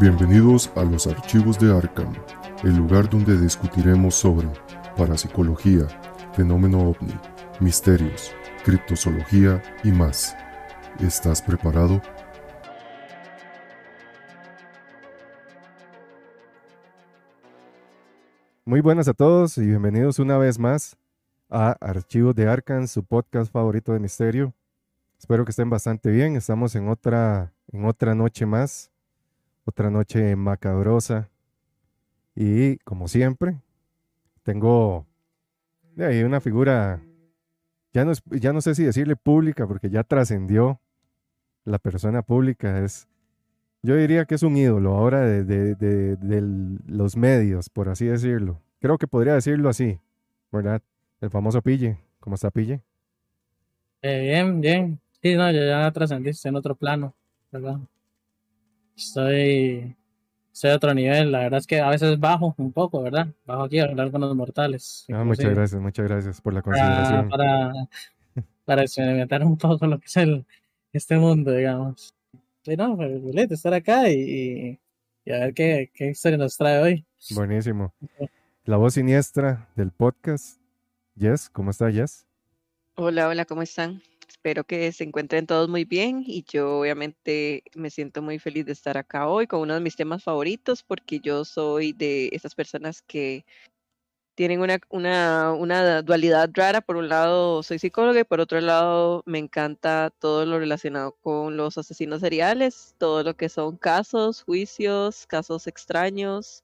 Bienvenidos a los archivos de Arkham, el lugar donde discutiremos sobre parapsicología, fenómeno ovni, misterios, criptozoología y más. ¿Estás preparado? Muy buenas a todos y bienvenidos una vez más a Archivos de Arkham, su podcast favorito de misterio. Espero que estén bastante bien. Estamos en otra, en otra noche más otra noche macabrosa. Y como siempre, tengo de ahí una figura, ya no, ya no sé si decirle pública, porque ya trascendió la persona pública. Es, yo diría que es un ídolo ahora de, los medios, por así decirlo. Creo que podría decirlo así, ¿verdad? El famoso Pille. ¿Cómo está Pille? Eh, bien, bien. Sí, no, ya, ya trascendiste en otro plano, ¿verdad? Estoy, estoy a otro nivel. La verdad es que a veces bajo un poco, ¿verdad? Bajo aquí a hablar con los mortales. Ah, muchas gracias, muchas gracias por la consideración. Para, para, experimentar un poco lo que es el, este mundo, digamos. Sí, no, pues, estar acá y, y, a ver qué, qué historia nos trae hoy. Buenísimo. La voz siniestra del podcast. Jess, ¿cómo está Jess? Hola, hola, ¿cómo están? Espero que se encuentren todos muy bien y yo obviamente me siento muy feliz de estar acá hoy con uno de mis temas favoritos porque yo soy de esas personas que tienen una, una, una dualidad rara. Por un lado soy psicóloga y por otro lado me encanta todo lo relacionado con los asesinos seriales, todo lo que son casos, juicios, casos extraños.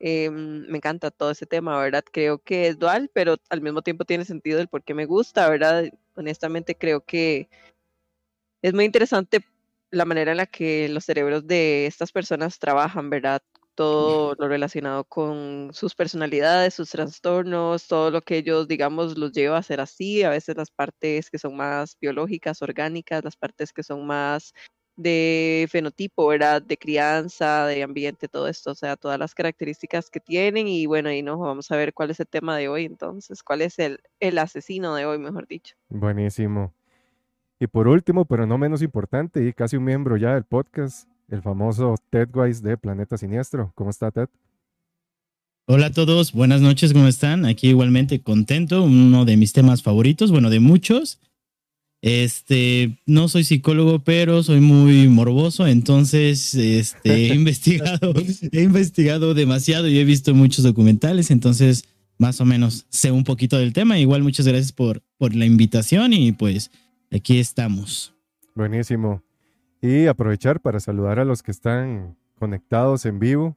Em, me encanta todo ese tema, ¿verdad? Creo que es dual, pero al mismo tiempo tiene sentido el por qué me gusta, ¿verdad? honestamente creo que es muy interesante la manera en la que los cerebros de estas personas trabajan, ¿verdad? Todo lo relacionado con sus personalidades, sus trastornos, todo lo que ellos, digamos, los lleva a ser así. A veces las partes que son más biológicas, orgánicas, las partes que son más de fenotipo, ¿verdad? De crianza, de ambiente, todo esto, o sea, todas las características que tienen y bueno, ahí nos vamos a ver cuál es el tema de hoy entonces, cuál es el, el asesino de hoy, mejor dicho. Buenísimo. Y por último, pero no menos importante, y casi un miembro ya del podcast, el famoso Ted Weiss de Planeta Siniestro. ¿Cómo está Ted? Hola a todos, buenas noches, ¿cómo están? Aquí igualmente contento, uno de mis temas favoritos, bueno, de muchos. Este, no soy psicólogo, pero soy muy morboso, entonces este, he investigado, he investigado demasiado y he visto muchos documentales, entonces más o menos sé un poquito del tema. Igual muchas gracias por, por la invitación y pues aquí estamos. Buenísimo. Y aprovechar para saludar a los que están conectados en vivo,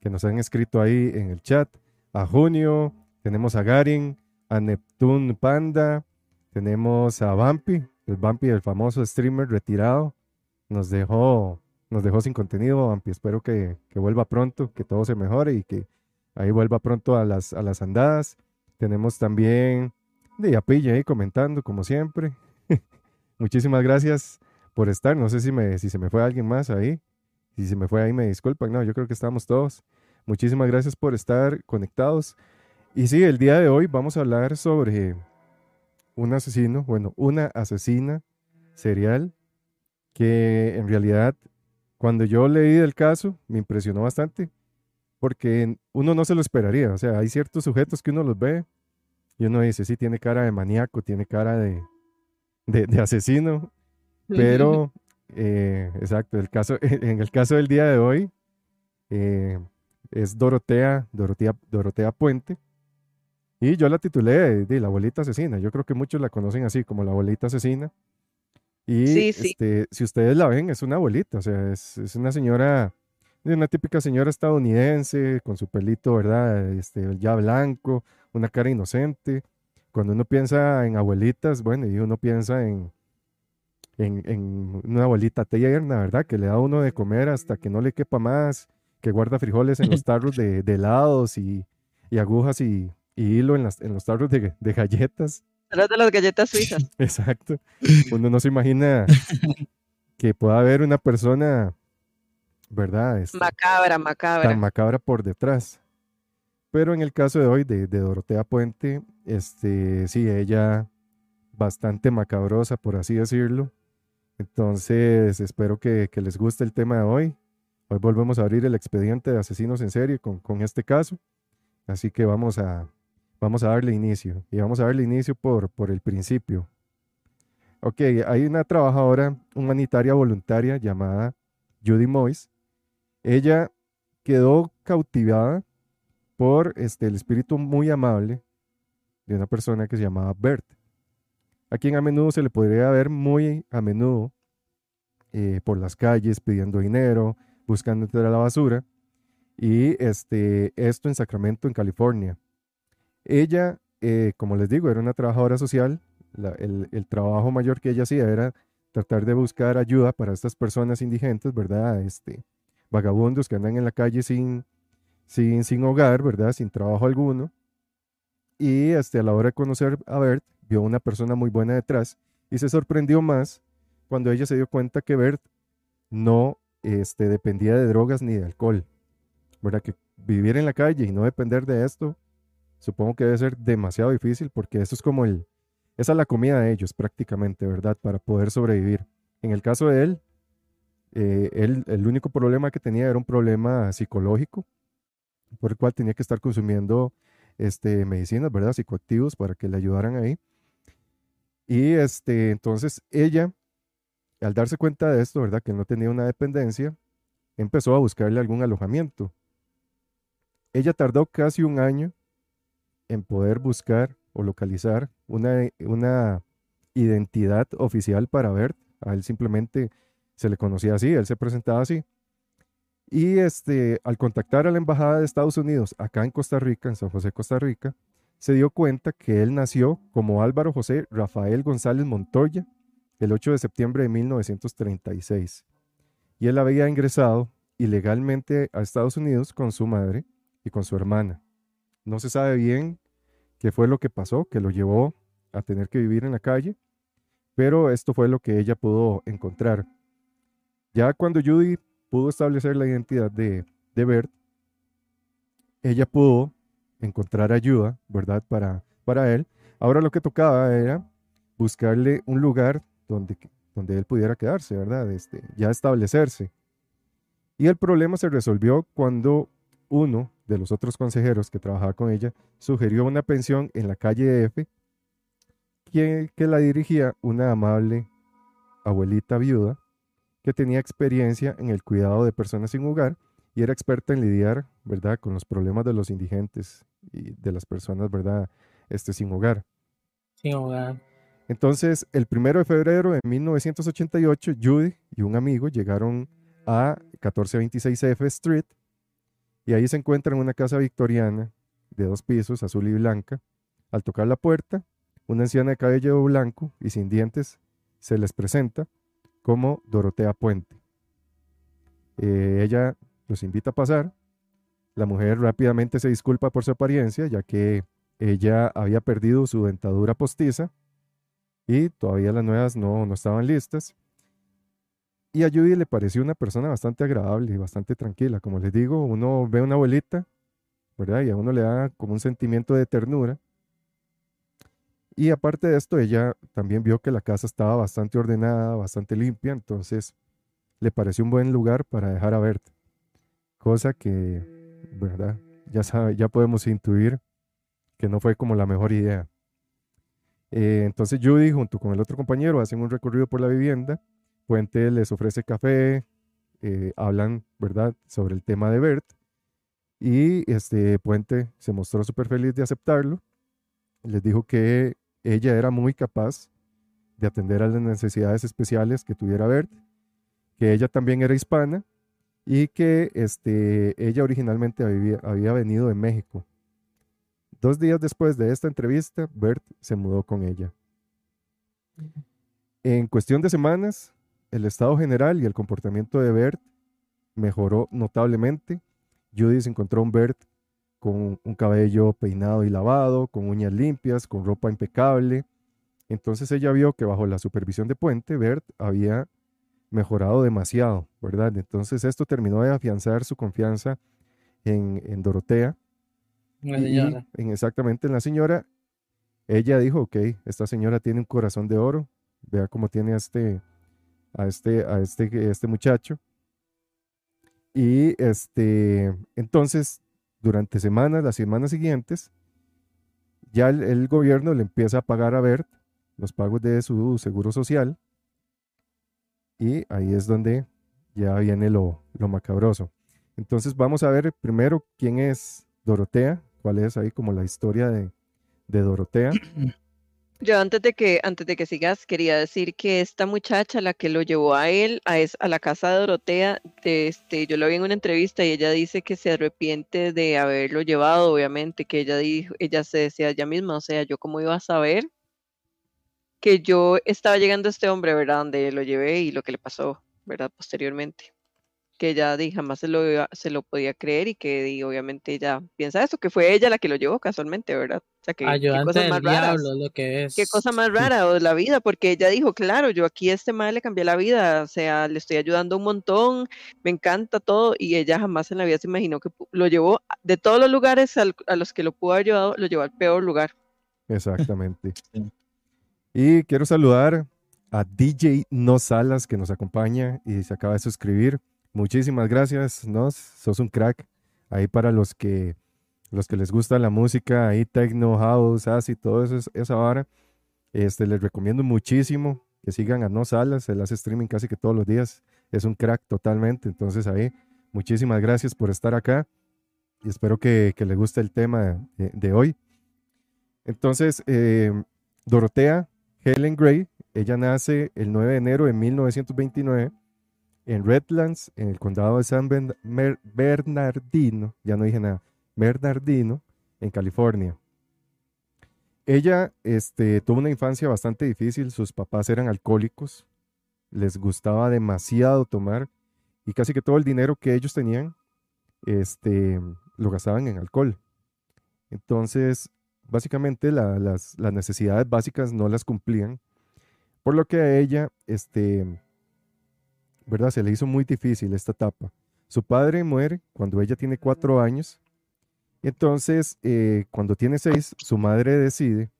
que nos han escrito ahí en el chat. A Junio, tenemos a Garin, a Neptune Panda, tenemos a Bumpy, el Bumpy, el famoso streamer retirado. Nos dejó, nos dejó sin contenido, Bumpy. Espero que, vuelva pronto, que todo se mejore y que ahí vuelva pronto a las, a las andadas. Tenemos también de Apilla ahí comentando, como siempre. Muchísimas gracias por estar. No sé si, me, si se me fue alguien más ahí. Si se me fue ahí, me disculpan. No, yo creo que estamos todos. Muchísimas gracias por estar conectados. Y sí, el día de hoy vamos a hablar sobre un asesino, bueno, una asesina serial que en realidad cuando yo leí del caso me impresionó bastante porque uno no se lo esperaría, o sea, hay ciertos sujetos que uno los ve y uno dice, sí, tiene cara de maníaco, tiene cara de, de, asesino, pero, eh, exacto, el caso, en el caso del día de hoy eh, es Dorotea, Dorotea, Dorotea Puente, y yo la titulé de, La abuelita asesina. Yo creo que muchos la conocen así, como la abuelita asesina. Y Este, si ustedes la ven, es una abuelita, o sea, es, una señora, una típica señora estadounidense, con su pelito, ¿verdad? Este, ya blanco, una cara inocente. Cuando uno piensa en abuelitas, bueno, y uno piensa en, en, una abuelita tierna, ¿verdad? Que le da a uno de comer hasta que no le quepa más, que guarda frijoles en los tarros de, helados y agujas y, y hilo en, las, en los tarros de, de galletas. Los de las galletas suizas. Exacto. Uno no se imagina que pueda haber una persona, ¿verdad? Este, macabra, macabra. Tan macabra por detrás. Pero en el caso de hoy, de, de, Dorotea Puente, este, sí, ella bastante macabrosa, por así decirlo. Entonces, espero que, que les guste el tema de hoy. Hoy volvemos a abrir el expediente de asesinos en serie con, con este caso. Así que vamos a, vamos a darle inicio. Y vamos a darle inicio por, por el principio. Ok, hay una trabajadora humanitaria voluntaria llamada Judy Moyes. Ella quedó cautivada por este, el espíritu muy amable de una persona que se llamaba Bert, a quien a menudo se le podría ver muy a menudo eh, por las calles pidiendo dinero, buscando entre la basura, y este, esto en Sacramento, en California. Ella, eh, como les digo, era una trabajadora social, el, trabajo mayor que ella hacía era tratar de buscar ayuda para estas personas indigentes, ¿verdad? Este, vagabundos que andan en la calle sin, sin, sin hogar, ¿verdad? Sin trabajo alguno. Y este, a la hora de conocer a Bert, vio una persona muy buena detrás y se sorprendió más cuando ella se dio cuenta que Bert no este, dependía de drogas ni de alcohol. ¿Verdad? Que vivir en la calle y no depender de esto, supongo que debe ser demasiado difícil porque eso es como el, esa es la comida de ellos prácticamente, ¿verdad? Para poder sobrevivir. En el caso de él, eh, él, el único problema que tenía era un problema psicológico, por el cual tenía que estar consumiendo este, medicinas, ¿verdad? Psicoactivos para que le ayudaran ahí. Y este, entonces ella, al darse cuenta de esto, ¿verdad? Que no tenía una dependencia, empezó a buscarle algún alojamiento. Ella tardó casi un año en poder buscar o localizar una, una identidad oficial para Bert. A él simplemente se le conocía así, él se presentaba así. Y este, al contactar a la Embajada de Estados Unidos acá en Costa Rica, en San José, Costa Rica, se dio cuenta que él nació como Álvaro José Rafael González Montoya el 8 de septiembre de 1936. Y él había ingresado ilegalmente a Estados Unidos con su madre y con su hermana. No se sabe bien qué fue lo que pasó, que lo llevó a tener que vivir en la calle, pero esto fue lo que ella pudo encontrar. Ya cuando Judy pudo establecer la identidad de, de Bert, ella pudo encontrar ayuda, ¿verdad? Para, para él. Ahora lo que tocaba era buscarle un lugar donde, donde él pudiera quedarse, ¿verdad? Este, ya establecerse. Y el problema se resolvió cuando uno de los otros consejeros que trabajaba con ella sugirió una pensión en la calle F que, que la dirigía una amable abuelita viuda que tenía experiencia en el cuidado de personas sin hogar y era experta en lidiar, ¿verdad?, con los problemas de los indigentes y de las personas, ¿verdad?, este, sin hogar. Sin hogar. Entonces, el primero de febrero de 1988, Judy y un amigo llegaron a 1426 F Street y ahí se encuentran una casa victoriana de dos pisos, azul y blanca. Al tocar la puerta, una anciana de cabello blanco y sin dientes se les presenta como Dorotea Puente. Eh, ella los invita a pasar. La mujer rápidamente se disculpa por su apariencia, ya que ella había perdido su dentadura postiza y todavía las nuevas no, no estaban listas. Y a Judy le pareció una persona bastante agradable y bastante tranquila. Como les digo, uno ve a una abuelita, ¿verdad? Y a uno le da como un sentimiento de ternura. Y aparte de esto, ella también vio que la casa estaba bastante ordenada, bastante limpia, entonces le pareció un buen lugar para dejar a Bert. Cosa que, ¿verdad? Ya, sabe, ya podemos intuir que no fue como la mejor idea. Eh, entonces Judy junto con el otro compañero hacen un recorrido por la vivienda. Puente les ofrece café, eh, hablan, ¿verdad?, sobre el tema de Bert. Y este Puente se mostró súper feliz de aceptarlo. Les dijo que ella era muy capaz de atender a las necesidades especiales que tuviera Bert, que ella también era hispana y que este, ella originalmente había, había venido de México. Dos días después de esta entrevista, Bert se mudó con ella. En cuestión de semanas, el estado general y el comportamiento de Bert mejoró notablemente. Judy se encontró un Bert con un cabello peinado y lavado, con uñas limpias, con ropa impecable. Entonces ella vio que bajo la supervisión de Puente, Bert había mejorado demasiado, ¿verdad? Entonces esto terminó de afianzar su confianza en, Dorotea. La señora. en, exactamente en la señora. Ella dijo, ok, esta señora tiene un corazón de oro. Vea cómo tiene a este, a este, a este, este muchacho. Y este, entonces, durante semanas, las semanas siguientes, ya el, el gobierno le empieza a pagar a Bert los pagos de su seguro social. Y ahí es donde ya viene lo, lo macabroso. Entonces vamos a ver primero quién es Dorotea, cuál es ahí como la historia de, de Dorotea. Yo antes de que antes de que sigas quería decir que esta muchacha la que lo llevó a él a, es, a la casa de Dorotea, este, yo lo vi en una entrevista y ella dice que se arrepiente de haberlo llevado, obviamente, que ella dijo, ella se decía ella misma, o sea, yo cómo iba a saber que yo estaba llegando a este hombre, ¿verdad? Donde lo llevé y lo que le pasó, ¿verdad? Posteriormente. Que ella di, jamás se lo, iba- se lo podía creer y que di, obviamente ella piensa esto, que fue ella la que lo llevó casualmente, ¿verdad? O sea, que qué del más es. Qué cosa más rara o la vida, porque ella dijo, claro, yo aquí a este madre le cambié la vida, o sea, le estoy ayudando un montón, me encanta todo, y ella jamás en la vida se imaginó que lo llevó de todos los lugares al- a los que lo pudo haber llevado, lo llevó al peor lugar. Exactamente. Y quiero saludar a DJ No Salas que nos acompaña y se acaba de suscribir. Muchísimas gracias, Nos. Sos un crack. Ahí para los que los que les gusta la música, ahí techno, house, acid, todo eso, esa vara. Este, les recomiendo muchísimo que sigan a No Salas. Él hace streaming casi que todos los días. Es un crack totalmente. Entonces ahí, muchísimas gracias por estar acá. Y espero que, que les guste el tema de, de hoy. Entonces, eh, Dorotea Helen Gray, ella nace el 9 de enero de 1929 en Redlands, en el condado de San Bernardino, ya no dije nada, Bernardino, en California. Ella este, tuvo una infancia bastante difícil, sus papás eran alcohólicos, les gustaba demasiado tomar y casi que todo el dinero que ellos tenían este, lo gastaban en alcohol. Entonces, básicamente la- las, las necesidades básicas no las cumplían, por lo que a ella, este, ¿verdad? Se le hizo muy difícil esta etapa. Su padre muere cuando ella tiene cuatro años, entonces eh, cuando tiene seis, su madre decide,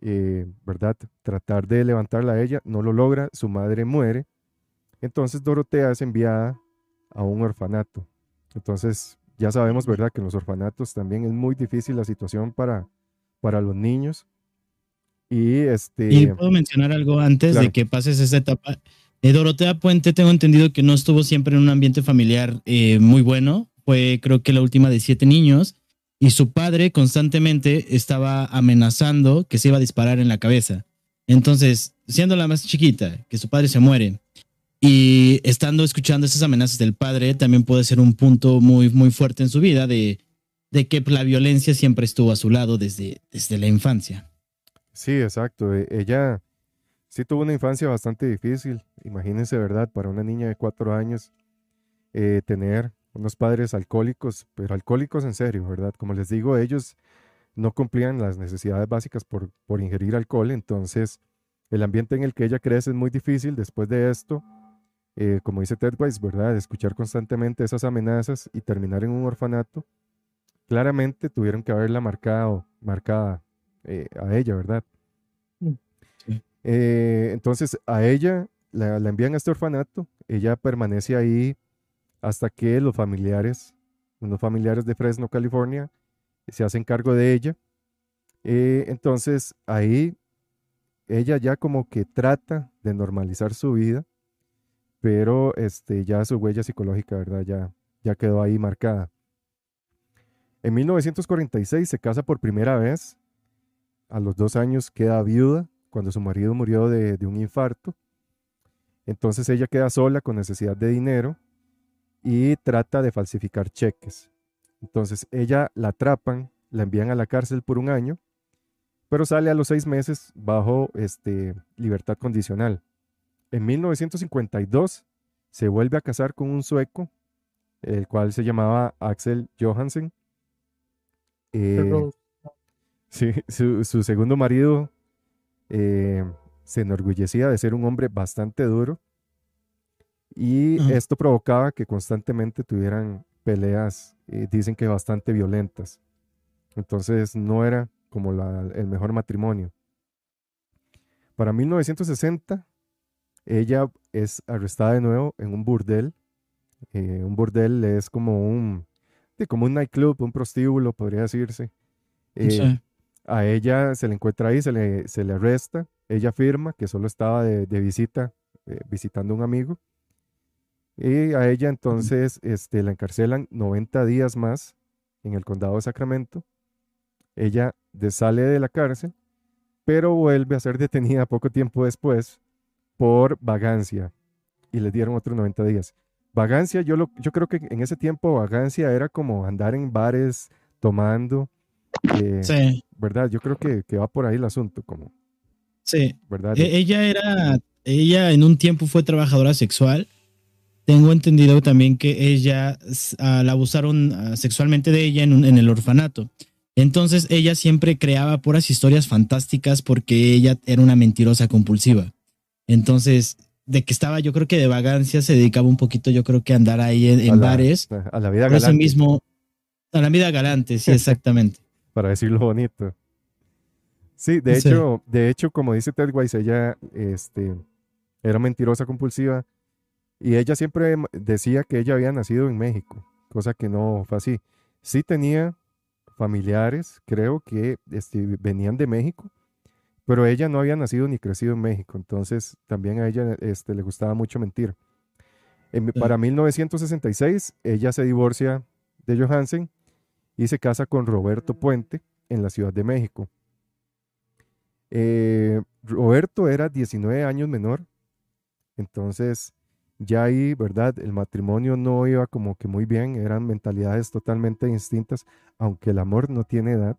eh, ¿verdad? Tratar de levantarla a ella, no lo logra, su madre muere, entonces Dorotea es enviada a un orfanato. Entonces, ya sabemos, ¿verdad?, que en los orfanatos también es muy difícil la situación para, para los niños. Y este, Y puedo mencionar algo antes claro. de que pases esta etapa. Eh, Dorotea Puente, tengo entendido que no estuvo siempre en un ambiente familiar eh, muy bueno. Fue, creo que la última de siete niños. Y su padre constantemente estaba amenazando que se iba a disparar en la cabeza. Entonces, siendo la más chiquita, que su padre se muere, y estando escuchando esas amenazas del padre, también puede ser un punto muy, muy fuerte en su vida de, de que la violencia siempre estuvo a su lado desde, desde la infancia. sí, exacto. e- Ella sí tuvo una infancia bastante difícil. Imagínense, ¿verdad? Para una niña de cuatro años, eh, tener unos padres alcohólicos, pero alcohólicos en serio, ¿verdad? Como les digo, ellos no cumplían las necesidades básicas por, por ingerir alcohol, entonces el ambiente en el que ella crece es muy difícil. Después de esto, eh, como dice Ted Weiss, ¿verdad? Escuchar constantemente esas amenazas y terminar en un orfanato, claramente tuvieron que haberla marcado, marcada eh, a ella, ¿verdad? Eh, entonces a ella la, la envían a este orfanato, ella permanece ahí hasta que los familiares, unos familiares de Fresno, California, se hacen cargo de ella. Eh, entonces ahí ella ya como que trata de normalizar su vida, pero este, ya su huella psicológica, ¿verdad? Ya, ya quedó ahí marcada. En 1946 se casa por primera vez. A los dos años queda viuda cuando su marido murió de, de un infarto. Entonces ella queda sola con necesidad de dinero y trata de falsificar cheques. Entonces ella la atrapan, la envían a la cárcel por un año, pero sale a los seis meses bajo este, libertad condicional. En 1952 se vuelve a casar con un sueco, el cual se llamaba Axel Johansen. Eh, Sí, su, su segundo marido eh, se enorgullecía de ser un hombre bastante duro y esto provocaba que constantemente tuvieran peleas, eh, dicen que bastante violentas. Entonces no era como la- el mejor matrimonio. Para 1960, ella es arrestada de nuevo en un burdel Eh, un burdel es como un, como un nightclub, un prostíbulo, podría decirse. Eh, Sí. A ella se le encuentra ahí, se le, se le arresta. Ella afirma que solo estaba de, de visita, eh, visitando a un amigo. Y a ella entonces este, la encarcelan 90 días más en el condado de Sacramento. Ella sale de la cárcel, pero vuelve a ser detenida poco tiempo después por vagancia. Y le dieron otros 90 días. Vagancia, yo, lo, yo creo que en ese tiempo vagancia era como andar en bares tomando. Eh, Sí, ¿verdad? Yo creo que, que va por ahí el asunto, como, sí. ¿verdad? E- ella era, ella en un tiempo fue trabajadora sexual. Tengo entendido también que ella ah, la abusaron ah, sexualmente de ella en, un- en el orfanato. Entonces ella siempre creaba puras historias fantásticas porque ella era una mentirosa compulsiva. Entonces, de que estaba, yo creo que de vagancia se dedicaba un poquito, yo creo que a andar ahí en, en a la- bares. a la vida Por eso galante, mismo, a la vida galante, sí, exactamente. Para decirlo bonito. Sí, de Sí. hecho, de hecho, como dice Ted Weiss, ella este, era mentirosa compulsiva y ella siempre decía que ella había nacido en México, cosa que no fue así. Sí tenía familiares, creo que este, venían de México, pero ella no había nacido ni crecido en México, entonces también a ella este, le gustaba mucho mentir. En- Sí. Para 1966, ella se divorcia de Johansen y se casa con Roberto Puente en la Ciudad de México. Eh, Roberto era 19 años menor, entonces ya ahí, ¿verdad? El matrimonio no iba como que muy bien, eran mentalidades totalmente distintas, aunque el amor no tiene edad.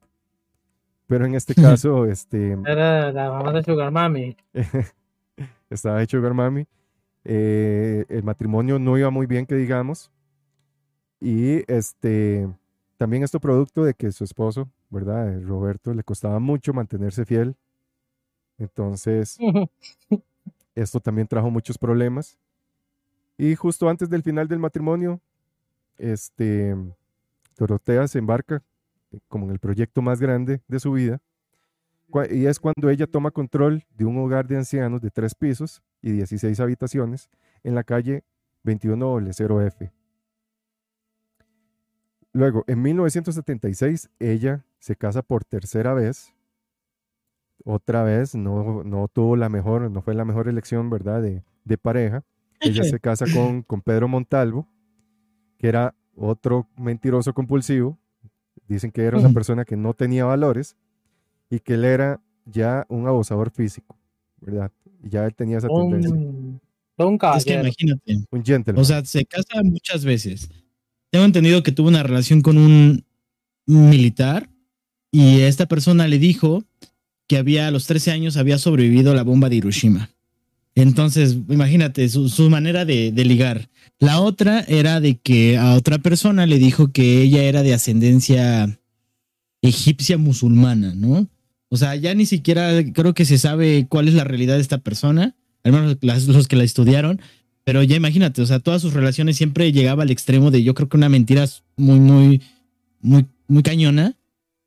Pero en este caso, este, Era la mamá de Sugar Mami. estaba hecho Sugar Mami. eh, el matrimonio no iba muy bien, que digamos. Y este, también esto producto de que su esposo, ¿verdad? eh, Roberto, le costaba mucho mantenerse fiel. Entonces, esto también trajo muchos problemas. Y justo antes del final del matrimonio, este, Dorotea se embarca eh, como en el proyecto más grande de su vida. Y es cuando ella toma control de un hogar de ancianos de tres pisos y 16 habitaciones en la calle 2100F. Luego, en 1976, ella se casa por tercera vez. Otra vez, no, no tuvo la mejor, no fue la mejor elección, ¿verdad? De, de pareja. Ella se casa con, con Pedro Montalvo, que era otro mentiroso compulsivo. Dicen que era una persona que no tenía valores y que él era ya un abusador físico, ¿verdad? Y ya él tenía esa tendencia. Un, un Es que imagínate. Un gentleman. O sea, se casa muchas veces. Tengo entendido que tuvo una relación con un militar y esta persona le dijo que había a los 13 años había sobrevivido a la bomba de Hiroshima. Entonces, imagínate su, manera de, ligar. La otra era de que a otra persona le dijo que ella era de ascendencia egipcia musulmana, ¿no? O sea, ya ni siquiera creo que se sabe cuál es la realidad de esta persona, al menos los que la estudiaron, pero ya imagínate, o sea, todas sus relaciones siempre llegaba al extremo de yo creo que una mentira muy, muy, muy, muy cañona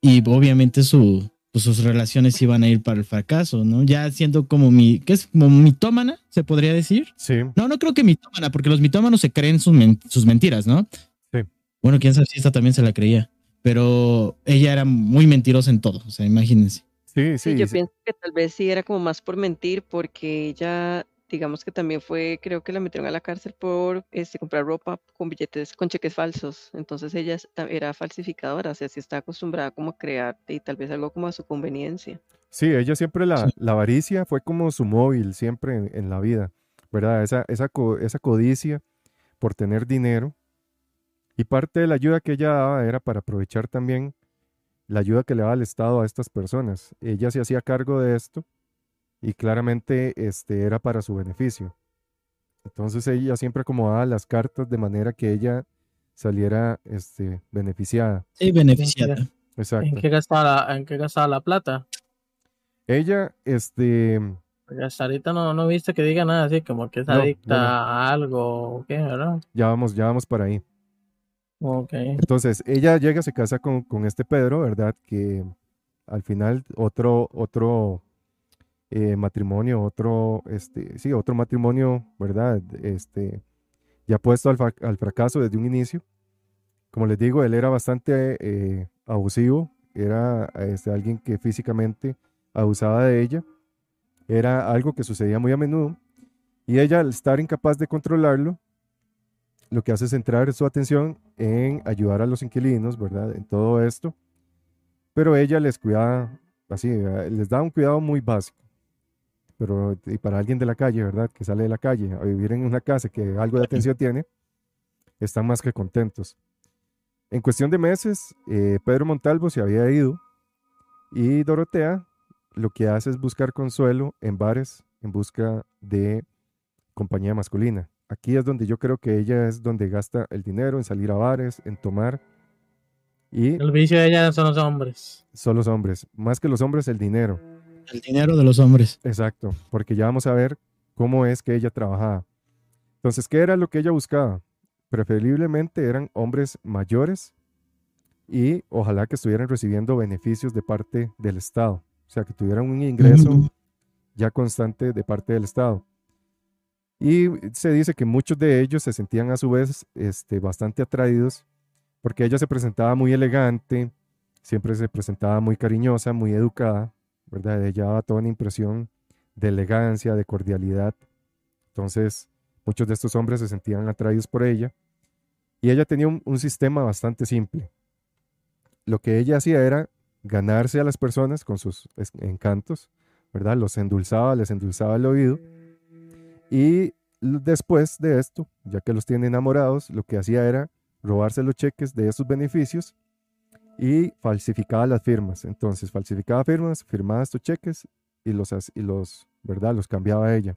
y obviamente su, pues sus relaciones iban a ir para el fracaso, ¿no? Ya siendo como mi, ¿qué es? Como mitómana, se podría decir. Sí, No, no creo que mitómana, porque los mitómanos se creen sus, men- sus mentiras, ¿no? Sí. Bueno, quién sabe si esta también se la creía, pero ella era muy mentirosa en todo, o sea, imagínense. sí, Sí, sí. yo sí. pienso que tal vez sí era como más por mentir, porque ella, digamos que también fue, creo que la metieron a la cárcel por este, comprar ropa con billetes, con cheques falsos. Entonces ella era falsificadora, o sea, sí está acostumbrada como a crear y tal vez algo como a su conveniencia. Sí, ella siempre la, Sí. la avaricia fue como su móvil siempre en, en la vida, ¿verdad? Esa, esa, co- esa codicia por tener dinero. Y parte de la ayuda que ella daba era para aprovechar también la ayuda que le daba el Estado a estas personas. Ella se hacía cargo de esto y claramente este, era para su beneficio. Entonces ella siempre acomodaba las cartas de manera que ella saliera este, beneficiada. Sí, beneficiada. Exacto. ¿En qué gastaba la, en qué gastaba la plata? Ella, este, Porque hasta ahorita no, no viste que diga nada así, como que es No, no, adicta no. a algo o qué, ¿verdad? ya vamos, ya vamos para ahí. Ok. Entonces, ella llega, se casa con, con este Pedro, ¿verdad? Que al final otro, otro eh, matrimonio, otro, este, sí, otro matrimonio, ¿verdad? Este, ya puesto al, al fracaso desde un inicio. Como les digo, él era bastante eh, abusivo, era este, alguien que físicamente abusaba de ella, era algo que sucedía muy a menudo, y ella al estar incapaz de controlarlo, lo que hace es centrar su atención en ayudar a los inquilinos, ¿verdad? En todo esto, pero ella les cuidaba así, eh, les da un cuidado muy básico. Pero y para alguien de la calle, ¿verdad? Que sale de la calle a vivir en una casa que algo de atención tiene, están más que contentos. En cuestión de meses, eh, Pedro Montalvo se había ido y Dorotea lo que hace es buscar consuelo en bares en busca de compañía masculina. Aquí es donde yo creo que ella es donde gasta el dinero en salir a bares, en tomar. Y El vicio de ella son los hombres. son los hombres, más que los hombres, el dinero. El dinero de los hombres. Exacto, porque ya vamos a ver cómo es que ella trabajaba. Entonces, ¿qué era lo que ella buscaba? Preferiblemente eran hombres mayores y ojalá que estuvieran recibiendo beneficios de parte del Estado, o sea, que tuvieran un ingreso ya constante de parte del Estado. Y se dice que muchos de ellos se sentían a su vez este, bastante atraídos porque ella se presentaba muy elegante, siempre se presentaba muy cariñosa, muy educada, ¿verdad? Ella daba toda una impresión de elegancia, de cordialidad. Entonces, muchos de estos hombres se sentían atraídos por ella. Y ella tenía un, un sistema bastante simple. Lo que ella hacía era ganarse a las personas con sus encantos, ¿verdad? Los endulzaba, les endulzaba el oído. Y después de esto, ya que los tiene enamorados, lo que hacía era robarse los cheques de esos beneficios y falsificaba las firmas. Entonces, falsificaba firmas, firmaba estos cheques y los, y los, ¿verdad? Los cambiaba a ella.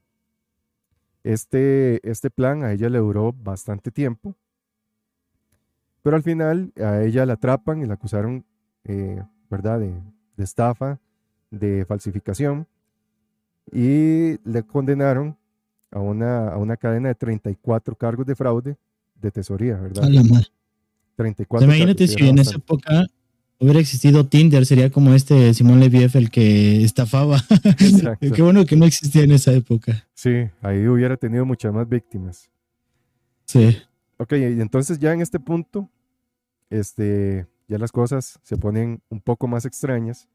Este, este plan a ella le duró bastante tiempo, pero al final a ella la atrapan y la acusaron, eh, ¿verdad? De, de estafa, de falsificación y le condenaron a una, a una cadena de 34 cargos de fraude de tesoría, ¿verdad? A la. 34 Imagínate si en esa época hubiera existido Tinder, sería como este Simón Leviev el que estafaba. Exacto. Qué bueno que no existía en esa época. Sí, ahí hubiera tenido muchas más víctimas. Sí. Ok, y entonces ya en este punto, este, ya las cosas se ponen un poco más extrañas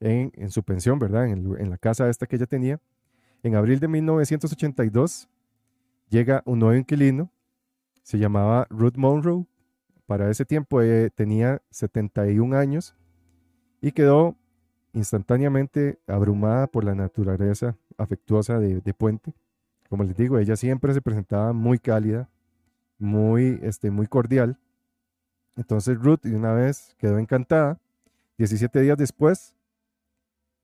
en, en su pensión, ¿verdad? En, el en la casa esta que ella tenía. En abril de 1982 llega un nuevo inquilino, se llamaba Ruth Monroe. Para ese tiempo eh, tenía 71 años y quedó instantáneamente abrumada por la naturaleza afectuosa de, de Puente. Como les digo, ella siempre se presentaba muy cálida, muy, este, muy cordial. Entonces Ruth de una vez quedó encantada. 17 días después,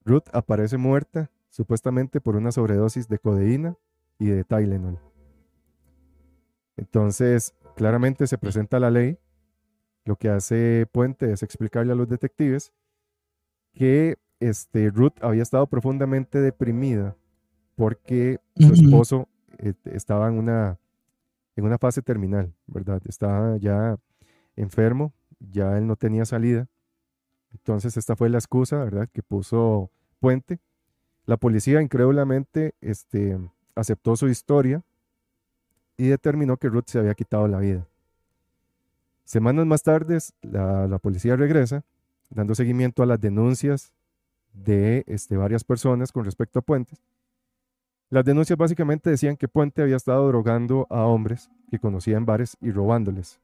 Ruth aparece muerta, supuestamente por una sobredosis de codeína y de Tylenol. Entonces, claramente se presenta la ley. Lo que hace Puente es explicarle a los detectives que este, Ruth había estado profundamente deprimida porque su esposo eh, estaba en una, en una fase terminal, ¿verdad? Estaba ya enfermo, ya él no tenía salida. Entonces esta fue la excusa, ¿verdad? Que puso Puente. La policía incrédulamente este, aceptó su historia y determinó que Ruth se había quitado la vida. Semanas más tarde, la, policía regresa dando seguimiento a las denuncias de este, varias personas con respecto a Puentes. Las denuncias básicamente decían que Puente había estado drogando a hombres que conocía en bares y robándoles.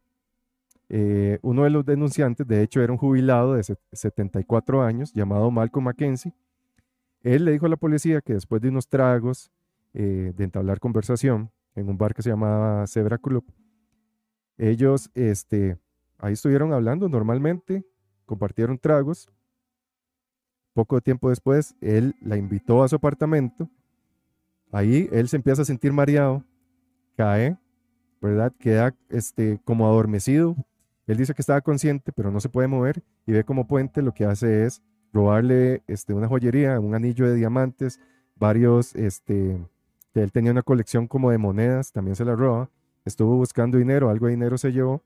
Eh, uno de los denunciantes, de hecho, era un jubilado de set- 74 años llamado Malcolm Mackenzie. Él le dijo a la policía que después de unos tragos, eh, de entablar conversación en un bar que se llamaba Zebra Club, ellos este, ahí estuvieron hablando normalmente, compartieron tragos. Poco tiempo después, él la invitó a su apartamento. Ahí él se empieza a sentir mareado, cae, ¿verdad? Queda este, como adormecido. Él dice que estaba consciente, pero no se puede mover y ve como Puente lo que hace es robarle este, una joyería, un anillo de diamantes, varios, este, él tenía una colección como de monedas, también se la roba. Estuvo buscando dinero, algo de dinero se llevó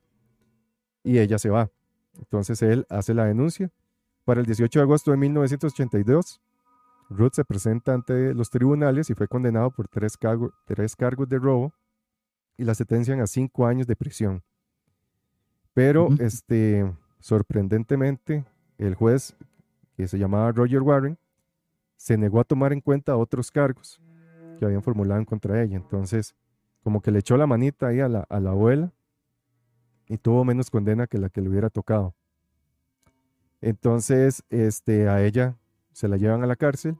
y ella se va. Entonces él hace la denuncia. Para el 18 de agosto de 1982, Ruth se presenta ante los tribunales y fue condenado por tres, cargo- tres cargos de robo y la sentencian a cinco años de prisión. Pero, Ujú. este, sorprendentemente, el juez, que se llamaba Roger Warren, se negó a tomar en cuenta otros cargos que habían formulado en contra de ella. Entonces, como que le echó la manita ahí a la, a la abuela y tuvo menos condena que la que le hubiera tocado. Entonces, este, a ella se la llevan a la cárcel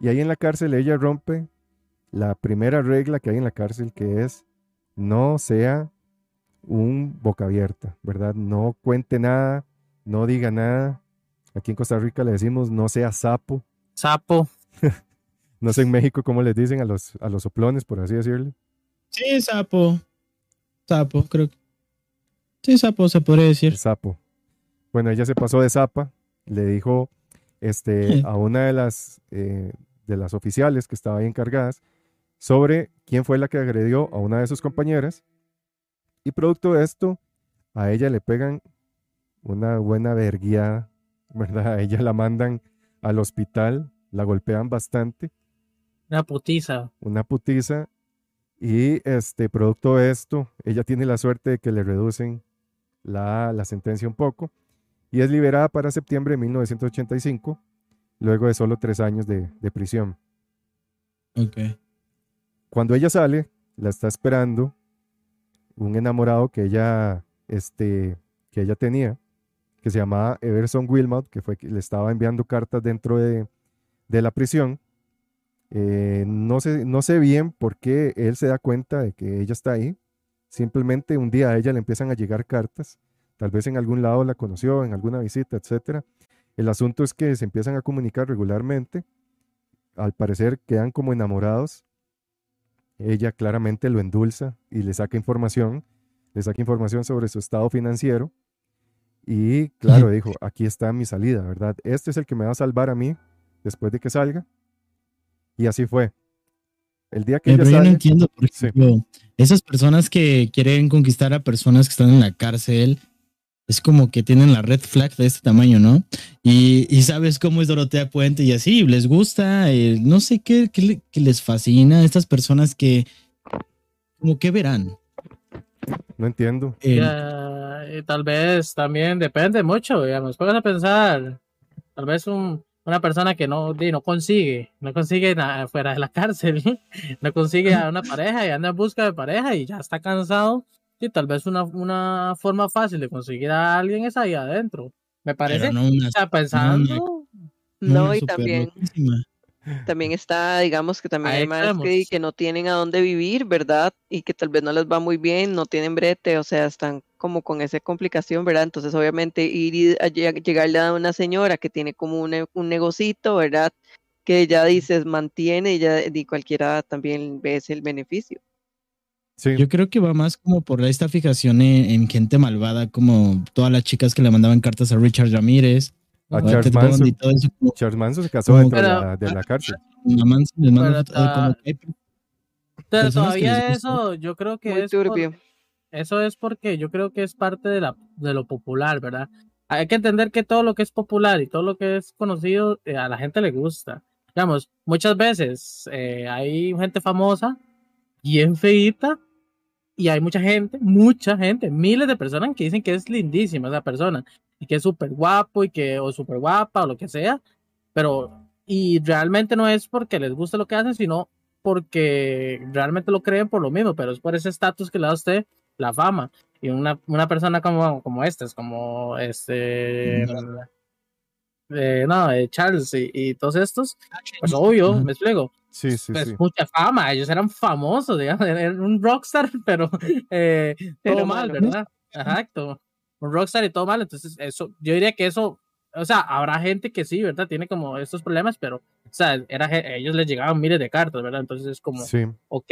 y ahí en la cárcel ella rompe la primera regla que hay en la cárcel, que es no sea un boca abierta, ¿verdad? No cuente nada, no diga nada. Aquí en Costa Rica le decimos no sea sapo. Sapo. No sé en México cómo les dicen a los, a los soplones, por así decirlo. Sí, sapo. Sapo, creo que. Sí, sapo se podría decir. El sapo. Bueno, ella se pasó de zapa, le dijo este, Sí. a una de las, eh, de las oficiales que estaba ahí encargadas sobre quién fue la que agredió a una de sus compañeras. Y producto de esto, a ella le pegan una buena verguiada, ¿verdad? A ella la mandan al hospital, la golpean bastante, Una putiza. una putiza. Y este, producto de esto, ella tiene la suerte de que le reducen la, la sentencia un poco y es liberada para septiembre de 1985, luego de solo tres años de, de prisión. Ok. Cuando ella sale, la está esperando un enamorado que ella, este, que ella tenía, que se llamaba Everson Wilmot, que fue que le estaba enviando cartas dentro de, de la prisión. Eh, no, sé, no sé bien por qué él se da cuenta de que ella está ahí. Simplemente un día a ella le empiezan a llegar cartas. Tal vez en algún lado la conoció, en alguna visita, etcétera. El asunto es que se empiezan a comunicar regularmente. Al parecer quedan como enamorados. Ella claramente lo endulza y le saca información. Le saca información sobre su estado financiero. Y claro, dijo, aquí está mi salida, ¿verdad? Este es el que me va a salvar a mí después de que salga. Y así fue. El día que Eh, ella pero yo no entiendo, por Sí. esas personas que quieren conquistar a personas que están en la cárcel, es como que tienen la red flag de este tamaño, ¿no? Y, y sabes cómo es Dorotea Puente y así, les gusta, eh, no sé qué, qué le- qué les fascina a estas personas que, como que verán. no entiendo. Eh, Ya, y tal vez también depende mucho, digamos. Puedes a pensar, tal vez un, una persona que no, no consigue, no consigue nada fuera de la cárcel, no consigue a una pareja y anda en busca de pareja y ya está cansado. Y tal vez una, una forma fácil de conseguir a alguien es ahí adentro. Me parece. no una, sea, pensando. no y también, loquísima. también está, digamos que también A hay madres que, que no tienen a dónde vivir, ¿verdad? Y que tal vez no les va muy bien, no tienen brete, o sea, están como con esa complicación, ¿verdad? Entonces, obviamente, ir y a lleg- llegarle a una señora que tiene como un, un negocito, ¿verdad? Que ya dices, mantiene y ya y cualquiera también ve ese el beneficio. Sí, Yo creo que va más como por esta fijación en, en gente malvada, como todas las chicas que le mandaban cartas a Richard Ramírez, a Charles Manson. y todo eso, como Charles Manson se casó dentro de la, de la cárcel. Manson Pero foto- eh, como Pero todavía eso, yo creo que Muy es. Eso es porque yo creo que es parte de, la, de lo popular, ¿verdad? Hay que entender que todo lo que es popular y todo lo que es conocido eh, a la gente le gusta. Digamos, muchas veces eh, hay gente famosa, bien feíta, y hay mucha gente, mucha gente, miles de personas que dicen que es lindísima esa persona, y que es súper guapo, y que, o súper guapa, o lo que sea, pero, y realmente no es porque les guste lo que hacen, sino porque realmente lo creen por lo mismo, pero es por ese estatus que le da usted la fama. Y una, una persona como, como este, es como este. eh, no, eh, Charles y, y todos estos, pues obvio, me explico. Sí, sí, Pues sí. mucha fama, ellos eran famosos, digamos, eran un rockstar, pero eh, Pero todo mal. ¿verdad? Exacto. Un rockstar y todo mal, entonces eso, yo diría que eso, o sea, habrá gente que sí, ¿verdad? Tiene como estos problemas, pero, o sea, era, ellos les llegaban miles de cartas, ¿verdad? Entonces es como, Sí, ok,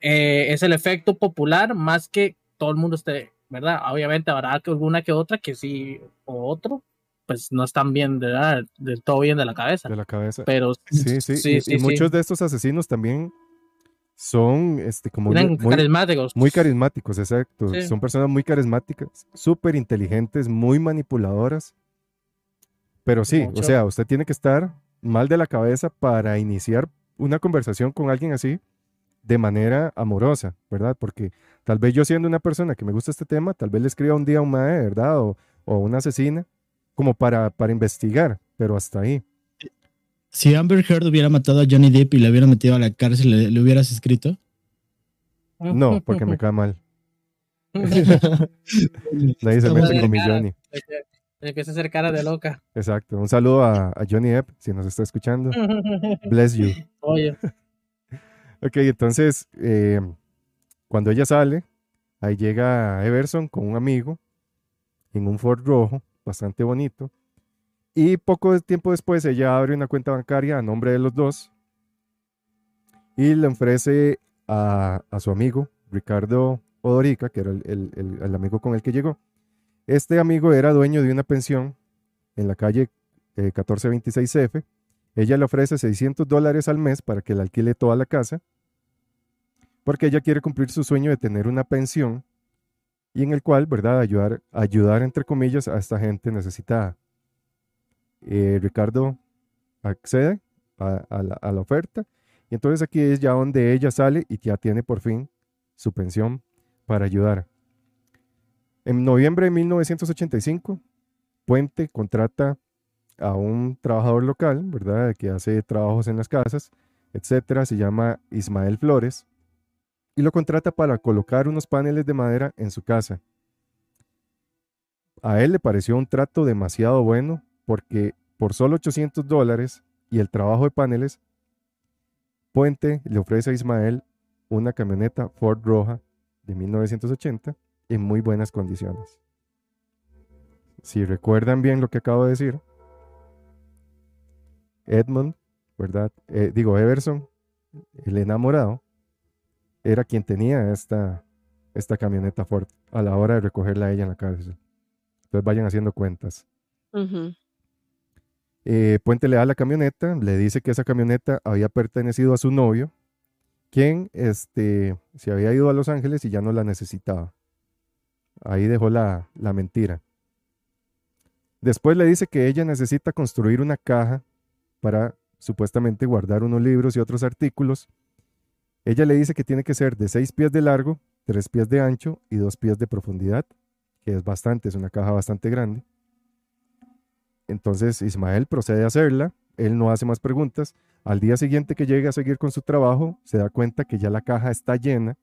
eh, es el efecto popular más que todo el mundo esté, ¿verdad? Obviamente habrá que alguna que otra que sí o otro, pues no están bien, ¿verdad? Del todo bien de la cabeza. de la cabeza. Pero Sí, sí. sí, y, sí, y sí. muchos de estos asesinos también son este, como muy, carismáticos. muy carismáticos, exacto. Sí. Son personas muy carismáticas, súper inteligentes, muy manipuladoras. Pero sí, o sea, usted tiene que estar mal de la cabeza para iniciar una conversación con alguien así. De manera amorosa, ¿verdad? Porque tal vez yo siendo una persona que me gusta este tema, tal vez le escriba un día a un mae, ¿verdad? O, o una asesina, como para, para investigar, pero hasta ahí. Si Amber Heard hubiera matado a Johnny Depp y le hubiera metido a la cárcel, ¿le, le hubieras escrito? No, porque me cae mal. Nadie se mete con mi. Johnny. Empieza a hacer cara de loca. Exacto. Un saludo a, a Johnny Depp, si nos está escuchando. Bless you. Oye, Ok, entonces, eh, cuando ella sale, ahí llega Everson con un amigo en un Ford rojo, bastante bonito. Y poco tiempo después ella abre una cuenta bancaria a nombre de los dos y le ofrece a, a su amigo, Ricardo Odorica, que era el, el- el- amigo con el que llegó. Este amigo era dueño de una pensión en la calle eh, 1426F. Ella le ofrece 600 dólares al mes para que le alquile toda la casa, porque ella quiere cumplir su sueño de tener una pensión y en el cual, ¿verdad?, ayudar, ayudar entre comillas a esta gente necesitada. Eh, Ricardo accede a, la, a la oferta y entonces aquí es ya donde ella sale y ya tiene por fin su pensión para ayudar. En noviembre de 1985, Puente contrata a un trabajador local, ¿verdad? Que hace trabajos en las casas, etcétera. Se llama Ismael Flores y lo contrata para colocar unos paneles de madera en su casa. A él le pareció un trato demasiado bueno porque por solo 800 dólares y el trabajo de paneles, Puente le ofrece a Ismael una camioneta Ford roja de 1980 en muy buenas condiciones. Si recuerdan bien lo que acabo de decir, Edmund, ¿verdad? Eh, digo, Everson, el enamorado, era quien tenía esta, esta camioneta Ford a la hora de recogerla a ella en la cárcel. Entonces vayan haciendo cuentas. Eh, Puente le da la camioneta, le dice que esa camioneta había pertenecido a su novio, quien este, se había ido a Los Ángeles y ya no la necesitaba. Ahí dejó la, la mentira. Después le dice que ella necesita construir una caja para supuestamente guardar unos libros y otros artículos. Ella le dice que tiene que ser de 6 pies de largo, 3 pies de ancho y 2 pies de profundidad, que es bastante, es una caja bastante grande. Entonces Ismael procede a hacerla, él no hace más preguntas. Al día siguiente que llega a seguir con su trabajo, se da cuenta que ya la caja está llena,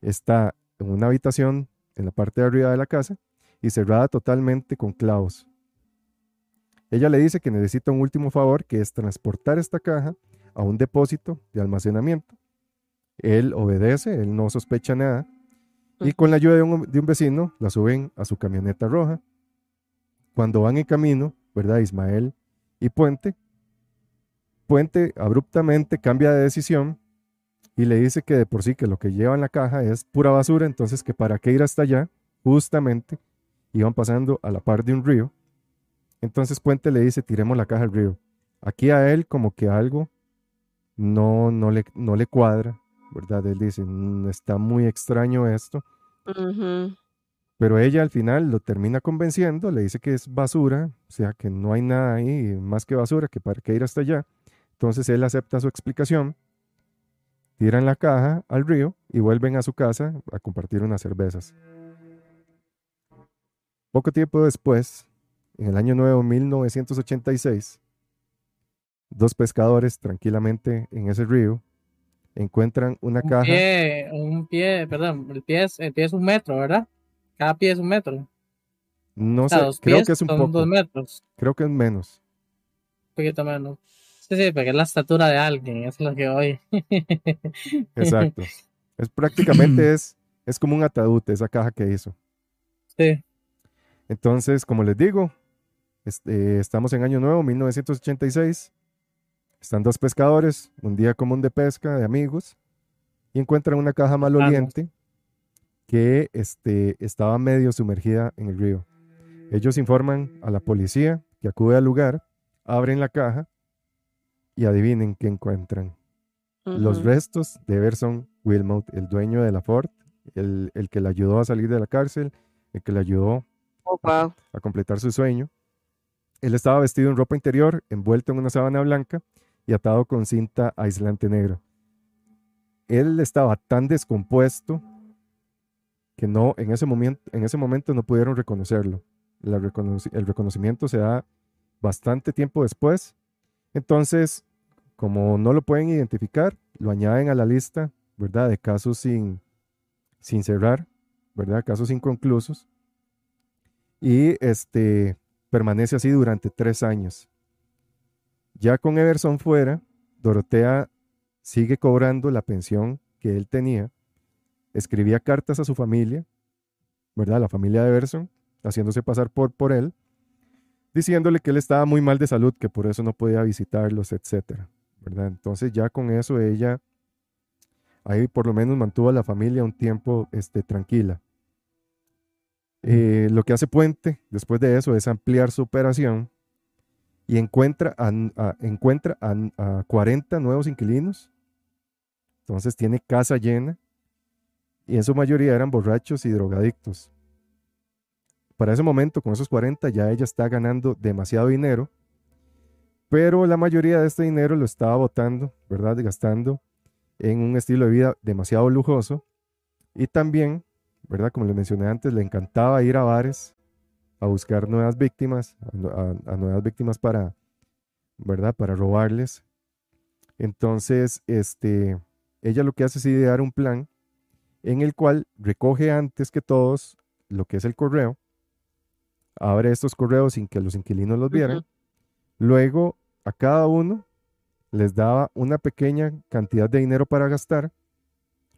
está en una habitación en la parte de arriba de la casa y cerrada totalmente con clavos. Ella le dice que necesita un último favor, que es transportar esta caja a un depósito de almacenamiento. Él obedece, él no sospecha nada, y con la ayuda de un, de un vecino la suben a su camioneta roja. Cuando van en camino, ¿verdad? Ismael y Puente, Puente abruptamente cambia de decisión y le dice que de por sí que lo que lleva en la caja es pura basura, entonces que para qué ir hasta allá, justamente iban pasando a la par de un río. Entonces Puente le dice, tiremos la caja al río. Aquí a él como que algo no, no, le, no le cuadra, ¿verdad? Él dice, "Mm, está muy extraño esto. Pero ella al final lo termina convenciendo, le dice que es basura, o sea, que no hay nada ahí más que basura, que para qué ir hasta allá. Entonces él acepta su explicación, tiran la caja al río y vuelven a su casa a compartir unas cervezas. Poco tiempo después, en el año nuevo 1986, dos pescadores tranquilamente en ese río encuentran una un caja. pie, un pie, perdón, el pie, es, el pie es un metro, ¿verdad? Cada pie es un metro. No O sea, sé, dos creo pies que es un son poco, dos metros, creo que es menos. un poquito menos. Sí, sí, porque es la estatura de alguien, es lo que hoy. Exacto. Es prácticamente es, es como un ataúd esa caja que hizo. Sí. Entonces, como les digo, este, estamos en Año Nuevo, 1986. Están dos pescadores, un día común de pesca de amigos, y encuentran una caja maloliente que este, estaba medio sumergida en el río. Ellos informan a la policía que acude al lugar, abren la caja y adivinen qué encuentran. Los restos de Everson Wilmot, el dueño de la Ford, el, el que le ayudó a salir de la cárcel, el que le ayudó Oh, wow. a completar su sueño. Él estaba vestido en ropa interior, envuelto en una sábana blanca y atado con cinta aislante negra. él estaba tan descompuesto que no, en ese momento, en ese momento no pudieron reconocerlo. El reconocimiento se da bastante tiempo después. Entonces, como no lo pueden identificar, lo añaden a la lista, ¿verdad? De casos sin, sin cerrar, ¿verdad? Casos inconclusos. Y este permanece así durante tres años. Ya con Everson fuera, Dorotea sigue cobrando la pensión que él tenía. Escribía cartas a su familia, ¿verdad? La familia de Everson, haciéndose pasar por, por él, diciéndole que él estaba muy mal de salud, que por eso no podía visitarlos, etcétera, ¿verdad? Entonces ya con eso ella ahí por lo menos mantuvo a la familia un tiempo este, tranquila. Eh, lo que hace Puente después de eso es ampliar su operación y encuentra a, encuentra a, a 40 nuevos inquilinos. Entonces tiene casa llena y en su mayoría eran borrachos y drogadictos. Para ese momento, con esos 40, ya ella está ganando demasiado dinero, pero la mayoría de este dinero lo estaba botando, ¿verdad? Gastando en un estilo de vida demasiado lujoso y también, ¿verdad? Como les mencioné antes, le encantaba ir a bares a buscar nuevas víctimas, a, nu- a- a nuevas víctimas para, ¿verdad? Para robarles. Entonces, este, ella lo que hace es idear un plan en el cual recoge antes que todos lo que es el correo, abre estos correos sin que los inquilinos los vieran, luego a cada uno les daba una pequeña cantidad de dinero para gastar,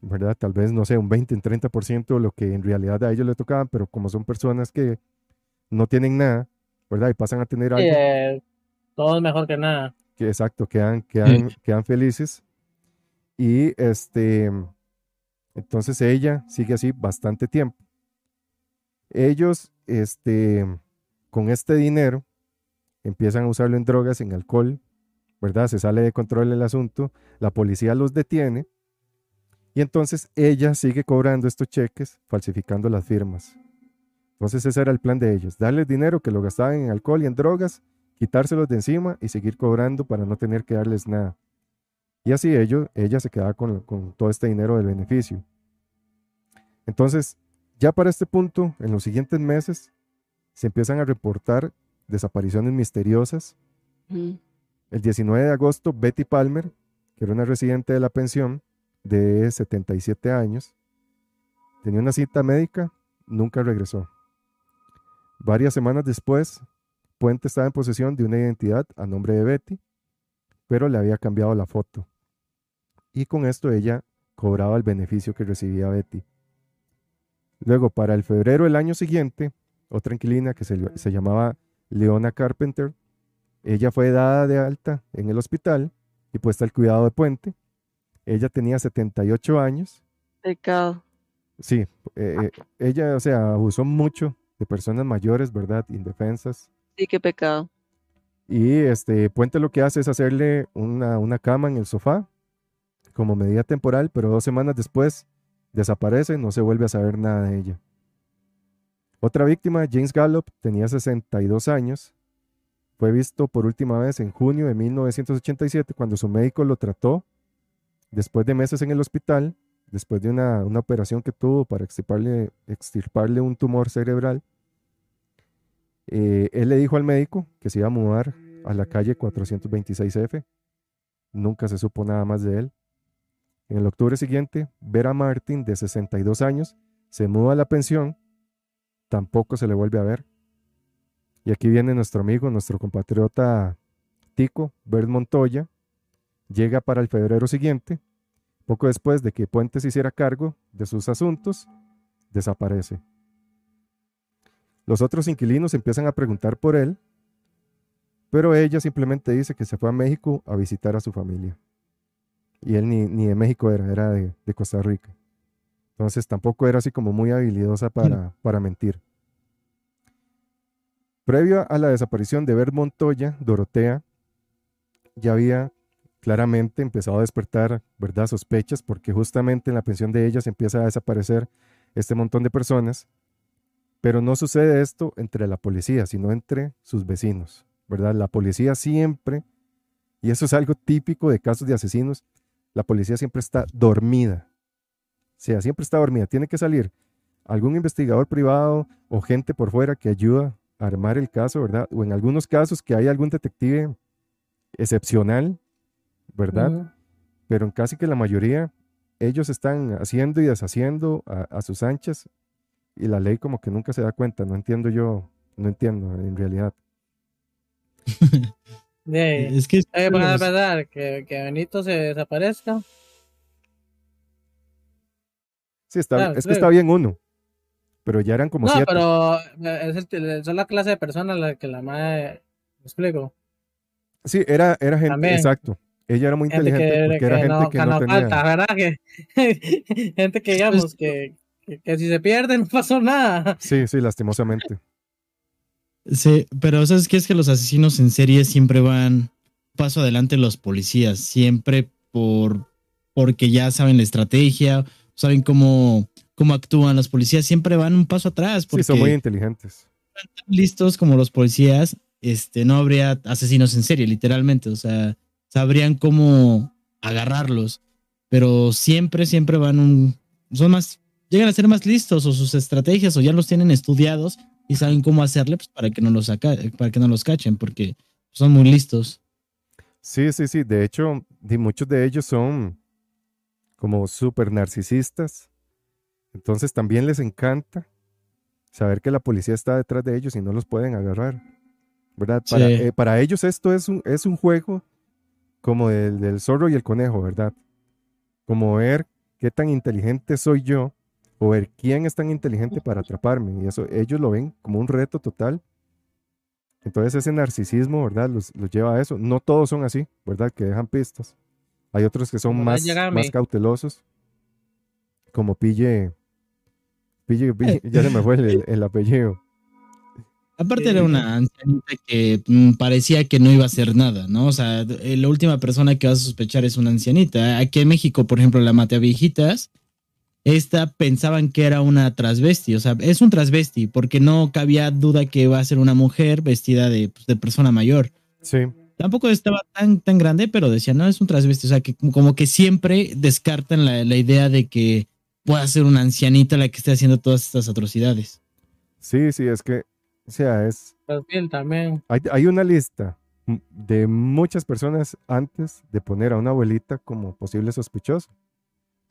¿verdad? Tal vez, no sé, un 20, un 30% de lo que en realidad a ellos les tocaban, pero como son personas que no tienen nada, ¿verdad? Y pasan a tener Sí, algo, eh, todo es mejor que nada. que exacto, quedan, quedan, quedan felices. Y este, entonces ella sigue así bastante tiempo. Ellos, este, con este dinero, empiezan a usarlo en drogas, en alcohol, ¿verdad? Se sale de control el asunto, la policía los detiene y entonces ella sigue cobrando estos cheques, falsificando las firmas. Entonces ese era el plan de ellos, darles dinero que lo gastaban en alcohol y en drogas, quitárselos de encima y seguir cobrando para no tener que darles nada. Y así ellos, ella se quedaba con, con todo este dinero del beneficio. Entonces, ya para este punto, en los siguientes meses, se empiezan a reportar desapariciones misteriosas. El 19 de agosto, Betty Palmer, que era una residente de la pensión de 77 años, tenía una cita médica, nunca regresó. Varias semanas después, Puente estaba en posesión de una identidad a nombre de Betty, pero le había cambiado la foto. Y con esto ella cobraba el beneficio que recibía Betty. Luego, para el febrero del año siguiente, otra inquilina que se, se llamaba Leona Carpenter, ella fue dada de alta en el hospital y puesta al cuidado de Puente. Ella tenía 78 años. Pecado. Sí, eh, eh, ella, o sea, abusó mucho de personas mayores, ¿verdad? Indefensas. Sí, qué pecado. Y este Puente lo que hace es hacerle una, una cama en el sofá como medida temporal, pero dos semanas después desaparece, no se vuelve a saber nada de ella. Otra víctima, James Gallup, tenía 62 años. Fue visto por última vez en junio de 1987 cuando su médico lo trató después de meses en el hospital, después de una, operación que tuvo para extirparle, extirparle un tumor cerebral. Eh, él le dijo al médico que se iba a mudar a la calle 426F. Nunca se supo nada más de él. En el octubre siguiente, Vera Martin, de 62 años, se muda a la pensión. Tampoco se le vuelve a ver. Y aquí viene nuestro amigo, nuestro compatriota Tico, Bert Montoya. Llega para el febrero siguiente. Poco después de que Puente se hiciera cargo de sus asuntos, desaparece. Los otros inquilinos empiezan a preguntar por él, pero ella simplemente dice que se fue a México a visitar a su familia. Y él ni, ni de México era, era de, de Costa Rica. Entonces tampoco era así como muy habilidosa para, para mentir. Previo a la desaparición de Bert Montoya, Dorotea ya había claramente empezado a despertar, ¿verdad?, sospechas, porque justamente en la pensión de ella se empieza a desaparecer este montón de personas, pero no sucede esto entre la policía, sino entre sus vecinos, ¿verdad? La policía siempre, y eso es algo típico de casos de asesinos, la policía siempre está dormida. O sea, siempre está dormida. Tiene que salir algún investigador privado o gente por fuera que ayuda a armar el caso, ¿verdad? O en algunos casos que hay algún detective excepcional, ¿verdad? Pero en casi que la mayoría, ellos están haciendo y deshaciendo a, a sus anchas y la ley como que nunca se da cuenta. No entiendo yo, no entiendo en realidad. Eh, Es que Oye, van a los- pensar que, que Benito se desaparezca. Sí, está, Claro, es que está bien uno, pero ya eran como No, siete. pero eh, es el, son la clase de personas la que la madre. ¿Me explico? Sí, era, era gente, También. exacto. Ella era muy Gente inteligente que, porque que era gente no, que que no no tenía. falta, ¿verdad? Que, gente que digamos que, que, que si se pierde no pasó nada. Sí, sí, lastimosamente. Sí, pero ¿sabes qué? Es que los asesinos en serie siempre van un paso adelante de los policías, siempre por porque ya saben la estrategia, saben cómo, cómo actúan los policías, siempre van un paso atrás, porque Sí, son muy inteligentes. listos como los policías, este, no habría asesinos en serie, literalmente, o sea, sabrían cómo agarrarlos, pero siempre, siempre van un, son más, llegan a ser más listos o sus estrategias o ya los tienen estudiados y saben cómo hacerle pues, para que no los saca, para que no los cachen, porque son muy listos. Sí, sí, sí. De hecho, muchos de ellos son como súper narcisistas. Entonces también les encanta saber que la policía está detrás de ellos y no los pueden agarrar. ¿Verdad? Para, Sí. eh, para ellos esto es un, es un juego como el del zorro y el conejo, ¿verdad? Como ver qué tan inteligente soy yo o ver quién es tan inteligente para atraparme. Y eso ellos lo ven como un reto total. Entonces ese narcisismo, ¿verdad? Los, los lleva a eso. No todos son así, ¿verdad? Que dejan pistas. Hay otros que son más, más cautelosos. Como Pille. Pille, Pille- ya se me fue el, el apellido. Aparte era una ancianita que mm, parecía que no iba a hacer nada, ¿no? O sea, eh, la última persona que vas a sospechar es una ancianita. Aquí en México, por ejemplo, la mate a viejitas, esta pensaban que era una transvesti, o sea, es un transvesti, porque no cabía duda que iba a ser una mujer vestida de, pues, de persona mayor. Sí, Tampoco estaba tan, tan grande, pero decían, no, es un transvesti. O sea, que como- como que siempre descartan la, la idea de que pueda ser una ancianita la que esté haciendo todas estas atrocidades. sí, sí, es que, o sea, es, Perfil también. hay, hay una lista de muchas personas antes de poner a una abuelita como posible sospechoso,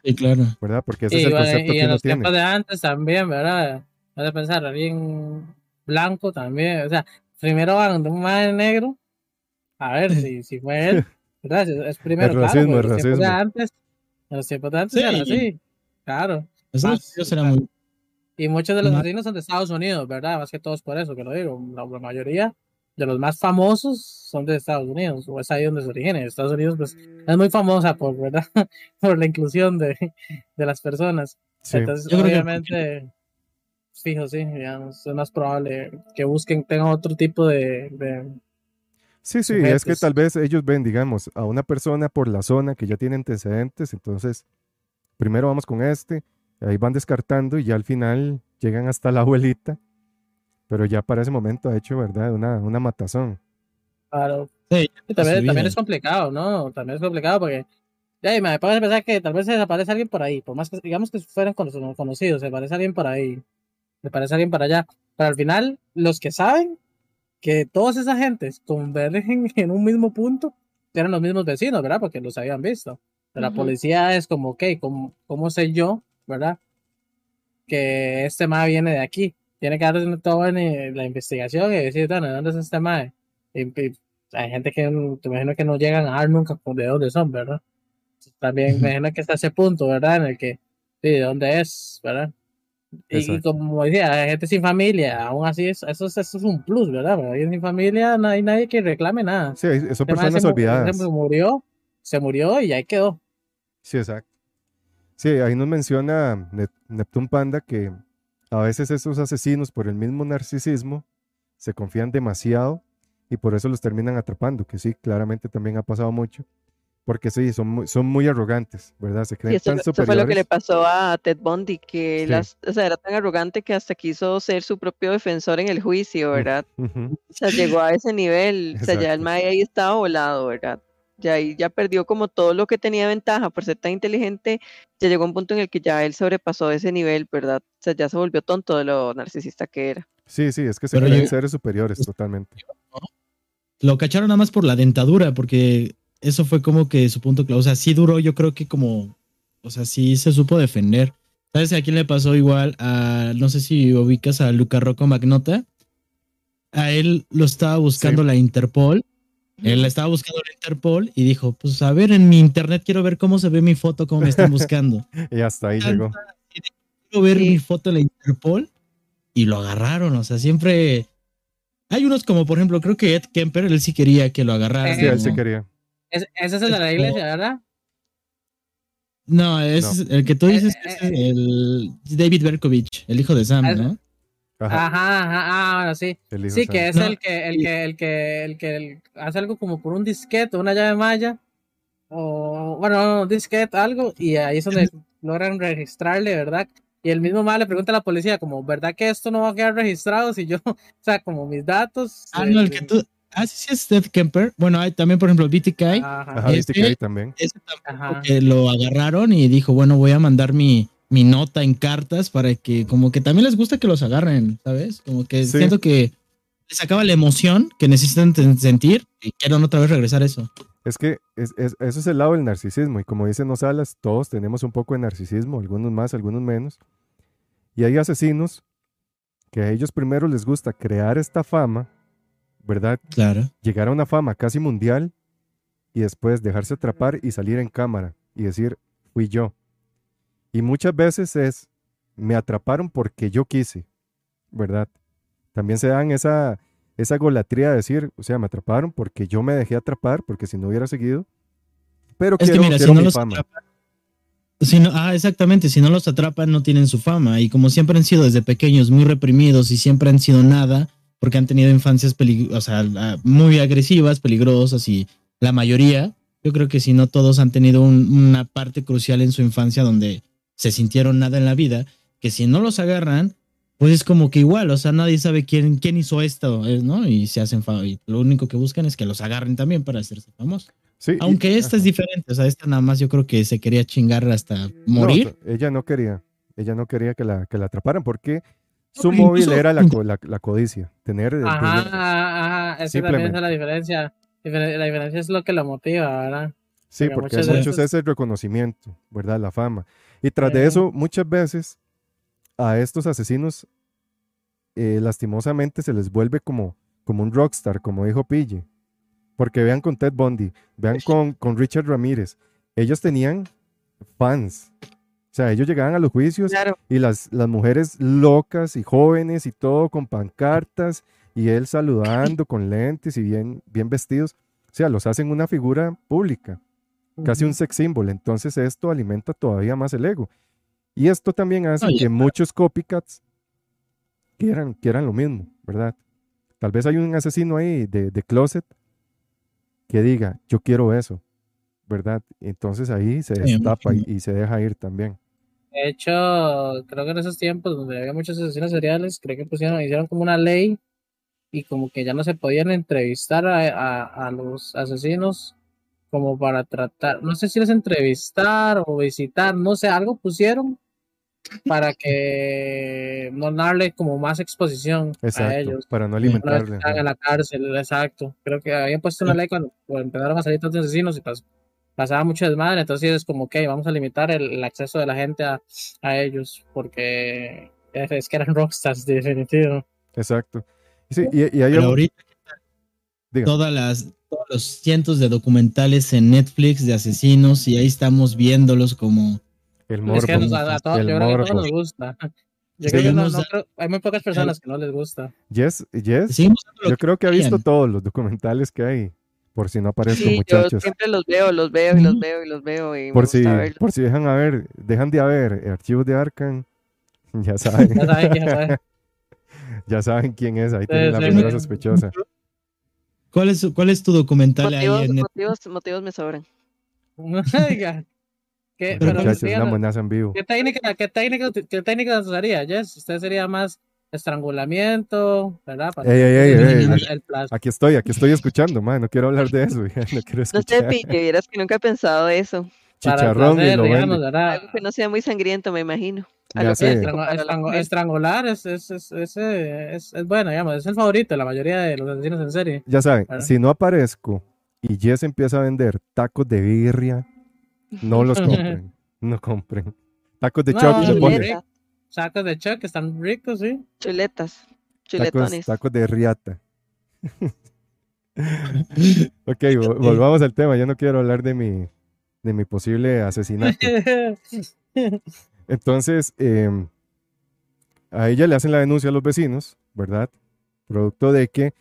Sí, claro. ¿verdad? Porque ese Y, es el bueno, concepto y que en uno los tiene. tiempos de antes también, ¿verdad? Vas a pensar, alguien blanco también. O sea, primero van de un madre negro. A ver si, si fue él. ¿verdad? Es, es primero, El claro, racismo, porque el en los tiempos de racismo. antes, en los tiempos de antes Sí. era así. Claro. Estados Ah, sí, era claro. muy- Y muchos de los Ma- asesinos son de Estados Unidos, ¿verdad? Más que todos por eso que lo digo. La, la mayoría de los más famosos son de Estados Unidos, o es ahí donde se originan. Estados Unidos, pues, es muy famosa por, ¿verdad? por la inclusión de, de las personas. Sí, Entonces, Yo creo que- obviamente, fijo, sí, digamos, es más probable que busquen, tengan otro tipo de, de- sí, sí, es que tal vez ellos ven, digamos, a una persona por la zona que ya tiene antecedentes, entonces primero vamos con este, ahí van descartando y ya al final llegan hasta la abuelita, pero ya para ese momento ha hecho, ¿verdad? Una, una matazón. Claro. Sí, Y también, también es complicado, ¿no? También es complicado porque ya, y me puedes pensar que tal vez se desaparece alguien por ahí, por más que digamos que fueran cono- conocidos, se parece alguien por ahí, se parece alguien para allá. Pero al final, los que saben que todas esas gentes convergen en un mismo punto, eran los mismos vecinos, ¿verdad? Porque los habían visto. Pero la Ujú. policía es como, ok, ¿cómo, cómo sé yo, ¿verdad? Que este mae viene de aquí. Tiene que dar toda la investigación y decir, bueno, ¿de dónde es este mae? Y- y hay gente que te imagino que no llegan a dar nunca de dónde son, ¿verdad? También me imagino que está ese punto, ¿verdad? En el que, sí, de dónde es, ¿verdad? Y, y como decía, hay gente sin familia, aún así, es- eso, es- eso es un plus, ¿verdad? Pero alguien sin familia, no hay nadie que reclame nada. Sí, son Este personas se olvidadas. Se murió, se murió y ahí quedó. Sí, exacto. Sí, ahí nos menciona Nep- Neptune Panda que a veces esos asesinos por el mismo narcisismo se confían demasiado y por eso los terminan atrapando, que sí, claramente también ha pasado mucho, porque sí, son muy, son muy arrogantes, ¿verdad? Se creen eso, tan eso fue lo que le superiores. pasó a Ted Bundy, que Sí. las, o sea, era tan arrogante que hasta quiso ser su propio defensor en el juicio, ¿verdad? O sea, llegó a ese nivel, o sea, ya el mae ahí estaba volado, ¿verdad? Ya ahí ya perdió como todo lo que tenía ventaja por ser tan inteligente, ya llegó a un punto en el que ya él sobrepasó ese nivel, ¿verdad? O sea, ya se volvió tonto de lo narcisista que era. Sí, sí, es que se creen seres superiores totalmente. Lo cacharon nada más por la dentadura, porque eso fue como que su punto clave. O sea, sí duró, yo creo que como. O sea, sí se supo defender. ¿Sabes a quién le pasó igual? A. No sé si ubicas a Luca Rocco Magnota. A él lo estaba buscando la Interpol. Él estaba buscando la Interpol y dijo: Pues a ver, en mi internet quiero ver cómo se ve mi foto, cómo me están buscando. Y hasta ahí llegó. quiero ver Sí. mi foto en la Interpol y lo agarraron. O sea, siempre hay unos como, por ejemplo, creo que Ed Kemper, él sí quería que lo agarraran. Sí, él sí como- quería. Es- ese es el de la iglesia, ¿verdad? No, es el que tú dices Eh, es el David Berkovich, el hijo de Sam, ¿no? Ajá, Ajá, ajá, ah, bueno, sí. Sí, Sam. que es No, el que, el que, el que, el que el- hace algo como por un disquete, una llave maya, o bueno, un disquete, algo, y ahí es donde logran registrarle, ¿verdad? Y el mismo mal le pregunta a la policía, como, ¿verdad que esto no va a quedar registrado si yo, o sea, como mis datos? Ah, eh, no, el que tú. Ah, sí, sí, es Kemper. Bueno, hay también, por ejemplo, BTK. Ajá, Este- que ahí también. Ajá. que lo agarraron y dijo, bueno, voy a mandar mi, mi nota en cartas para que, como que también les gusta que los agarren, ¿sabes? Como que Sí. siento que les acaba la emoción que necesitan sentir y quieren otra vez regresar a eso. Es que es- es- eso es el lado del narcisismo. Y como dicen los alas, todos tenemos un poco de narcisismo, algunos más, algunos menos. Y hay asesinos que a ellos primero les gusta crear esta fama, ¿verdad? Claro. Llegar a una fama casi mundial y después dejarse atrapar y salir en cámara y decir, fui yo. Y muchas veces es, me atraparon porque yo quise, ¿verdad? También se dan esa, esa golatría de decir, o sea, me atraparon porque yo me dejé atrapar, porque si no hubiera seguido. Pero Es quiero, que mira, si no mi los fama. atrapan, si no, ah, exactamente, si no los atrapan no tienen su fama y como siempre han sido desde pequeños muy reprimidos y siempre han sido nada porque han tenido infancias o sea, muy agresivas, peligrosas y la mayoría, yo creo que si no todos han tenido un- una parte crucial en su infancia donde se sintieron nada en la vida, que si no los agarran, pues es como que igual, o sea, nadie sabe quién, quién hizo esto, ¿no? Y se hacen y lo único que buscan es que los agarren también para hacerse famosos. Sí, y- Aunque esta es ajá. diferente, o sea, esta nada más yo creo que se quería chingar hasta morir. No, ella no quería, ella no quería que la, que la atraparan porque su pero móvil incluso- era la, co- la, la codicia, tener Ajá, ajá, ajá, esa también es Simplemente. la diferencia. Difer- La diferencia es lo que lo motiva, ¿verdad? Sí, Porque porque muchos veces- es el reconocimiento, ¿verdad? La fama. Y tras de eso, muchas veces a estos asesinos, eh, lastimosamente, se les vuelve como, como un rockstar, como dijo Pille. Porque vean con Ted Bundy, vean con, con Richard Ramírez. Ellos tenían fans. O sea, ellos llegaban a los juicios Claro, y las, las mujeres locas y jóvenes y todo con pancartas y él saludando con lentes y bien, bien vestidos. O sea, los hacen una figura pública casi un sex symbol. Entonces esto alimenta todavía más el ego. Y esto también hace que muchos copycats quieran, quieran lo mismo, ¿verdad? Tal vez hay un asesino ahí de, de closet que diga, yo quiero eso, ¿verdad? Entonces ahí se destapa y, se deja ir también. De hecho, creo que en esos tiempos donde había muchos asesinos seriales, creo que pusieron, hicieron como una ley y como que ya no se podían entrevistar a, a- a los asesinos como para tratar, no sé si les entrevistar o visitar, no sé, algo pusieron para que no darle como más exposición a ellos. para no Una vez que alimentarle. estaban ajá. en la cárcel, exacto. Creo que habían puesto una ley cuando, cuando empezaron a salir tantos asesinos y pas- pasaba mucho desmadre, entonces es como, ok, vamos a limitar el, el acceso de la gente a, a ellos, porque es, es que eran rockstars, definitivo. Exacto. Y, sí, y, y hay Pero ahorita Todas las, todos los cientos de documentales en Netflix de asesinos y ahí estamos viéndolos como el Es que morbo. nos- a, a todos, el yo creo que a todos morbo. nos gusta. Yo Sí. creo que no- Nos no creo- hay muy pocas personas que no les gusta. Yes, yes. Yo creo que ha visto todos los documentales que hay. Por si no aparezco, sí, yo muchachos. siempre los veo, los veo y los veo y los veo y Por gusta si, por si dejan a ver, dejan de haber archivos de Arkham, ya saben, Ya saben quién fue. ya saben quién es, ahí tienen la sí, primera sí. sospechosa. ¿Cuál es, ¿Cuál es tu documental ahí Motivos, en Netflix? motivos, motivos me sobran. Oiga, ¿qué, Pero pero muchachos, una amenaza en vivo. ¿qué técnica, qué técnica, qué técnica usaría, Jess? Usted sería más estrangulamiento, ¿verdad? Para Ey, ey, ey, el- ey, el- Aquí estoy, aquí estoy escuchando, man. No quiero hablar de eso, no quiero No sé, escuchar. Pille, vieras que nunca he pensado eso. Chicharrón y lo digamos. Algo que no sea muy sangriento, me imagino. Me Algo hace- físico Estrangu- para la estrangu- mujer. estrangular es, es, es, ese es, es bueno, digamos, es el favorito de la mayoría de los asesinos en serie. Ya saben, si no aparezco y Jess empieza a vender tacos de birria, no los compren. No compren. Tacos de No, choc Sacos de chuck están ricos, sí. chuletas, Tacos, chuletones. tacos de riata. ok, vo- volvamos al tema. Yo no quiero hablar de mi, de mi posible asesinato. Entonces, em, a ella le hacen la denuncia a los vecinos, ¿verdad? Producto de que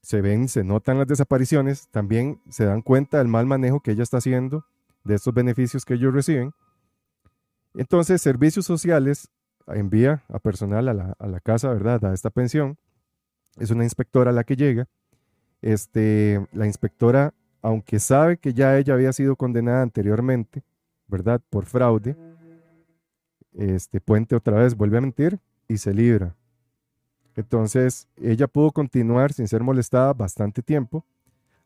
se ven, se notan las desapariciones, también se dan cuenta del mal manejo que ella está haciendo de estos beneficios que ellos reciben. Entonces, Servicios Sociales envía a personal a la, a la casa, ¿verdad? A esta pensión. Es una inspectora la que llega. Este, la inspectora, aunque sabe que ya ella había sido condenada anteriormente, ¿verdad? Por fraude, este Puente otra vez vuelve a mentir y se libra. Entonces, ella pudo continuar sin ser molestada bastante tiempo,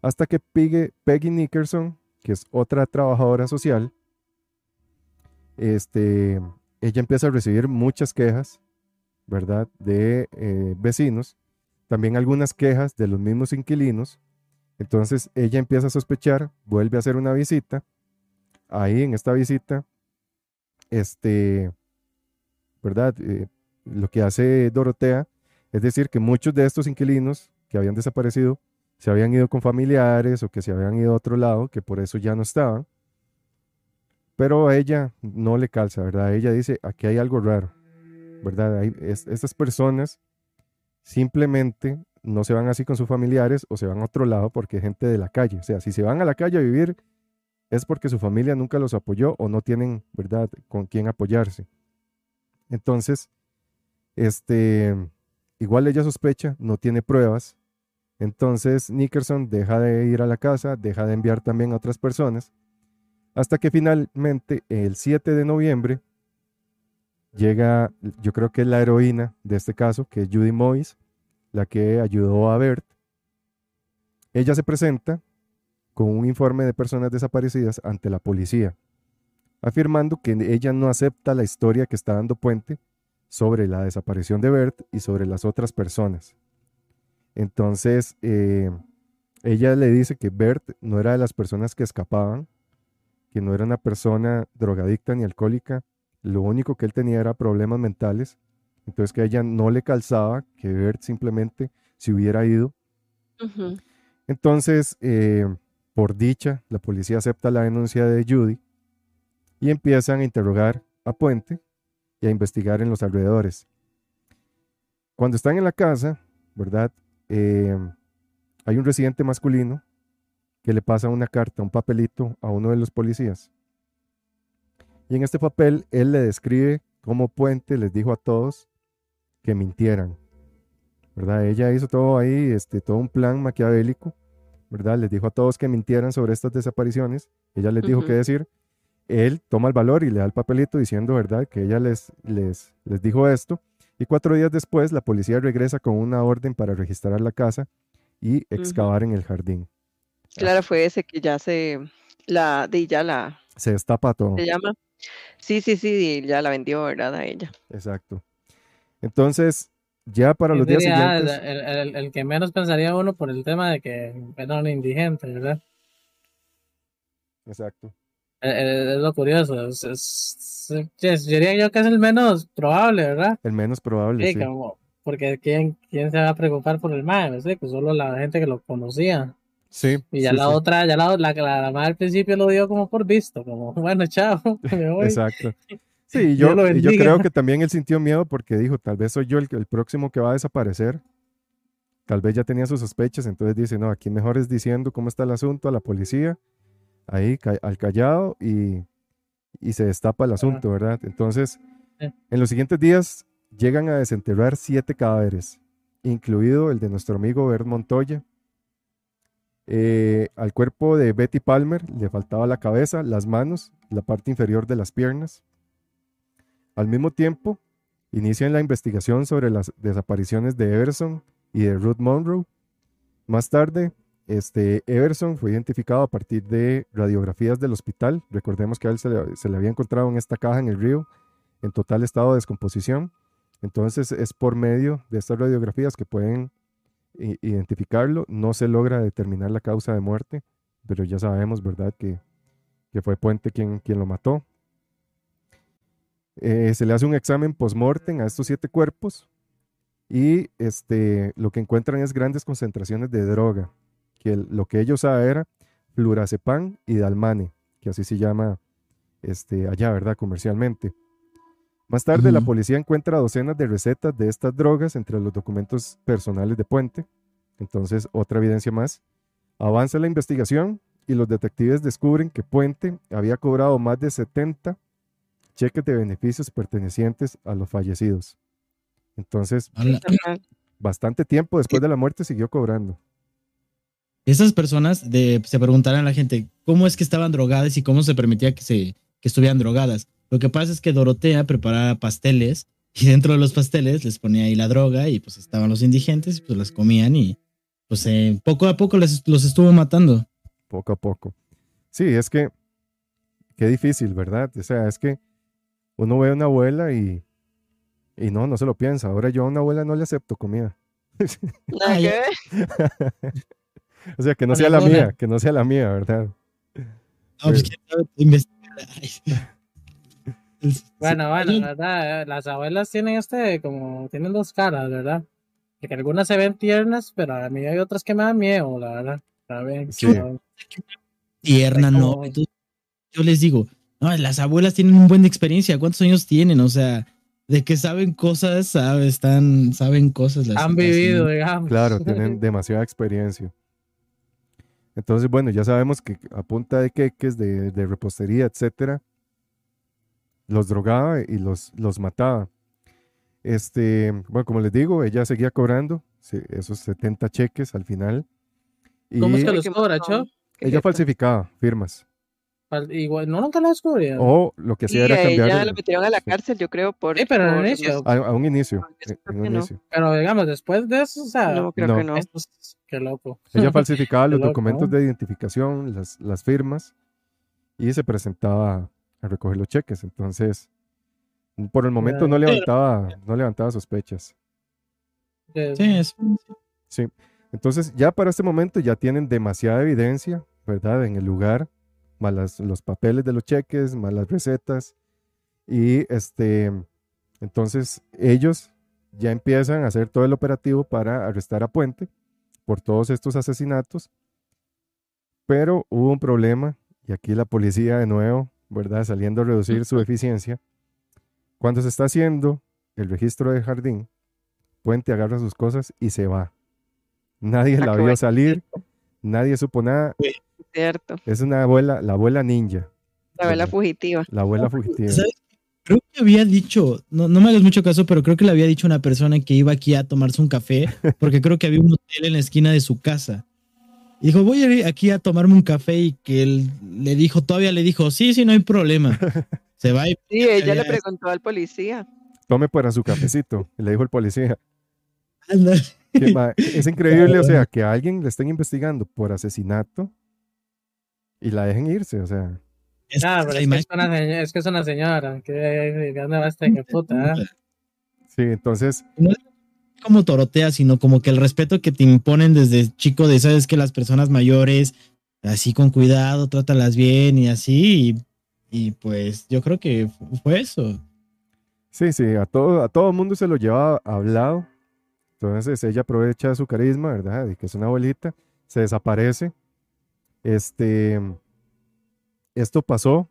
hasta que Peggy, Peggy Nickerson, que es otra trabajadora social, este, ella empieza a recibir muchas quejas, ¿verdad? De eh, vecinos, también algunas quejas de los mismos inquilinos. Entonces, ella empieza a sospechar, vuelve a hacer una visita. Ahí en esta visita, este, ¿verdad? Eh, lo que hace Dorotea es decir que muchos de estos inquilinos que habían desaparecido se habían ido con familiares o que se habían ido a otro lado, que por eso ya no estaban. Pero ella no le calza, ¿verdad? Ella dice, aquí hay algo raro, ¿verdad? Estas personas simplemente no se van así con sus familiares o se van a otro lado porque es gente de la calle. O sea, si se van a la calle a vivir es porque su familia nunca los apoyó o no tienen, ¿verdad?, con quién apoyarse. Entonces, este, igual ella sospecha, no tiene pruebas. Entonces, Nickerson deja de ir a la casa, deja de enviar también a otras personas, hasta que finalmente, el 7 de noviembre, llega, yo creo que es la heroína de este caso, que es Judy Moyes, la que ayudó a Bert. Ella se presenta con un informe de personas desaparecidas ante la policía, afirmando que ella no acepta la historia que está dando Puente sobre la desaparición de Bert y sobre las otras personas. Entonces, eh, ella le dice que Bert no era de las personas que escapaban, que no era una persona drogadicta ni alcohólica, lo único que él tenía era problemas mentales, entonces que a ella no le calzaba que Bert simplemente se hubiera ido entonces, eh, por dicha, la policía acepta la denuncia de Judy y empiezan a interrogar a Puente y a investigar en los alrededores. Cuando están en la casa, ¿verdad? Eh, hay un residente masculino que le pasa una carta, un papelito a uno de los policías. Y en este papel él le describe cómo Puente les dijo a todos que mintieran. ¿Verdad? Ella hizo todo ahí, este, todo un plan maquiavélico, ¿verdad? Les dijo a todos que mintieran sobre estas desapariciones. Ella les dijo Ujú. qué decir. Él toma el valor y le da el papelito diciendo, ¿verdad? Que ella les, les, les dijo esto. Y cuatro días después, la policía regresa con una orden para registrar la casa y excavar en el jardín. Claro, fue ese que ya se, la, de ya la, Se destapa todo. se llama. Sí, sí, sí, ya la vendió, ¿verdad? A ella. Exacto. Entonces, ya para los días el, siguientes, el- el- el que menos pensaría uno por el tema de que era un indigente, ¿verdad? exacto. Eh, eh, Es, lo curioso. Es, es- es- diría yo que es el menos probable, ¿verdad? El menos probable, Sí, sí. como- porque ¿quién, ¿quién se va a preocupar por el mae? ¿Me explico? Solo la gente que lo conocía. Sí, Y ya sí, la sí, otra, ya la, la, la, la madre al principio lo dio como por visto, como, bueno, chao, me voy. Exacto. Sí, yo, lo yo creo que también él sintió miedo porque dijo, tal vez soy yo el, el próximo que va a desaparecer. Tal vez ya tenía sus sospechas, entonces dice, no, aquí mejor es diciendo cómo está el asunto a la policía, ahí al callado y, y se destapa el asunto, ¿verdad? Entonces, en los siguientes días llegan a desenterrar siete cadáveres, incluido el de nuestro amigo Bert Montoya. Eh, al cuerpo de Betty Palmer le faltaba la cabeza, las manos, la parte inferior de las piernas. Al mismo tiempo, Inician la investigación sobre las desapariciones de Everson y de Ruth Monroe. Más tarde, este, Everson fue identificado a partir de radiografías del hospital. Recordemos que a él se le, se le había encontrado en esta caja en el río en total estado de descomposición. Entonces es por medio de estas radiografías que pueden identificarlo. No se logra determinar la causa de muerte, pero ya sabemos, ¿verdad?, que, que fue Puente quien, quien lo mató. Eh, se le hace un examen post-mortem a estos siete cuerpos y este, lo que encuentran es grandes concentraciones de droga, que el- lo que ellos saben era flurazepam y dalmane, que así se llama este, allá, ¿verdad?, comercialmente. Más tarde, la policía encuentra docenas de recetas de estas drogas entre los documentos personales de Puente. Entonces, otra evidencia más. Avanza la investigación y los detectives descubren que Puente había cobrado más de 70 cheques de beneficios pertenecientes a los fallecidos. Entonces, bastante tiempo después de la muerte siguió cobrando. Esas personas de, se preguntarán a la gente cómo es que estaban drogadas y cómo se permitía que, se, que estuvieran drogadas. Lo que pasa es que Dorotea preparaba pasteles y dentro de los pasteles les ponía ahí la droga y pues estaban los indigentes, pues las comían y pues eh, poco a poco les, los estuvo matando. poco a poco. Sí, es que, qué difícil, ¿verdad? O sea, es que uno ve a una abuela y, y no, no se lo piensa. Ahora yo a una abuela no le acepto comida. O sea, que no sea la mía, que no sea la mía, ¿verdad? No, pues, investigar. Ay. Bueno, bueno. ¿verdad? Eh, Las abuelas tienen este, como, tienen dos caras, ¿verdad? Que algunas se ven tiernas, pero a mí hay otras que me dan miedo, la verdad. Sí. tierna, ¿no? yo les digo, no, las abuelas tienen un buen de experiencia. ¿Cuántos años tienen? O sea, de que saben cosas, sabe, están, saben cosas. las- Han vivido, digamos. Claro, tienen demasiada experiencia. Entonces, bueno, ya sabemos que a punta de queques, de, de repostería, etcétera, los drogaba y los, los mataba. Este, bueno, como les digo, ella seguía cobrando esos 70 cheques al final. Y ¿Cómo es que los cobra. Cho? Ella falsificaba firmas. Igual, no, nunca lo descubrieron. O lo que Sí, hacía era a cambiar ella el- la metieron a la sí, cárcel, yo creo, por. Sí, pero en por- inicio. a, a un inicio. No, eso en creo un que no. inicio. Pero digamos, después de eso, o sea, No, creo No. que no. esto es- qué loco. Ella falsificaba los loco, documentos ¿no? de identificación, las, las firmas, y se presentaba a recoger los cheques. Entonces, por el momento no levantaba, no levantaba sospechas. Sí, es- Sí. Entonces, ya para este momento ya tienen demasiada evidencia, ¿verdad? En el lugar, más las- los papeles de los cheques, más las recetas. Y este, entonces ellos ya empiezan a hacer todo el operativo para arrestar a Puente por todos estos asesinatos. Pero hubo un problema, y aquí la policía de nuevo, ¿verdad? Saliendo a reducir su eficiencia. Cuando se está haciendo el registro del jardín, Puente agarra sus cosas y se va. Nadie Ah, la vio salir, nadie supo nada. Cierto. Es una abuela, la abuela ninja, La Ajá. fugitiva. la abuela fugitiva. ¿Sabes? Creo que había dicho, no, no me hagas mucho caso, pero creo que le había dicho una persona que iba aquí a tomarse un café, porque creo que había un hotel en la esquina de su casa. Y dijo, voy a ir aquí a tomarme un café y que él le dijo, todavía le dijo, sí, sí, no hay problema. Se va y Sí, ella le preguntó al policía. Tome para su cafecito, le dijo el policía. anda. Que, ma, es increíble, o sea, que a alguien le estén investigando por asesinato y la dejen irse, o sea. Es- Ah, pero es, que es, una, señora, es que es una señora. que ¿De dónde va este que puta? eh? Sí, entonces, como torotea, sino como que el respeto que te imponen desde chico de, sabes que las personas mayores, así con cuidado, trátalas bien y así, y, y pues yo creo que fu- fue eso. sí, sí, a todo, a todo el mundo se lo lleva hablado. Entonces ella aprovecha su carisma, ¿verdad? Y que es una abuelita, se desaparece. Este, esto pasó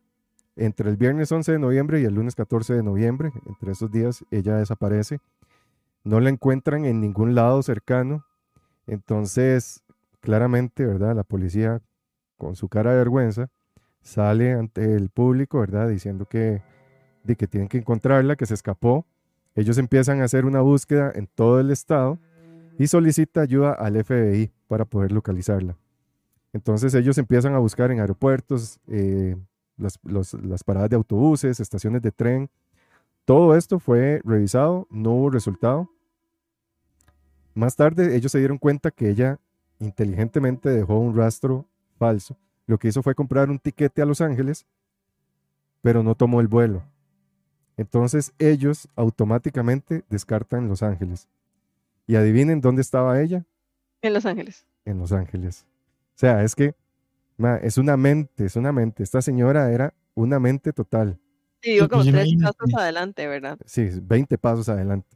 entre el viernes 11 de noviembre y el lunes 14 de noviembre. Entre esos días ella desaparece. No la encuentran en ningún lado cercano. Entonces, claramente, ¿verdad? La policía, con su cara de vergüenza, sale ante el público, ¿verdad? Diciendo que, de que tienen que encontrarla, que se escapó. Ellos empiezan a hacer una búsqueda en todo el estado y solicita ayuda al FBI para poder localizarla. Entonces ellos empiezan a buscar en aeropuertos, eh, las, las paradas de autobuses, estaciones de tren, todo esto fue revisado, no hubo resultado. Más tarde ellos se dieron cuenta que ella inteligentemente dejó un rastro falso. Lo que hizo fue comprar un tiquete a Los Ángeles, pero no tomó el vuelo. Entonces ellos automáticamente descartan Los Ángeles. Y adivinen dónde estaba ella. En Los Ángeles. En Los Ángeles. O sea, es que ma, es una mente, es una mente. Esta señora era una mente total. Sí, digo como Pues tres imagínate. pasos adelante, ¿verdad? Sí, 20 pasos adelante.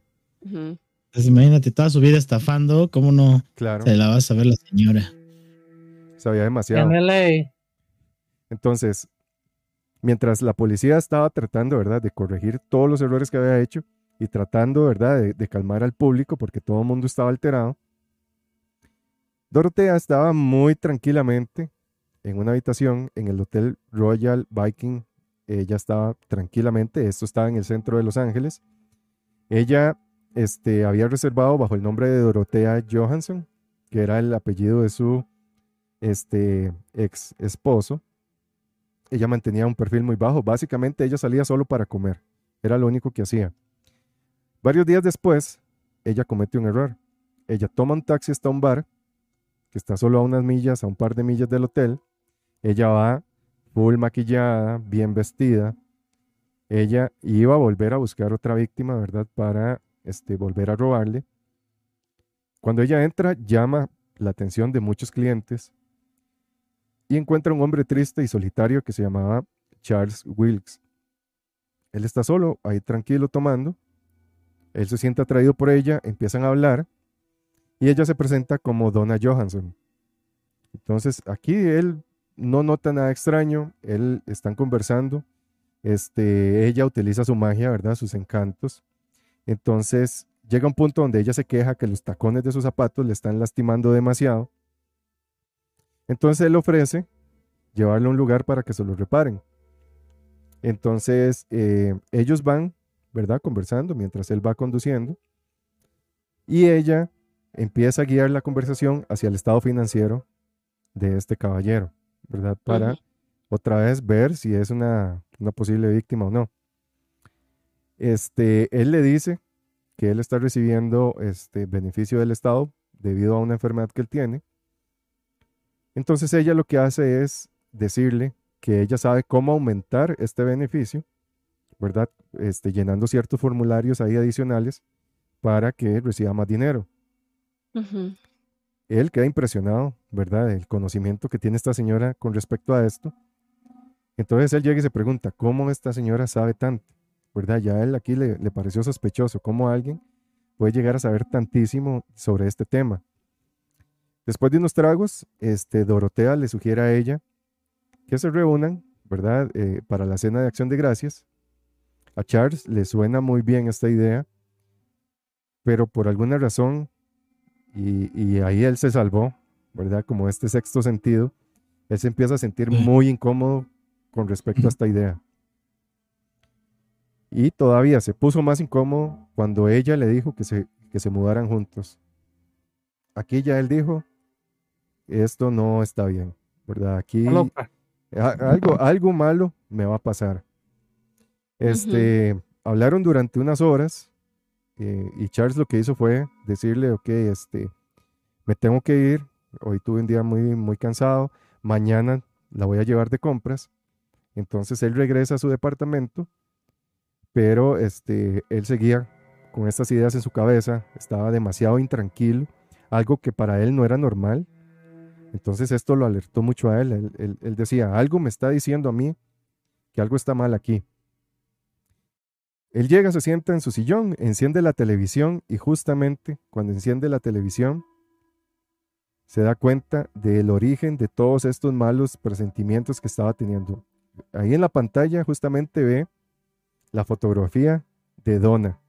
Ujú. Pues imagínate toda su vida estafando, ¿cómo no Claro, se la va a saber la señora? sabía demasiado. En LA. Entonces, mientras la policía estaba tratando, ¿verdad?, de corregir todos los errores que había hecho y tratando, ¿verdad?, de, calmar al público porque todo el mundo estaba alterado, Dorotea estaba muy tranquilamente en una habitación en el Hotel Royal Viking. Ella estaba tranquilamente, esto estaba en el centro de Los Ángeles. Ella este, había reservado bajo el nombre de Dorotea Johansson, que era el apellido de su este, ex esposo ella mantenía un perfil muy bajo. Básicamente ella salía solo para comer. Era lo único que hacía. Varios días después, ella comete un error. Ella toma un taxi hasta un bar, que está solo a unas millas, a un par de millas del hotel. Ella va full maquillada, bien vestida. Ella iba a volver a buscar otra víctima, ¿verdad? Para este, volver a robarle. Cuando ella entra, llama la atención de muchos clientes y encuentra un hombre triste y solitario que se llamaba Charles Wilkes. Él está solo, ahí tranquilo tomando. Él se siente atraído por ella, empiezan a hablar y ella se presenta como Donna Johansson. Entonces aquí él no nota nada extraño, él están conversando. Este, ella utiliza su magia, ¿verdad? Sus encantos. Entonces llega un punto donde ella se queja que los tacones de sus zapatos le están lastimando demasiado. Entonces él ofrece llevarle a un lugar para que se lo reparen. Entonces eh, ellos van, ¿verdad? Conversando mientras él va conduciendo. Y ella empieza a guiar la conversación hacia el estado financiero de este caballero, ¿verdad? Para otra vez ver si es una, una posible víctima o no. Este, él le dice que él está recibiendo este beneficio del Estado debido a una enfermedad que él tiene. Entonces ella lo que hace es decirle que ella sabe cómo aumentar este beneficio, ¿verdad? Este, llenando ciertos formularios ahí adicionales para que reciba más dinero. Ujú. Él queda impresionado, ¿verdad? El conocimiento que tiene esta señora con respecto a esto. Entonces él llega y se pregunta, ¿cómo esta señora sabe tanto? ¿Verdad? Ya a él aquí le, le pareció sospechoso, ¿cómo alguien puede llegar a saber tantísimo sobre este tema? Después de unos tragos, este, Dorotea le sugiere a ella que se reúnan, ¿verdad? Eh, para la cena de acción de gracias. A Charles le suena muy bien esta idea, pero por alguna razón, y, y ahí él se salvó, ¿verdad? Como este sexto sentido, él se empieza a sentir muy incómodo con respecto a esta idea. Y todavía se puso más incómodo cuando ella le dijo que se, que se mudaran juntos. Aquí ya él dijo, esto no está bien, ¿verdad? Aquí Está loca. a- algo, algo malo me va a pasar. Este, hablaron durante unas horas eh, y Charles lo que hizo fue decirle, ok, este, me tengo que ir, hoy tuve un día muy, muy cansado, mañana la voy a llevar de compras. Entonces él regresa a su departamento, pero este, él seguía con estas ideas en su cabeza, estaba demasiado intranquilo, algo que para él no era normal. Entonces esto lo alertó mucho a él. Él, él- él decía, algo me está diciendo a mí que algo está mal aquí. Él llega, se sienta en su sillón, enciende la televisión y justamente cuando enciende la televisión se da cuenta del origen de todos estos malos presentimientos que estaba teniendo. Ahí en la pantalla justamente ve la fotografía de Donna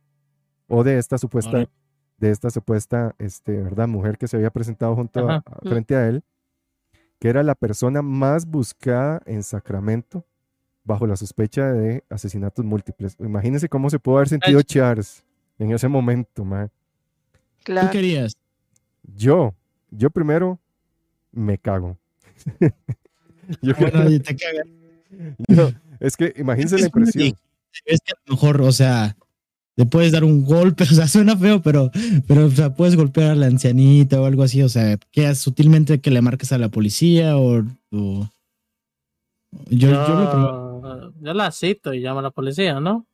o de esta supuesta. De esta supuesta este, ¿verdad? mujer que se había presentado junto a- a- frente a él, que era la persona más buscada en Sacramento bajo la sospecha de asesinatos múltiples. Imagínense cómo se pudo haber sentido Ay. Charles en ese momento, man. ¿Tú Claro. querías? Yo, yo primero me cago. yo, Bueno, te cagas. es que imagínense la Es impresión. es que a lo mejor, o sea, le puedes dar un golpe, o sea, suena feo, pero, pero o sea, puedes golpear a la ancianita o algo así, o sea, que sutilmente que le marques a la policía o... o... Yo, yo, yo, la cito y llamo a la policía, ¿no?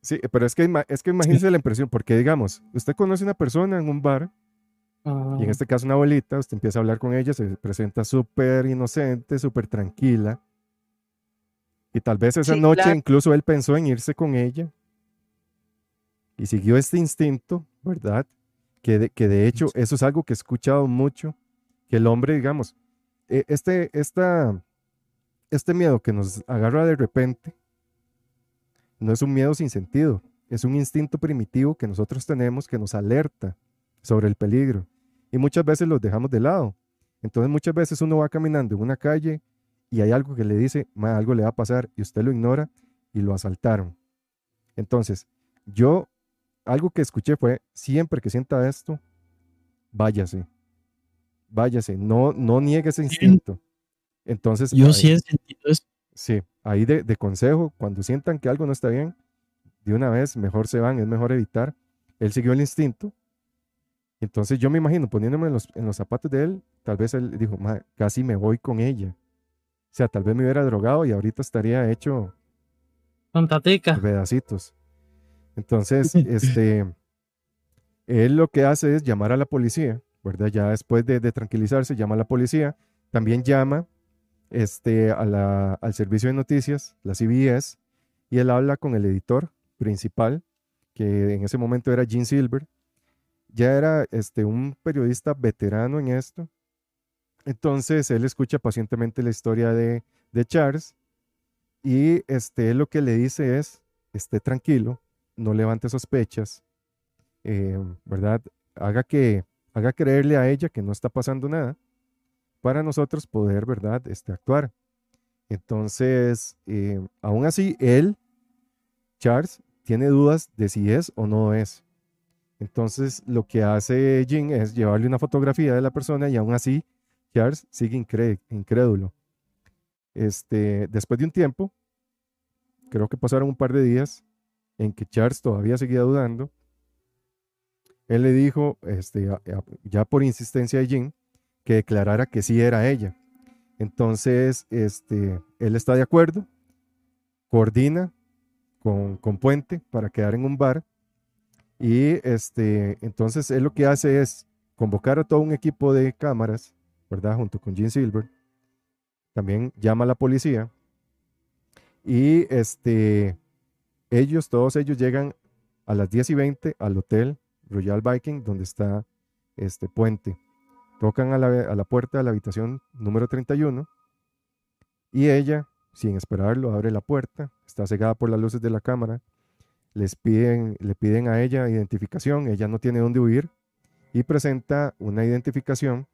Sí, pero es que, es que imagínese la impresión, porque digamos, usted conoce a una persona en un bar, y en este caso una abuelita, usted empieza a hablar con ella, se presenta súper inocente, súper tranquila, y tal vez esa noche incluso él pensó en irse con ella, y siguió este instinto, ¿verdad? Que de, que de hecho eso es algo que he escuchado mucho, que el hombre, digamos, e, este, esta, este miedo que nos agarra de repente, no es un miedo sin sentido, es un instinto primitivo que nosotros tenemos que nos alerta sobre el peligro y muchas veces los dejamos de lado. Entonces muchas veces uno va caminando en una calle y hay algo que le dice, algo le va a pasar y usted lo ignora y lo asaltaron. Entonces, yo algo que escuché fue, siempre que sienta esto, váyase, váyase, no, no niegue ese instinto. Entonces, yo sí he sentido eso. Sí, ahí de, de, consejo, cuando sientan que algo no está bien, de una vez mejor se van, es mejor evitar. Él siguió el instinto. Entonces yo me imagino poniéndome en los, en los zapatos de él, tal vez él dijo, casi me voy con ella. O sea, tal vez me hubiera drogado y ahorita estaría hecho... Con tatica. Pedacitos. Entonces, este, él lo que hace es llamar a la policía, ¿verdad? Ya después de, tranquilizarse, llama a la policía, también llama este, a la, al servicio de noticias, la CBS, y él habla con el editor principal, que en ese momento era Gene Silver. Ya era este, un periodista veterano en esto. Entonces él escucha pacientemente la historia de, de Charles y este, lo que le dice es, esté tranquilo, no levante sospechas, eh, ¿verdad? Haga que, haga creerle a ella que no está pasando nada para nosotros poder, ¿verdad? Este, actuar. Entonces, eh, aún así, él, Charles, tiene dudas de si es o no es. Entonces, lo que hace Jim es llevarle una fotografía de la persona y aún así, Charles sigue incrédulo. Este, después de un tiempo, creo que pasaron un par de días, en que Charles todavía seguía dudando, él le dijo, este, ya por insistencia de Jean, que declarara que sí era ella. Entonces, este, él está de acuerdo, coordina con, con, Puente para quedar en un bar y este, entonces él lo que hace es convocar a todo un equipo de cámaras, ¿verdad? Junto con Jean Silver. También llama a la policía y este, ellos, todos ellos llegan a las 10 y 20 al hotel Royal Viking, donde está este puente. Tocan a la, puerta de la habitación número 31 y ella, sin esperarlo, abre la puerta. Está cegada por las luces de la cámara. Les piden, le piden a ella identificación. Ella no tiene dónde huir y presenta una identificación,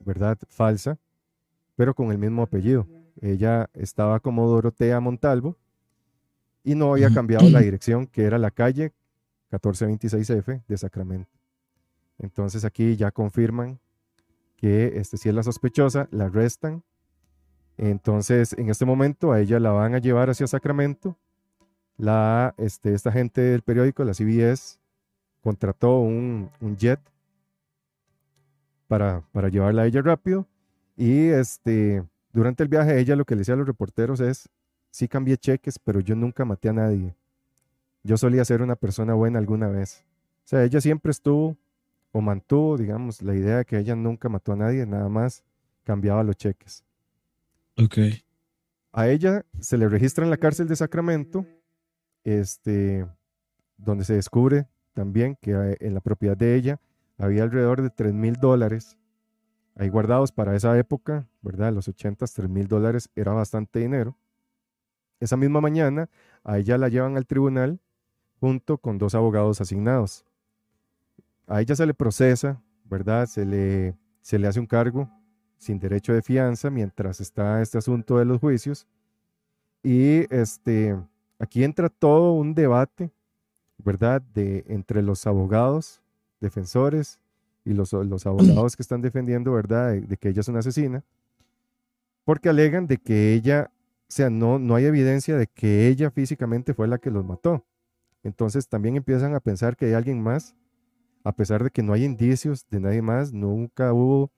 ¿verdad? Falsa, pero con el mismo apellido. Ella estaba como Dorotea Montalvo y no había cambiado la dirección, que era la calle 1426F de Sacramento. Entonces aquí ya confirman que este, si es la sospechosa, la arrestan. Entonces en este momento a ella la van a llevar hacia Sacramento. La, este, esta gente del periódico, la CBS, contrató un, jet para, para, llevarla a ella rápido. Y este, durante el viaje ella lo que le decía a los reporteros es, sí cambié cheques, pero yo nunca maté a nadie. Yo solía ser una persona buena alguna vez. O sea, ella siempre estuvo o mantuvo, digamos, la idea de que ella nunca mató a nadie, nada más cambiaba los cheques. Ok. A ella se le registra en la cárcel de Sacramento, este, donde se descubre también que eh, en la propiedad de ella había alrededor de 3 mil dólares ahí guardados para esa época, ¿verdad? Los 80, 3 mil dólares era bastante dinero. Esa misma mañana a ella la llevan al tribunal junto con dos abogados asignados. A ella se le procesa, ¿verdad? Se le, se le hace un cargo sin derecho de fianza mientras está este asunto de los juicios. Y este, aquí entra todo un debate, ¿verdad? De, entre los abogados, defensores y los, los abogados que están defendiendo, ¿verdad? De, de, que ella es una asesina, porque alegan de que ella sea, no, no hay evidencia de que ella físicamente fue la que los mató. Entonces también empiezan a pensar que hay alguien más, a pesar de que no hay indicios de nadie más, nunca hubo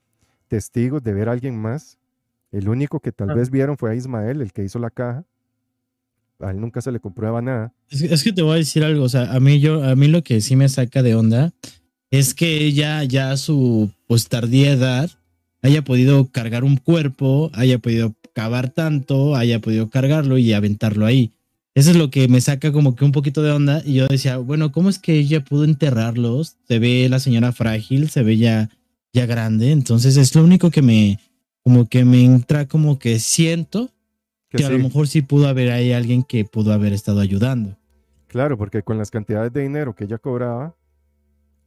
testigos de ver a alguien más. El único que tal Ah. vez vieron fue a Ismael, el que hizo la caja. A él nunca se le comprueba nada. Es, es que te voy a decir algo, o sea, a mí yo, a mí lo que sí me saca de onda es que ella ya a su pues tardía edad haya podido cargar un cuerpo, haya podido cavar tanto, haya podido cargarlo y aventarlo ahí. Eso es lo que me saca como que un poquito de onda y yo decía, bueno, ¿cómo es que ella pudo enterrarlos? Se ve la señora frágil, se ve ya, ya grande, entonces es lo único que me, como que me entra como que siento Que que a lo mejor sí pudo haber ahí alguien que pudo haber estado ayudando. Claro, porque con las cantidades de dinero que ella cobraba,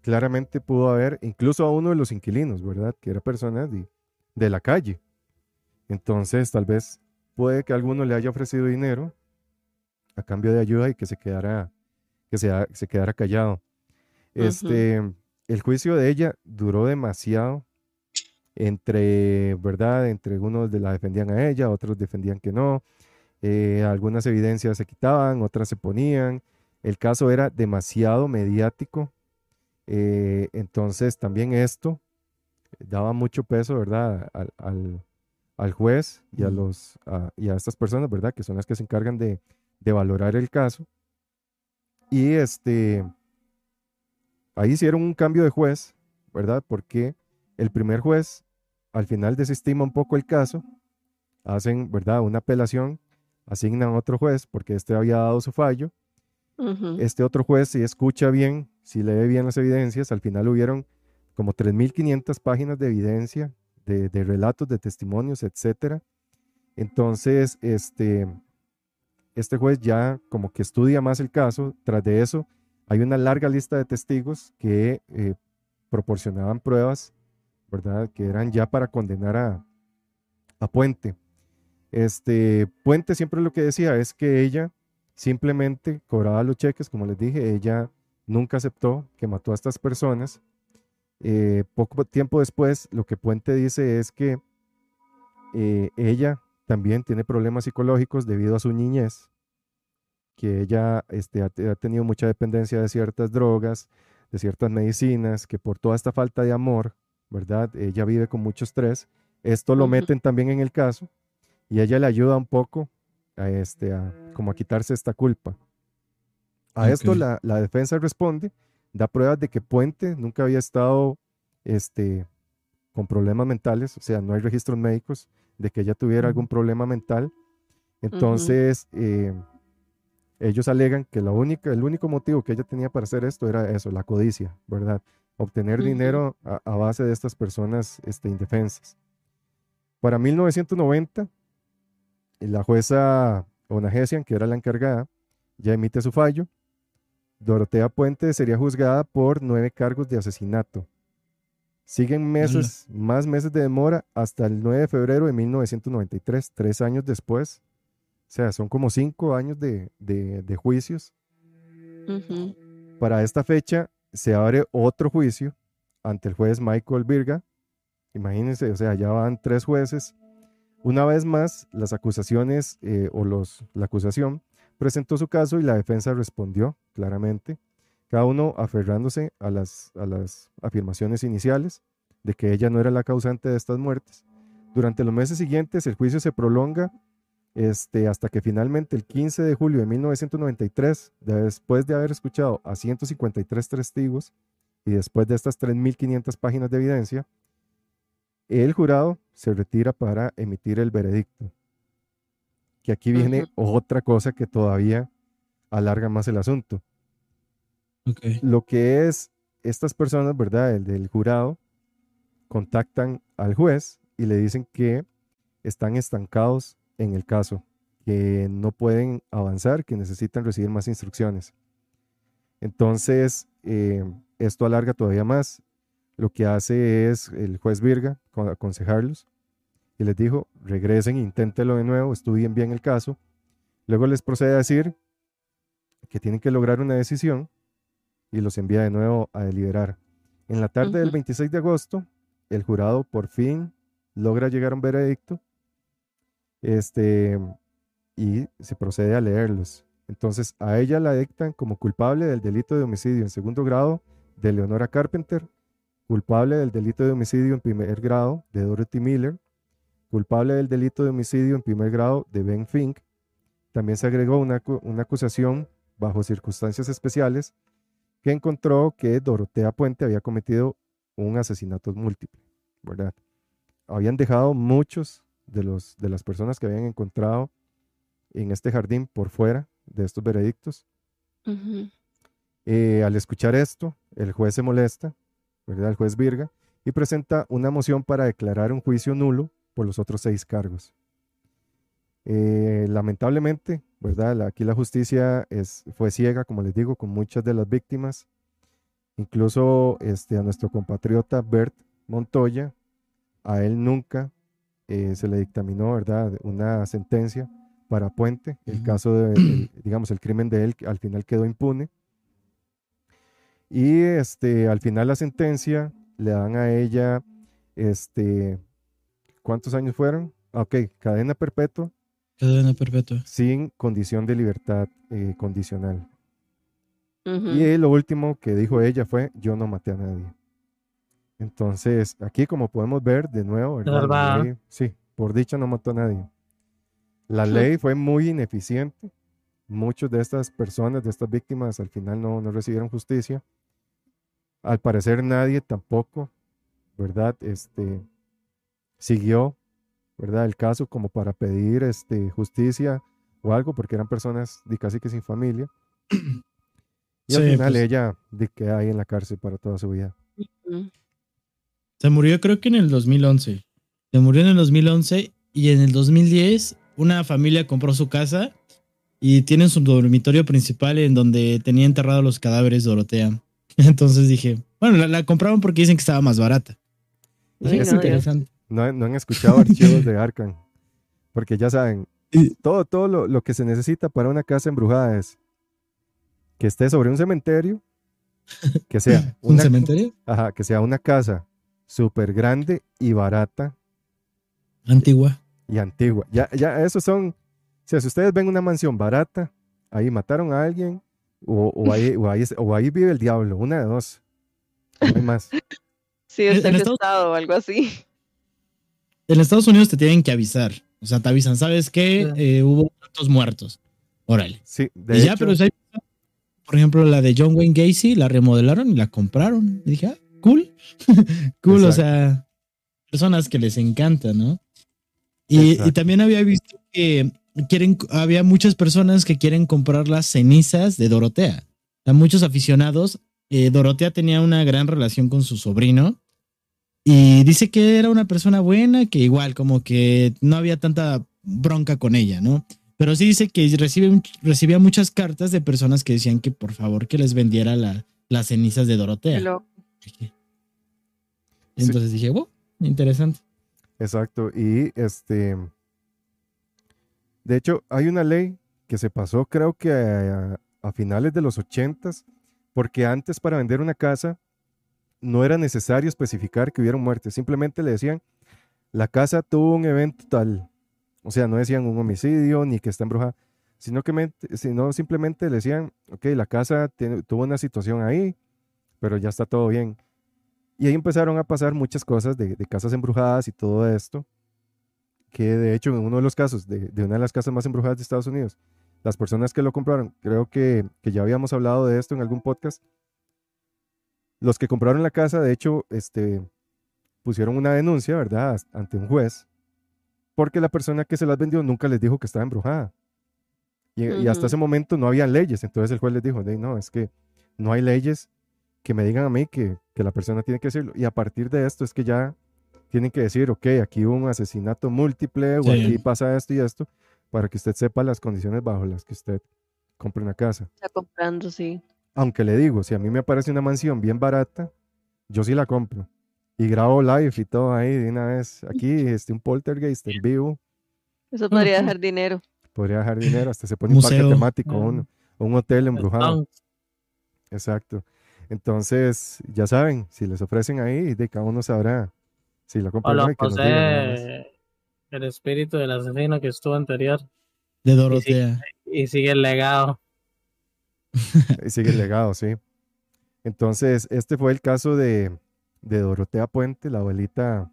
claramente pudo haber, incluso a uno de los inquilinos, ¿verdad? Que era persona de, de la calle. Entonces, tal vez puede que alguno le haya ofrecido dinero a cambio de ayuda y que se quedara, que se, se quedara callado. Este, el juicio de ella duró demasiado entre, ¿verdad? Entre unos de la defendían a ella, otros defendían que no. eh, algunas evidencias se quitaban, otras se ponían. El caso era demasiado mediático. eh, entonces también esto daba mucho peso, ¿verdad? Al, al- al juez y a, los, a- y a estas personas, ¿verdad? Que son las que se encargan de, de valorar el caso. Y este, ahí hicieron un cambio de juez, ¿verdad? Porque el primer juez al final desestima un poco el caso, hacen, ¿verdad? Una apelación, asignan a otro juez porque este había dado su fallo. Este otro juez, si escucha bien, si lee bien las evidencias, al final hubieron como 3.500 páginas de evidencia, de, de relatos, de testimonios, etcétera. Entonces, este, este juez ya como que estudia más el caso. Tras de eso, hay una larga lista de testigos que eh, proporcionaban pruebas, ¿verdad? Que eran ya para condenar a, a Puente. Este, Puente siempre lo que decía es que ella simplemente cobraba los cheques, como les dije, ella nunca aceptó que mató a estas personas. Eh, poco tiempo después, lo que Puente dice es que eh, ella también tiene problemas psicológicos debido a su niñez, que ella este, ha, te- ha tenido mucha dependencia de ciertas drogas, de ciertas medicinas, que por toda esta falta de amor, ¿verdad? Ella vive con mucho estrés. Esto lo meten también en el caso y ella le ayuda un poco a, este, a, como a quitarse esta culpa. A esto la defensa responde, da pruebas de que Puente nunca había estado este, con problemas mentales, o sea, no hay registros médicos de que ella tuviera algún problema mental. Entonces, eh, ellos alegan que la única, el único motivo que ella tenía para hacer esto era eso, la codicia, ¿verdad? Obtener dinero a, a base de estas personas este, indefensas. Para 1990, la jueza Onagesian, que era la encargada, ya emite su fallo. Dorotea Puente sería juzgada por nueve cargos de asesinato. Siguen meses, más meses de demora hasta el 9 de febrero de 1993, tres años después. O sea, son como cinco años de, de- de juicios. Para esta fecha se abre otro juicio ante el juez Michael Virga. Imagínense, o sea, ya van tres jueces. Una vez más, las acusaciones eh, o los, la acusación presentó su caso y la defensa respondió claramente, cada uno aferrándose a las, a las afirmaciones iniciales de que ella no era la causante de estas muertes. Durante los meses siguientes, el juicio se prolonga este, hasta que finalmente el 15 de julio de 1993, después de haber escuchado a 153 testigos y después de estas 3.500 páginas de evidencia, el jurado se retira para emitir el veredicto. Que aquí viene otra cosa que todavía alarga más el asunto. Lo que es estas personas, ¿verdad? El del jurado, contactan al juez y le dicen que están estancados en el caso, que no pueden avanzar, que necesitan recibir más instrucciones. Entonces, eh, esto alarga todavía más. Lo que hace es el juez Virga con- aconsejarlos y les dijo, regresen, inténtelo de nuevo, estudien bien el caso. Luego les procede a decir que tienen que lograr una decisión y los envía de nuevo a deliberar. En la tarde del Ujú. 26 de agosto, el jurado por fin logra llegar a un veredicto. Este, y se procede a leerlos. Entonces, a ella la dictan como culpable del delito de homicidio en segundo grado de Leonora Carpenter, culpable del delito de homicidio en primer grado de Dorothy Miller, culpable del delito de homicidio en primer grado de Ben Fink. También se agregó una, una acusación bajo circunstancias especiales que encontró que Dorotea Puente había cometido un asesinato múltiple, ¿verdad? Habían dejado muchos de, los, de las personas que habían encontrado en este jardín por fuera de estos veredictos. Eh, al escuchar esto, el juez se molesta, ¿verdad? El juez Virga, y presenta una moción para declarar un juicio nulo por los otros seis cargos. Eh, lamentablemente, ¿verdad? Aquí la justicia es, fue ciega, como les digo, con muchas de las víctimas. Incluso este, a nuestro compatriota Bert Montoya, a él nunca eh, se le dictaminó, ¿verdad? Una sentencia para Puente. El caso de, digamos, el crimen de él al final quedó impune. Y este, al final la sentencia le dan a ella, este, ¿cuántos años fueron? Ok, cadena perpetua. Cadena perpetua. Sin condición de libertad eh, condicional. Y lo último que dijo ella fue, yo no maté a nadie. Entonces, aquí como podemos ver de nuevo, ¿verdad? sí, por dicha no mató a nadie. La ley fue muy ineficiente. Muchas de estas personas, de estas víctimas, al final no, no recibieron justicia. Al parecer nadie tampoco, ¿verdad? Este, siguió, ¿verdad? El caso como para pedir este, justicia o algo, porque eran personas de casi que sin familia. Y al final pues ella de queda ahí en la cárcel para toda su vida. Se murió creo que en el 2011. Se murió en el 2011 y en el 2010 una familia compró su casa y tienen su dormitorio principal en donde tenía enterrados los cadáveres de Dorotea. Entonces dije, bueno, la, compraron porque dicen que estaba más barata. es interesante. No, han escuchado archivos de Arkham. Porque ya saben, todo, todo lo, que se necesita para una casa embrujada es que esté sobre un cementerio, que sea ¿Un cementerio? Ajá, que sea una casa súper grande y barata. Antigua. Y antigua. Ya, ya, esos son, o sea, si ustedes ven una mansión barata, ahí mataron a alguien, o, ahí, o, ahí, vive el diablo, una de dos. No hay más. Sí, está en estado o algo así. En Estados Unidos te tienen que avisar. O sea, te avisan, ¿sabes qué? Eh, hubo tantos muertos. Órale. Sí, de hecho, ya, pero por ejemplo, la de John Wayne Gacy la remodelaron y la compraron. Y dije, ah, cool. cool, o sea, personas que les encanta, ¿no? Y, y, también había visto que quieren, había muchas personas que quieren comprar las cenizas de Dorotea. A muchos aficionados. Eh, Dorotea tenía una gran relación con su sobrino y dice que era una persona buena, que igual como que no había tanta bronca con ella, ¿no? Pero sí dice que recibe, recibía muchas cartas de personas que decían que por favor que les vendiera las cenizas de Dorotea. Entonces dije, wow, interesante. Exacto. Y este, de hecho, hay una ley que se pasó creo que a, finales de los ochentas, porque antes para vender una casa no era necesario especificar que hubiera muerte, simplemente le decían, la casa tuvo un evento tal, o sea, no decían un homicidio ni que está embrujada, sino, que sino simplemente le decían, ok, la casa tuvo una situación ahí, pero ya está todo bien. Y ahí empezaron a pasar muchas cosas de casas embrujadas y todo esto que de hecho en uno de los casos de, una de las casas más embrujadas de Estados Unidos, las personas que lo compraron, creo que, ya habíamos hablado de esto en algún podcast, los que compraron la casa, de hecho, este, pusieron una denuncia, ¿verdad?, ante un juez, porque la persona que se las vendió nunca les dijo que estaba embrujada. Y, hasta ese momento no había leyes, entonces el juez les dijo, no, es que no hay leyes que me digan a mí que, que la persona tiene que decirlo. Y a partir de esto es que ya tienen que decir, ok, aquí hubo un asesinato múltiple o aquí pasa esto y esto, para que usted sepa las condiciones bajo las que usted compre una casa. Está comprando, sí. Aunque le digo, si a mí me aparece una mansión bien barata, yo sí la compro. Y grabo live y todo ahí de una vez. Aquí, este, un poltergeist en vivo. Eso podría dejar dinero. Podría dejar dinero, hasta se pone un parque temático, un, un hotel embrujado. Exacto. Entonces, ya saben, si les ofrecen ahí, de cada uno sabrá Sí, lo compré. el espíritu del asesino que estuvo anterior. de Dorotea. Y sigue el legado. Y sigue el legado, sí. Entonces, este fue el caso de, de Dorotea Puente, la abuelita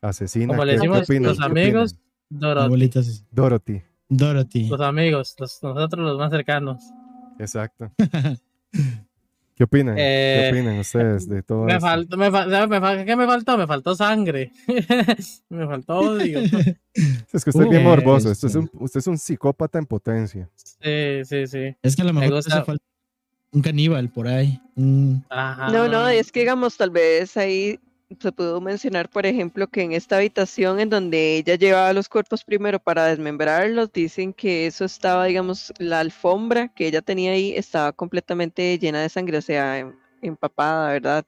asesina. Como le ¿Qué- qué decimos los ¿Qué amigos? Dorothy. Dorothy, Dorothy. Los amigos, los- nosotros los más cercanos. exacto. ¿Qué opinan? Eh, ¿Qué opinan ustedes de todo Me esto? faltó, me, fal- ¿sabe me fal- ¿Qué me faltó? Me faltó sangre. me faltó odio. Es que usted es bien Uh, morboso. Usted es, esto. un, usted es un psicópata en potencia. Sí, sí, sí. Es que a lo Me mejor gusta- hace falta un caníbal por ahí. Ajá. No, no, es que digamos, tal vez ahí se pudo mencionar, por ejemplo, que en esta habitación en donde ella llevaba los cuerpos primero para desmembrarlos, dicen que eso estaba, digamos, la alfombra que ella tenía ahí estaba completamente llena de sangre, o sea, em- empapada, ¿verdad?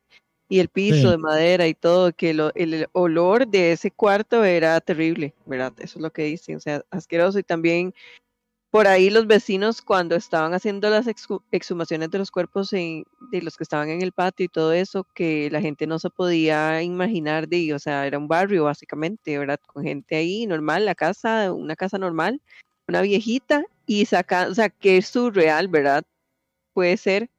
Y el piso Sí. de madera y todo, que lo- el olor de ese cuarto era terrible, ¿verdad? Eso es lo que dicen, o sea, asqueroso y también por ahí los vecinos cuando estaban haciendo las exhu- exhumaciones de los cuerpos en- de los que estaban en el patio y todo eso, que la gente no se podía imaginar de, o sea, era un barrio básicamente, ¿verdad? Con gente ahí normal, la casa, una casa normal, una viejita y saca, o sea, que es surreal, ¿verdad? Puede ser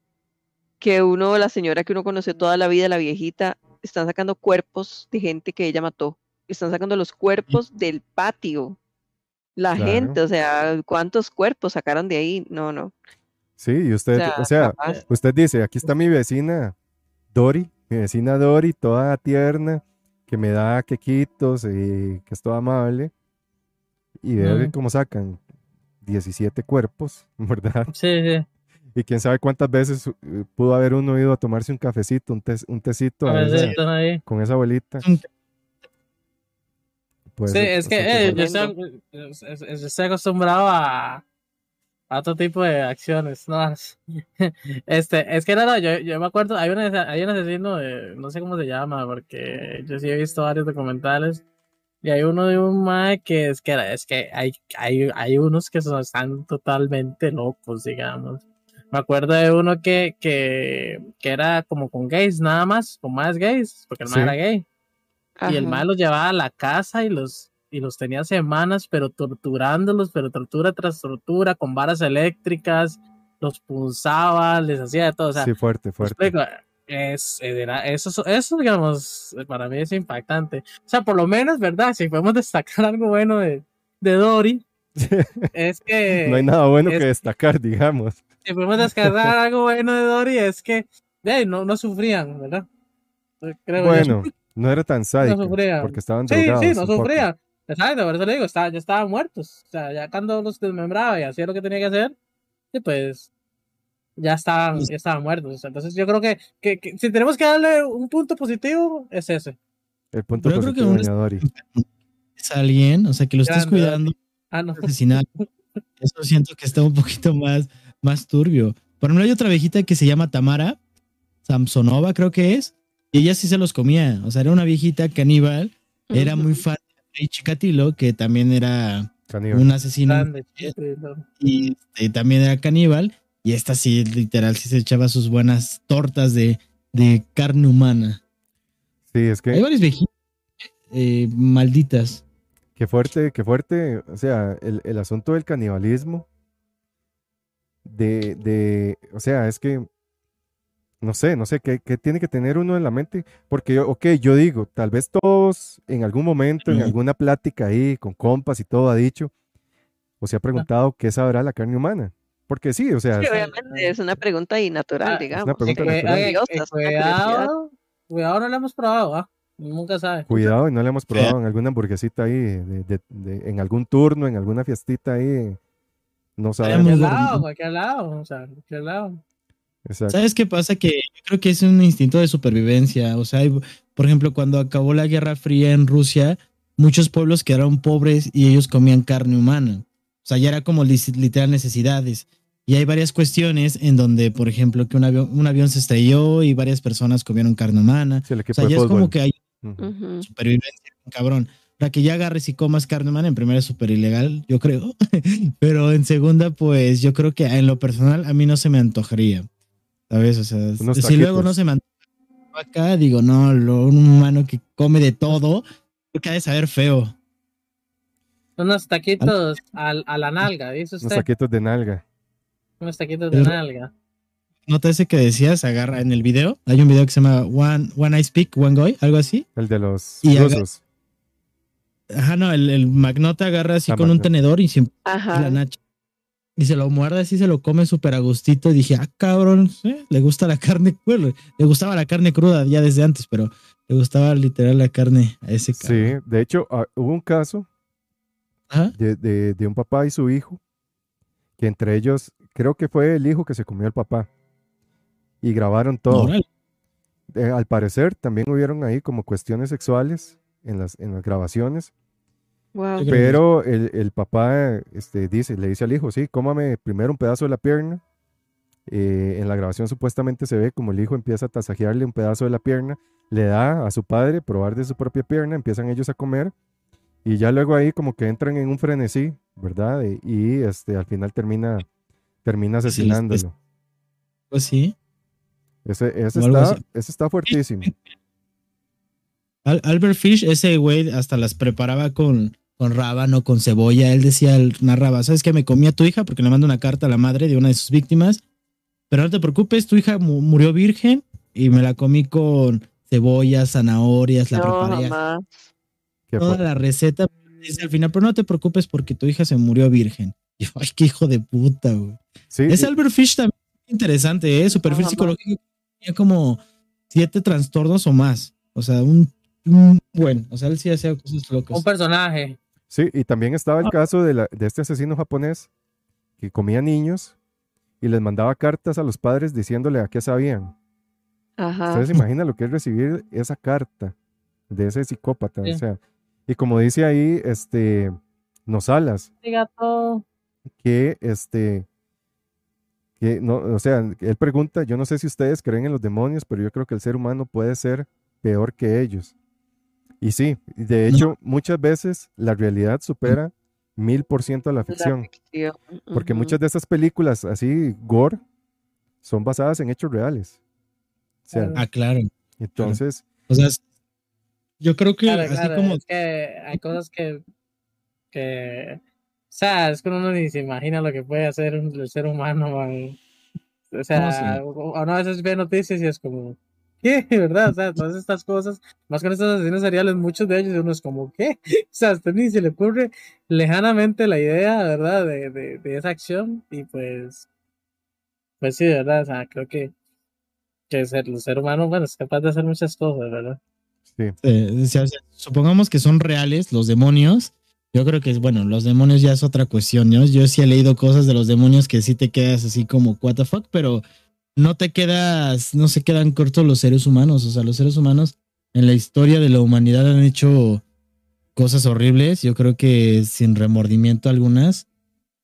que uno, la señora que uno conoció toda la vida, la viejita, están sacando cuerpos de gente que ella mató, están sacando los cuerpos del patio. La Claro. gente, o sea, ¿cuántos cuerpos sacaron de ahí? No, no. Sí, y usted, sea, o sea, capaz. usted dice, aquí está mi vecina Dori, mi vecina Dori, toda tierna, que me da quequitos y que es toda amable. Y Mm. cómo sacan 17 cuerpos, ¿verdad? Sí, sí. Y quién sabe cuántas veces eh, pudo haber uno ido a tomarse un cafecito, un, tes- un tecito A esa- ahí. con esa abuelita. un- Puede Sí, es que eh, yo, estoy, es- es- es- estoy acostumbrado a, a otro tipo de acciones, ¿no? Este, es que no, no, yo, yo me acuerdo, hay un, hay un asesino, de- no sé cómo se llama, porque yo sí he visto varios documentales, y hay uno de un mae que es que, es que hay, hay, hay unos que son, están totalmente locos, digamos. Me acuerdo de uno que, que, que era como con gays, nada más, con más gays, porque el mae Sí. era gay. Y el mae los llevaba a la casa y los, y los tenía semanas, pero torturándolos, pero tortura tras tortura, con varas eléctricas, los punzaba, les hacía de todo. O sea, Sí, fuerte, fuerte. es, era, eso, eso, digamos, para mí es impactante. O sea, por lo menos, ¿verdad? Si podemos destacar algo bueno de, de Dory, es que. No hay nada bueno es- que destacar, digamos. Si podemos descargar algo bueno de Dory, es que de, no, no sufrían, ¿verdad? Creo. Bueno, no era tan sádico, sufría. porque estaban Sí, drogados. sí, no sufría. Exacto, por eso le digo, estaba, ya estaban muertos. O sea, ya cuando los desmembraba y hacía lo que tenía que hacer, y pues ya estaban, ya estaban muertos. Entonces yo creo que, que, que si tenemos que darle un punto positivo, es ese. El punto yo creo que positivo, un- doña Dori. Es alguien, o sea, que lo estés Grande, cuidando, Ah, no. asesinar. Eso siento que está un poquito más, más turbio. Por ejemplo, hay otra viejita que se llama Tamara Samsonova, creo que es, y ella sí se los comía. O sea, era una viejita caníbal, era muy fan de Chikatilo, que también era Caníbal. un asesino Grande, y este, también era caníbal. Y esta sí, literal, sí se echaba sus buenas tortas de, de carne humana. Sí, es Hay que, varias viejitas eh, malditas. qué fuerte, qué fuerte. O sea, el, el asunto del canibalismo. De, de, o sea, es que, no sé, no sé, ¿qué, qué tiene que tener uno en la mente? Porque, yo, ok, yo digo, tal vez todos en algún momento, en alguna plática ahí, con compas y todo, ha dicho, o se ha preguntado qué sabrá la carne humana. Porque sí, o sea, Sí, es- obviamente es una pregunta ahí natural, Ah, digamos. pregunta Eh, natural. eh, eh, es una cuidado, cuidado, no lo hemos probado, ¿ah? Nunca sabe. Cuidado y no le hemos probado en alguna hamburguesita ahí, de- de- de- en algún turno, en alguna fiestita ahí. No sabemos. muy Cualquier lado, cualquier lado, o sea, cualquier lado. Exacto. ¿Sabes qué pasa? Que yo creo que es un instinto de supervivencia. O sea, hay- por ejemplo, cuando acabó la Guerra Fría en Rusia, muchos pueblos quedaron pobres y ellos comían carne humana. O sea, ya era como literal necesidades. Y hay varias cuestiones en donde, por ejemplo, que un avión, un avión se estrelló y varias personas comieron carne humana. Sí, el O sea, ya es como que hay supervivencia, cabrón. Para que ya agarres y comas carne humana, en primera es súper ilegal, yo creo. Pero en segunda, pues yo creo que en lo personal a mí no se me antojaría. ¿Sabes? O sea, Unos si luego no se me antoja acá, digo, no, lo, un humano que come de todo, creo que ha de saber feo. Unos taquitos al- a, la nalga, dice Unos usted. taquitos de nalga. Unos taquitos de Pero- nalga. Nota ese que decías, agarra en el video. Hay un video que se llama One, One I Speak, One Guy, algo así. El de los Y rusos. Ajá, no, el, el magnota agarra así Ah, con un tenedor y se la nacha. Y se lo muerde así, se lo come súper a gustito. Y dije, ah, cabrón, ¿eh? le gusta la carne. Bueno, le gustaba la carne cruda ya desde antes, pero le gustaba literal la carne a ese Sí, cabrón. de hecho, ah, hubo un caso de, de- de un papá y su hijo, que entre ellos, creo que fue el hijo que se comió al papá. Y grabaron todo. Eh, al parecer, también hubieron ahí como cuestiones sexuales en las, en las grabaciones. Wow. Pero el, el papá este, dice, le dice al hijo, sí, cómame primero un pedazo de la pierna. Eh, en la grabación supuestamente se ve como el hijo empieza a tasajearle un pedazo de la pierna, le da a su padre probar de su propia pierna, empiezan ellos a comer y ya luego ahí como que entran en un frenesí, ¿verdad? Y, y, este, al final termina, termina asesinándolo. Pues sí. Ese, ese está, así. ese está fuertísimo. Al- Albert Fish, ese güey hasta las preparaba con, con rábano, con cebolla. Él decía, él narraba, ¿sabes qué? Me comí a tu hija porque le manda una carta a la madre de una de sus víctimas. Pero no te preocupes, tu hija mu- murió virgen y me la comí con cebolla, zanahorias, la No, preparé. Toda la receta dice al final, pero no te preocupes porque tu hija se murió virgen. Y yo, ay, qué hijo de puta, güey. sí, Ese y- Albert Fish también es interesante, ¿eh? Su perfil psicológico tenía como siete trastornos o más. O sea, un, un buen. O sea, él sí hacía cosas locas. Un personaje. Sí, y también estaba el Ah. caso de, la- de este asesino japonés que comía niños y les mandaba cartas a los padres diciéndole a qué sabían. Ajá. Ustedes se imaginan lo que es recibir esa carta de ese psicópata. Sí. O sea, y como dice ahí, este, Nosalas, gato. que este, que no, o sea, él pregunta, yo no sé si ustedes creen en los demonios, pero yo creo que el ser humano puede ser peor que ellos. Y sí, de hecho, muchas veces la realidad supera mil por ciento a la La ficción. Porque muchas de estas películas así, gore, son basadas en hechos reales. O sea. Ah, claro. entonces, O sea, yo creo que Claro, así claro, como es que hay cosas que, que, o sea, es que uno ni se imagina lo que puede hacer un- el ser humano, man. O sea, uno a veces ve noticias y es como, ¿qué? ¿Verdad? O sea, todas estas cosas, más con estos asesinos seriales, muchos de ellos, uno es como, ¿qué? O sea, a usted ni se le ocurre lejanamente la idea, ¿verdad? De, de, de esa acción y pues, pues sí, ¿verdad? O sea, creo que, que ser, el ser humano, bueno, es capaz de hacer muchas cosas, ¿verdad? sí. eh, o sea, supongamos que son reales los demonios. Yo creo que, bueno, los demonios ya es otra cuestión, ¿no? Yo sí he leído cosas de los demonios que sí te quedas así como, what the fuck, pero no te quedas, no se quedan cortos los seres humanos. O sea, los seres humanos en la historia de la humanidad han hecho cosas horribles, yo creo que sin remordimiento algunas,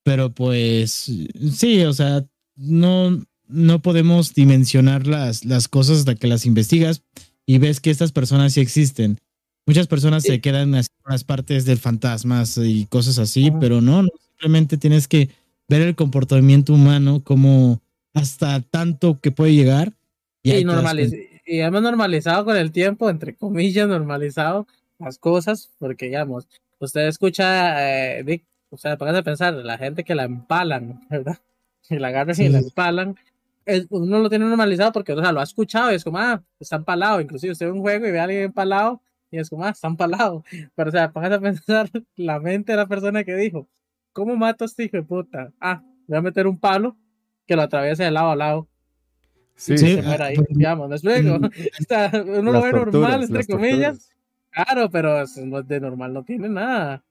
pero pues sí, o sea, no, no podemos dimensionar las, las cosas hasta que las investigas y ves que estas personas sí existen. Muchas personas se quedan con las partes del fantasmas y cosas así, Ajá. pero no, no, simplemente tienes que ver el comportamiento humano como hasta tanto que puede llegar. Y, das normaliz- y hemos normalizado con el tiempo, entre comillas, normalizado las cosas, porque digamos, usted escucha, eh, Dick, o sea, póngase a pensar, la gente que la empalan, ¿verdad? Y la agarran y Sí. la empalan, es- uno lo tiene normalizado porque, o sea, lo ha escuchado y es como, ah, está empalado, inclusive usted ve un juego y ve a alguien empalado y es como, ah, está empalado, pero o sea, póngase a pensar la mente de la persona que dijo, ¿cómo mato a este hijo de puta? Ah, voy a meter un palo que lo atraviese de lado a lado Sí, Sí, ahí, ah, digamos, ¿me explico? mm, O sea, uno lo ve torturas, normal, entre las comillas, torturas. claro, pero de normal no tiene nada.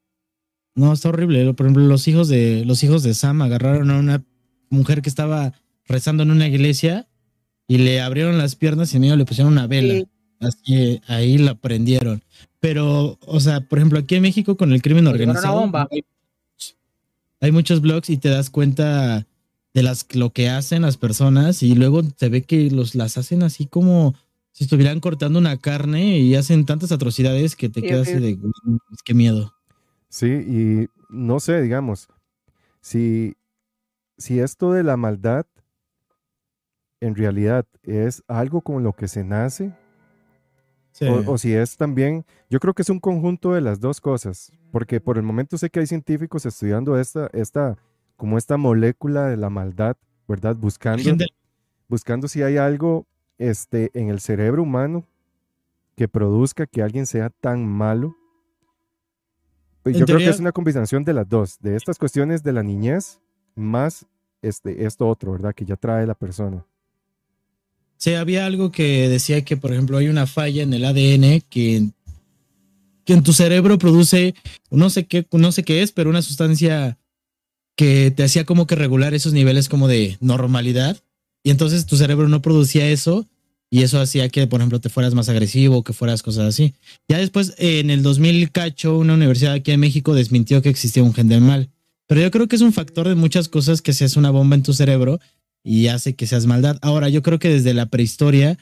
No, está horrible. Por ejemplo, los hijos de los hijos de Sam agarraron a una mujer que estaba rezando en una iglesia y le abrieron las piernas y en medio le pusieron una vela. Sí. Así que ahí la prendieron. Pero, o sea, por ejemplo, aquí en México con el crimen llevaron una organizado bomba. Hay, hay muchos blogs y te das cuenta de las lo que hacen las personas y luego se ve que los las hacen así como si estuvieran cortando una carne y hacen tantas atrocidades que te Sí, quedas así de "Mm, qué miedo. Sí, y no sé, digamos, si, si esto de la maldad en realidad es algo con lo que se nace, Sí. O, o si es también, yo creo que es un conjunto de las dos cosas, porque por el momento sé que hay científicos estudiando esta, esta, como esta molécula de la maldad, ¿verdad? Buscando, buscando si hay algo este, en el cerebro humano que produzca que alguien sea tan malo. Pues yo creo que es una combinación de las dos, de estas cuestiones de la niñez más este, esto otro, ¿verdad? Que ya trae la persona. Sí, había algo que decía que, por ejemplo, hay una falla en el ADN que, que en tu cerebro produce, no sé qué, no sé qué es, pero una sustancia que te hacía como que regular esos niveles como de normalidad. Y entonces tu cerebro no producía eso y eso hacía que, por ejemplo, te fueras más agresivo, que fueras cosas así. Ya después, en el 2000 cacho, una universidad aquí en México desmintió que existía un gen del mal. Pero yo creo que es un factor de muchas cosas que se hace una bomba en tu cerebro y hace que seas maldad. Ahora, yo creo que desde la prehistoria,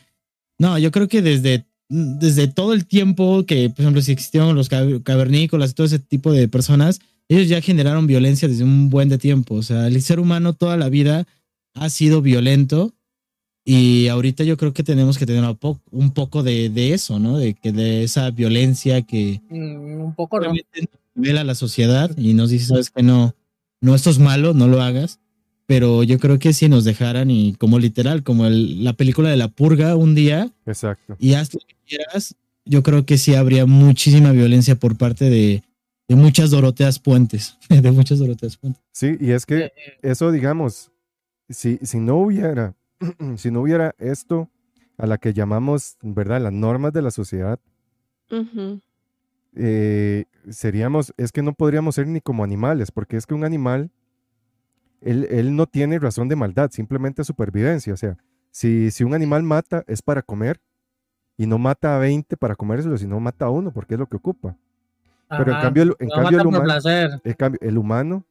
no, yo creo que desde, desde todo el tiempo que, por ejemplo, si existieron los cavernícolas todo ese tipo de personas, ellos ya generaron violencia desde un buen de tiempo. O sea, el ser humano toda la vida ha sido violento y ahorita yo creo que tenemos que tener un, po- un poco de, de eso, ¿no? De, que de esa violencia que Mm, un poco no. obviamente vela a la sociedad y nos dice, sabes que no, no, esto es malo, no lo hagas. Pero yo creo que si nos dejaran y como literal, como el- la película de la purga un día Exacto. y haz lo que quieras, yo creo que sí habría muchísima violencia por parte de, de muchas Doroteas Puentes, de muchas Doroteas Puentes. Sí, y es que Eh, eso, digamos, si, si no hubiera, si no hubiera esto a la que llamamos, ¿verdad? Las normas de la sociedad, eh, seríamos, es que no podríamos ser ni como animales, porque es que un animal, él, él no tiene razón de maldad, simplemente supervivencia. O sea, si, si un animal mata es para comer y no mata a 20 para comérselo, sino mata a uno, porque es lo que ocupa. Pero en cambio, el- en cambio el humano, el, el humano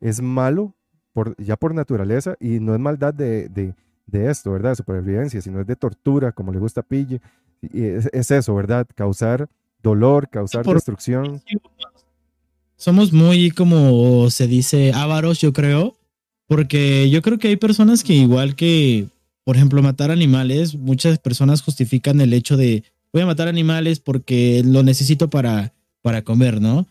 es malo por, ya por naturaleza y no es maldad de, de- de esto, ¿verdad? De supervivencia, sino es de tortura, como le gusta a Pille. Y es, es eso, ¿verdad? Causar dolor, causar por- destrucción. Somos muy, como se dice, ávaros, yo creo, porque yo creo que hay personas que igual que, por ejemplo, matar animales, muchas personas justifican el hecho de, voy a matar animales porque lo necesito para, para comer, ¿no?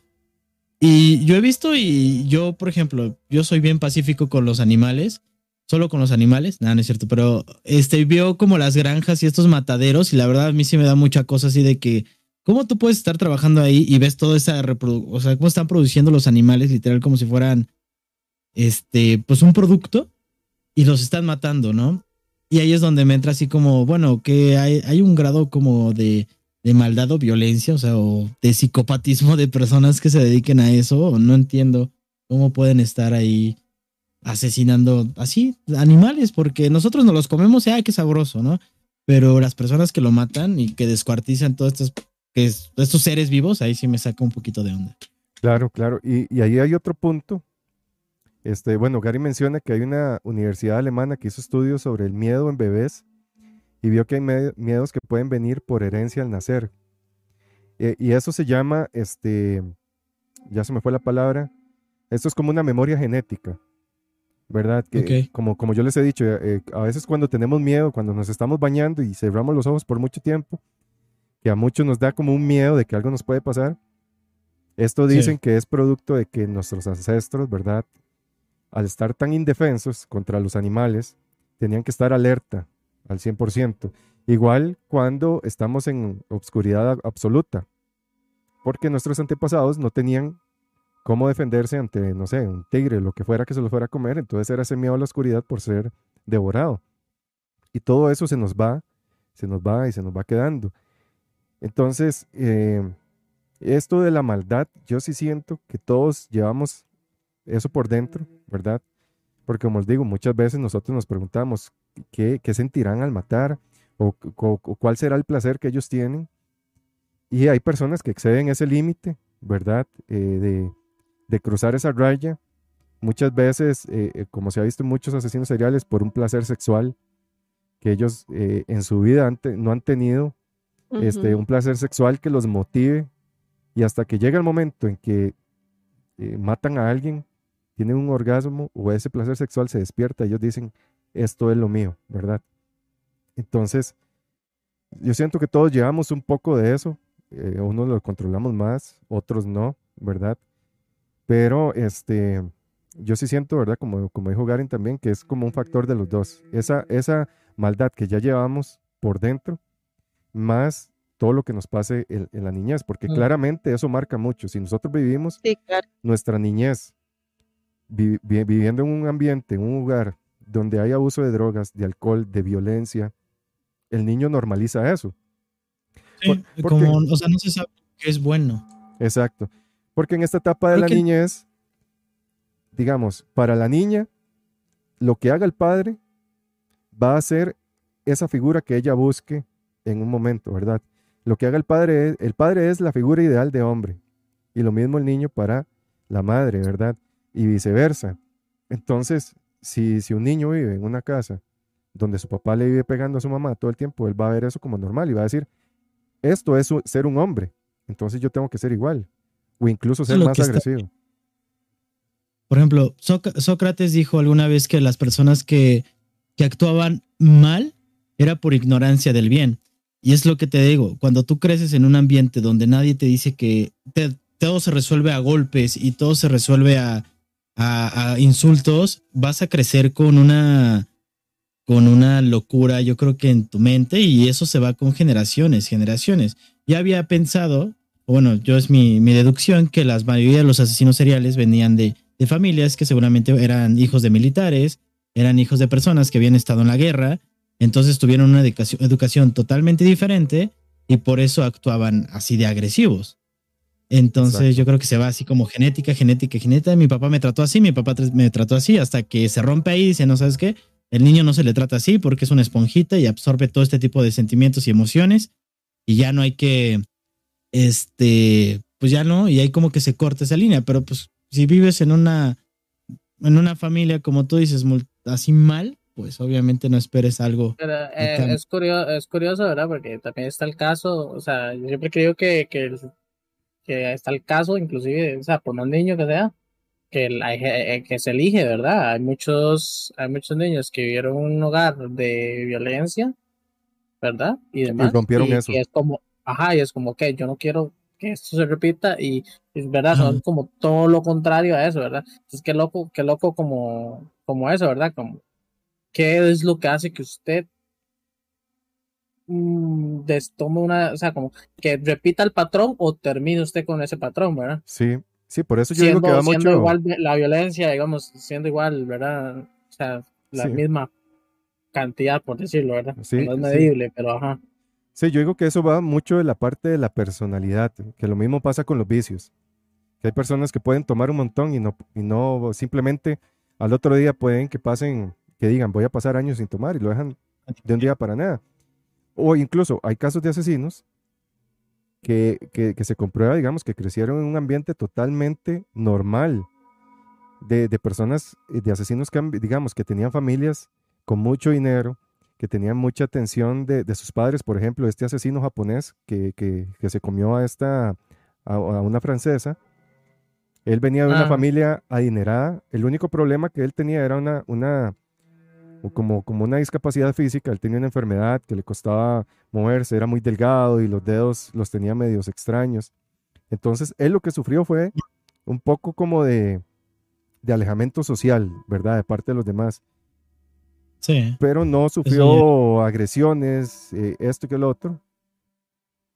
Y yo he visto y yo, por ejemplo, yo soy bien pacífico con los animales, solo con los animales, nada, no es cierto, pero este, veo como las granjas y estos mataderos y la verdad a mí sí me da mucha cosa así de que, ¿cómo tú puedes estar trabajando ahí y ves toda esa reproducción, o sea, cómo están produciendo los animales literal como si fueran, este, pues un producto y los están matando, ¿no? Y ahí es donde me entra así como, bueno, que hay, hay un grado como de, de maldad o violencia, o sea, o de psicopatismo de personas que se dediquen a eso, no entiendo cómo pueden estar ahí asesinando así animales, porque nosotros nos los comemos y ay, qué sabroso, ¿no? Pero las personas que lo matan y que descuartizan todos estos, que es- estos seres vivos, ahí sí me saca un poquito de onda. Claro, claro. Y, y ahí hay otro punto. Este, bueno, Gary menciona que hay una universidad alemana que hizo estudios sobre el miedo en bebés y vio que hay miedos que pueden venir por herencia al nacer. Eh, y eso se llama, este, ya se me fue la palabra, esto es como una memoria genética, ¿verdad? Que, como, como yo les he dicho, eh, a veces cuando tenemos miedo, cuando nos estamos bañando y cerramos los ojos por mucho tiempo, que a muchos nos da como un miedo de que algo nos puede pasar, esto Sí. dicen que es producto de que nuestros ancestros, ¿verdad? Al estar tan indefensos contra los animales, tenían que estar alerta al 100%. Igual cuando estamos en obscuridad absoluta, porque nuestros antepasados no tenían cómo defenderse ante, no sé, un tigre, lo que fuera que se lo fuera a comer, entonces era ese a la oscuridad por ser devorado. Y todo eso se nos va, se nos va y se nos va quedando. Entonces, eh, esto de la maldad, yo sí siento que todos llevamos eso por dentro, ¿verdad? Porque como os digo, muchas veces nosotros nos preguntamos qué, qué sentirán al matar o, o- o cuál será el placer que ellos tienen. Y hay personas que exceden ese límite, ¿verdad? Eh, de, de cruzar esa raya. Muchas veces, eh, eh, como se ha visto en muchos asesinos seriales, por un placer sexual que ellos eh, en su vida no han tenido este, un placer sexual que los motive y hasta que llega el momento en que matan a alguien, tienen un orgasmo o ese placer sexual se despierta, ellos dicen, esto es lo mío, ¿verdad? Entonces, yo siento que todos llevamos un poco de eso. eh, unos lo controlamos más, otros no, ¿verdad? Pero este, yo sí siento, ¿verdad? Como, como dijo Garin también, que es como un factor de los dos. Esa, esa maldad que ya llevamos por dentro, más todo lo que nos pase en, en la niñez, porque Mm. claramente eso marca mucho. Si nosotros vivimos Sí, claro. nuestra niñez vi- vi- viviendo en un ambiente, en un lugar donde hay abuso de drogas, de alcohol, de violencia, el niño normaliza eso. Sí, Por- porque- como, o sea, no se sabe qué es bueno. Exacto. Porque en esta etapa de Creo la que- niñez, digamos, para la niña, lo que haga el padre va a ser esa figura que ella busque en un momento, ¿verdad? Lo que haga el padre es, el padre es la figura ideal de hombre. Y lo mismo el niño para la madre, ¿verdad? Y viceversa. Entonces, si, si un niño vive en una casa donde su papá le vive pegando a su mamá todo el tiempo, él va a ver eso como normal y va a decir, esto es ser un hombre, entonces yo tengo que ser igual, o incluso ser más está agresivo. Por ejemplo, Sóc- Sócrates dijo alguna vez que las personas que, que actuaban mal era por ignorancia del bien. Y es lo que te digo, cuando tú creces en un ambiente donde nadie te dice que te- todo se resuelve a golpes y todo se resuelve a, a- a insultos, vas a crecer con una, con una locura, yo creo que en tu mente, y eso se va con generaciones, generaciones. Ya había pensado, bueno, yo es mi, mi deducción, que la mayoría de los asesinos seriales venían de, de familias que seguramente eran hijos de militares, eran hijos de personas que habían estado en la guerra, entonces tuvieron una educación, educación totalmente diferente y por eso actuaban así de agresivos. Entonces Exacto. yo creo que se va así como genética, genética, genética. Mi papá me trató así, mi papá me trató así, hasta que se rompe ahí y dice, no sabes qué, el niño no se le trata así porque es una esponjita y absorbe todo este tipo de sentimientos y emociones y ya no hay que, este, pues ya no, y hay como que se corta esa línea, pero pues si vives en una, en una familia, como tú dices, así mal, pues obviamente no esperes algo. Pero eh, es, curioso, es curioso, ¿verdad? Porque también está el caso, o sea, yo siempre creo que, que, el- que está el caso, inclusive, o sea, por más niño que sea, que, el- eh, que se elige, ¿verdad? Hay muchos, hay muchos niños que vivieron un hogar de violencia, ¿verdad? Y demás. rompieron y, eso. y es como, ajá, y es como que yo no quiero que esto se repita y, es verdad, son como todo lo contrario a eso, ¿verdad? Entonces, qué loco, qué loco como, como eso, ¿verdad? Como, ¿qué es lo que hace que usted mm, des- tome una, o sea, como que repita el patrón o termine usted con ese patrón, ¿verdad? Sí, sí, por eso yo digo Siendo, que va siendo mucho. igual la violencia, digamos, siendo igual, ¿verdad? O sea, la Sí. misma cantidad, por decirlo, ¿verdad? Sí, no es sí. medible, pero ajá. Sí, yo digo que eso va mucho de la parte de la personalidad, que lo mismo pasa con los vicios. Que hay personas que pueden tomar un montón y no, y no simplemente al otro día pueden que pasen, que digan, voy a pasar años sin tomar y lo dejan de un día para nada. O incluso hay casos de asesinos que, que- que se comprueba, digamos, que crecieron en un ambiente totalmente normal, de, de personas, eh, de asesinos que, digamos, que tenían familias con mucho dinero, que tenían mucha atención de, de sus padres, por ejemplo, este asesino japonés que, que- que se comió a esta, a, a una francesa, él venía de una Ah. familia adinerada, el único problema que él tenía era una, una, o como, como una discapacidad física, él tenía una enfermedad que le costaba moverse, era muy delgado y los dedos los tenía medios extraños. Entonces, él lo que sufrió fue un poco como de, de alejamiento social, ¿verdad? De parte de los demás Sí. pero no sufrió agresiones, eh, esto que lo otro.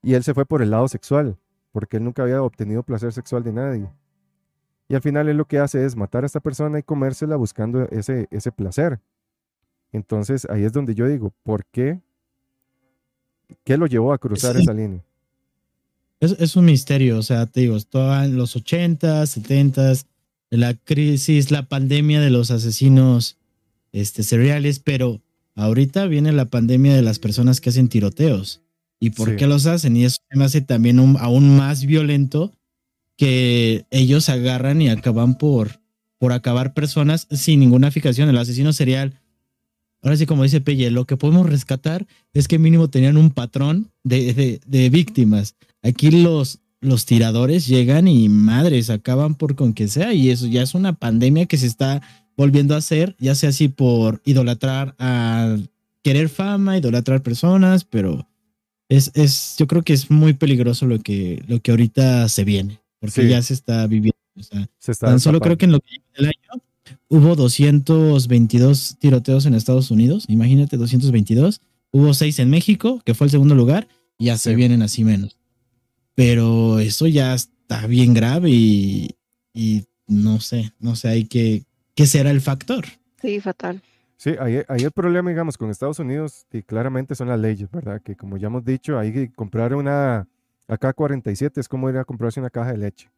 Y él se fue por el lado sexual, porque él nunca había obtenido placer sexual de nadie. Y al final él lo que hace es matar a esta persona y comérsela buscando ese, ese placer. Entonces ahí es donde yo digo, ¿por qué? ¿Qué lo llevó a cruzar Sí. esa línea? Es, es un misterio, o sea, te digo, estaban los 80s, 70s, la crisis, la pandemia de los asesinos este, seriales, pero ahorita viene la pandemia de las personas que hacen tiroteos. ¿Y por Sí. qué los hacen? Y eso me hace también un- aún más violento que ellos agarran y acaban por, por acabar personas sin ninguna fijación. El asesino serial, ahora sí como dice Pelle, lo que podemos rescatar es que mínimo tenían un patrón de, de- de víctimas. Aquí los, los tiradores llegan y madres acaban por con que sea y eso ya es una pandemia que se está volviendo a hacer, ya sea así por idolatrar a querer fama, idolatrar personas, pero es, es, yo creo que es muy peligroso lo que, lo que ahorita se viene, porque Sí. ya se está viviendo. o sea, Se está tan solo creo que en lo que del año hubo 222 tiroteos en Estados Unidos, imagínate 222. Hubo seis en México, que fue el segundo lugar, y ya se Sí. vienen así menos. Pero eso ya está bien grave y, y no sé, no sé, hay que, ¿qué será el factor? Sí, fatal. Sí, ahí, ahí el problema, digamos, con Estados Unidos, y claramente son las leyes, ¿verdad? Que como ya hemos dicho, ahí que comprar una AK-47 es como ir a comprarse una caja de leche.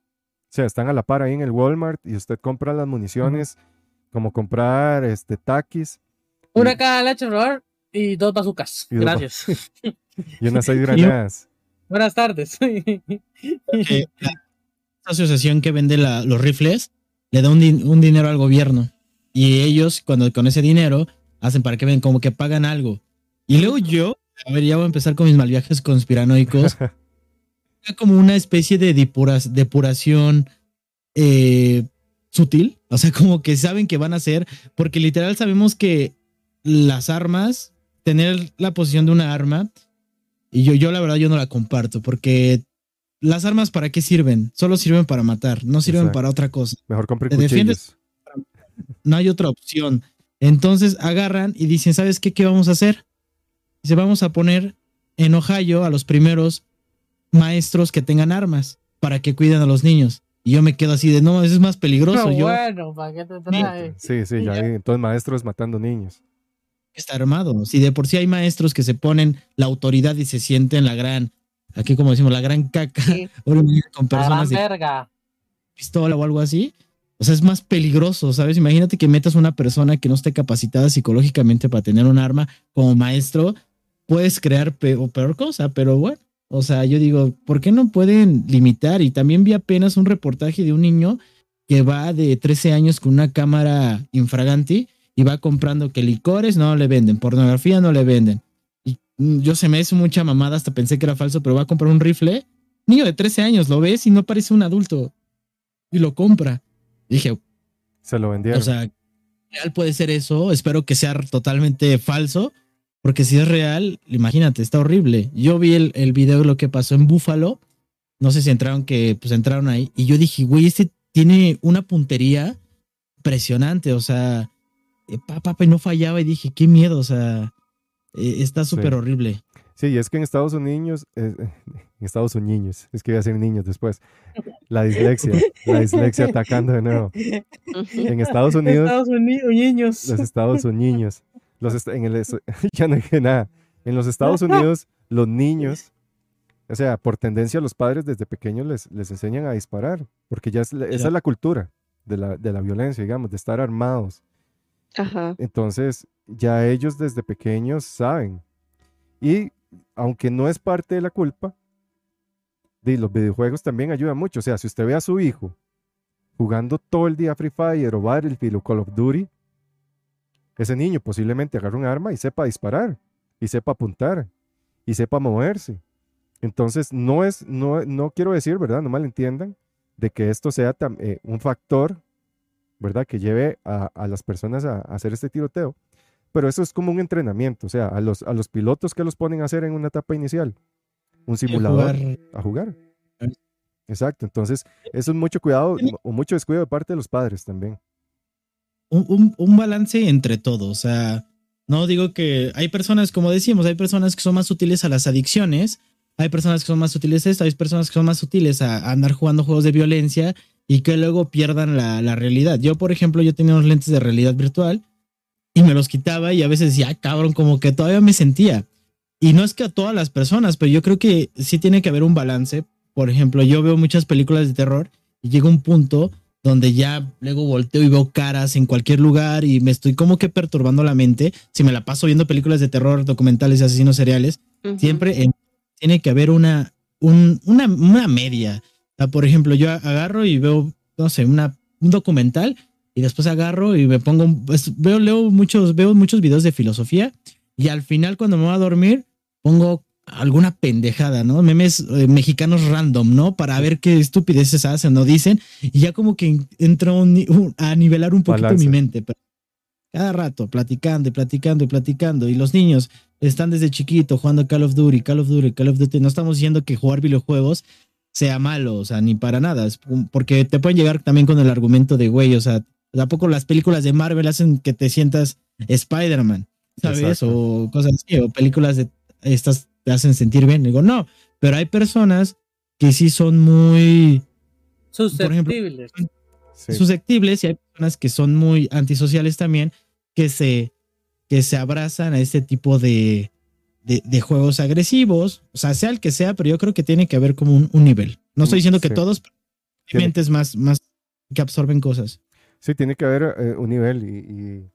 O sea, están a la par ahí en el Walmart y usted compra las municiones, como comprar este taquis Una caja de leche, por favor, y dos bazucas. Y dos Gracias. y unas seis granadas. Buenas tardes. que la asociación que vende la- los rifles le da un, din- un dinero al gobierno y ellos cuando con ese dinero hacen para que ven como que pagan algo y luego yo a ver ya voy a empezar con mis mal viajes conspiranoicos como una especie de depuración eh, sutil o sea como que saben que van a hacer porque literal sabemos que las armas tener la posición de una arma y yo yo la verdad yo no la comparto porque las armas para qué sirven? Solo sirven para matar, no sirven Exacto. para otra cosa. Mejor compre Te defiendes. No hay otra opción. Entonces agarran y dicen, ¿sabes qué? ¿Qué vamos a hacer? Dice, vamos a poner en Ohio a los primeros maestros que tengan armas para que cuiden a los niños. Y yo me quedo así de, no, eso es más peligroso. Yo bueno, ¿para qué te trae? Sí, sí, ya entonces maestros matando niños. está armado. Si de por sí hay maestros que se ponen la autoridad y se sienten la gran, aquí como decimos, la gran caca, Sí. con La gran personas de verga. pistola o algo así. O sea, es más peligroso, ¿sabes? Imagínate que metas una persona que no esté capacitada psicológicamente para tener un arma como maestro, puedes crear pe- o peor cosa, pero bueno. O sea, yo digo, ¿por qué no pueden limitar? Y también vi apenas un reportaje de un niño que va de 13 años con una cámara infraganti y va comprando que licores no le venden, pornografía no le venden. Y mm, yo se me hizo mucha mamada, hasta pensé que era falso, pero va a comprar un rifle. Niño de 13 años, lo ves y no parece un adulto y lo compra. Dije, Se lo vendieron. o sea, real puede ser eso. Espero que sea totalmente falso, porque si es real, imagínate, está horrible. Yo vi el, el video de lo que pasó en Búfalo. No sé si entraron, que pues entraron ahí. Y yo dije, güey, este tiene una puntería impresionante. O sea, eh, pa, pa, pa, y no fallaba. Y dije, qué miedo. O sea, eh, está Sí. súper horrible. Sí, y es que en Estados Unidos, eh, en Estados Unidos, es que iba a decir niños después, la dislexia, la dislexia atacando de nuevo. En Estados Unidos, Estados Unidos, niños. los Estados Unidos, los en el, es- ya no dije nada, en los Estados Unidos, los niños, o sea, por tendencia los padres desde pequeños les, les enseñan a disparar, porque ya es esa es la cultura de la, de la violencia, digamos, de estar armados. Ajá. Entonces, ya ellos desde pequeños saben. Y aunque no es parte de la culpa, de los videojuegos también ayudan mucho. O sea, si usted ve a su hijo jugando todo el día Free Fire o Battlefield o Call of Duty, ese niño posiblemente agarre un arma y sepa disparar, y sepa apuntar, y sepa moverse. Entonces, no es, no, no quiero decir, ¿verdad? No malentiendan, de que esto sea tam- eh, un factor, ¿verdad? Que lleve a, a las personas a, a hacer este tiroteo. Pero eso es como un entrenamiento, o sea, a los, a los pilotos que los ponen a hacer en una etapa inicial, un simulador a jugar. Exacto, entonces eso es mucho cuidado o mucho descuido de parte de los padres también. Un, un- un balance entre todo. O sea, no digo que hay personas, como decimos, hay personas que son más útiles a las adicciones, hay personas que son más útiles a esto, hay personas que son más útiles a, a andar jugando juegos de violencia y que luego pierdan la, la realidad. Yo, por ejemplo, yo tenía unos lentes de realidad virtual y me los quitaba y a veces decía, "Ah, cabrón, como que todavía me sentía. Y no es que a todas las personas, pero yo creo que sí tiene que haber un balance. Por ejemplo, yo veo muchas películas de terror y llega un punto donde ya luego volteo y veo caras en cualquier lugar y me estoy como que perturbando la mente. Si me la paso viendo películas de terror, documentales de asesinos seriales, Ujú. siempre en- tiene que haber una, un- una, una media. O sea, por ejemplo, yo agarro y veo, no sé, una, un documental y después agarro y me pongo, un- pues, veo, leo muchos, veo muchos videos de filosofía y al final cuando me voy a dormir pongo alguna pendejada, ¿no? Memes eh, mexicanos random, ¿no? Para ver qué estupideces hacen o dicen y ya como que un- a nivelar un poquito Balance. mi mente. Pero, cada rato, platicando y platicando y platicando. Y los niños están desde chiquito jugando Call of Duty, Call of Duty, Call of Duty. No estamos diciendo que jugar videojuegos sea malo, o sea, ni para nada, porque te pueden llegar también con el argumento de, güey, o sea, tampoco las películas de Marvel hacen que te sientas Spider-Man, ¿sabes? O cosas así, o películas de estas te hacen sentir bien. Digo, no, pero hay personas que sí son muy susceptibles. Susceptibles y hay personas que son muy antisociales también, que se, que se abrazan a este tipo de, de, juegos agresivos, o sea, sea el que sea, pero yo creo que tiene que haber como un, nivel. No estoy diciendo que todos, mentes más, más que absorben cosas. Sí, tiene que haber eh, un nivel y, y,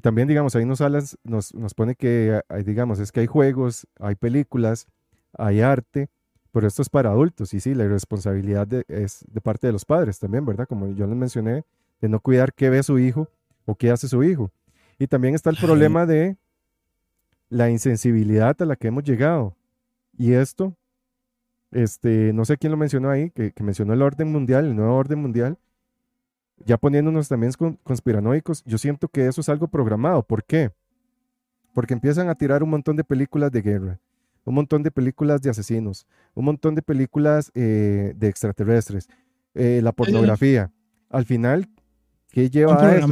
también, digamos, ahí nos, nos, nos pone que, hay, digamos, es que hay juegos, hay películas, hay arte, pero esto es para adultos y sí, la responsabilidad es de parte de los padres también, ¿verdad? Como yo les mencioné, de no cuidar qué ve su hijo o qué hace su hijo. Y también está el problema de la insensibilidad a la que hemos llegado. Y esto, este, no sé quién lo mencionó ahí, que, mencionó el orden mundial, el nuevo orden mundial, ya poniéndonos también conspiranoicos, yo siento que eso es algo programado. ¿Por qué? Porque empiezan a tirar un montón de películas de guerra, un montón de películas de asesinos, un montón de películas eh, de extraterrestres, eh, la pornografía. Al final, ¿qué lleva a eso?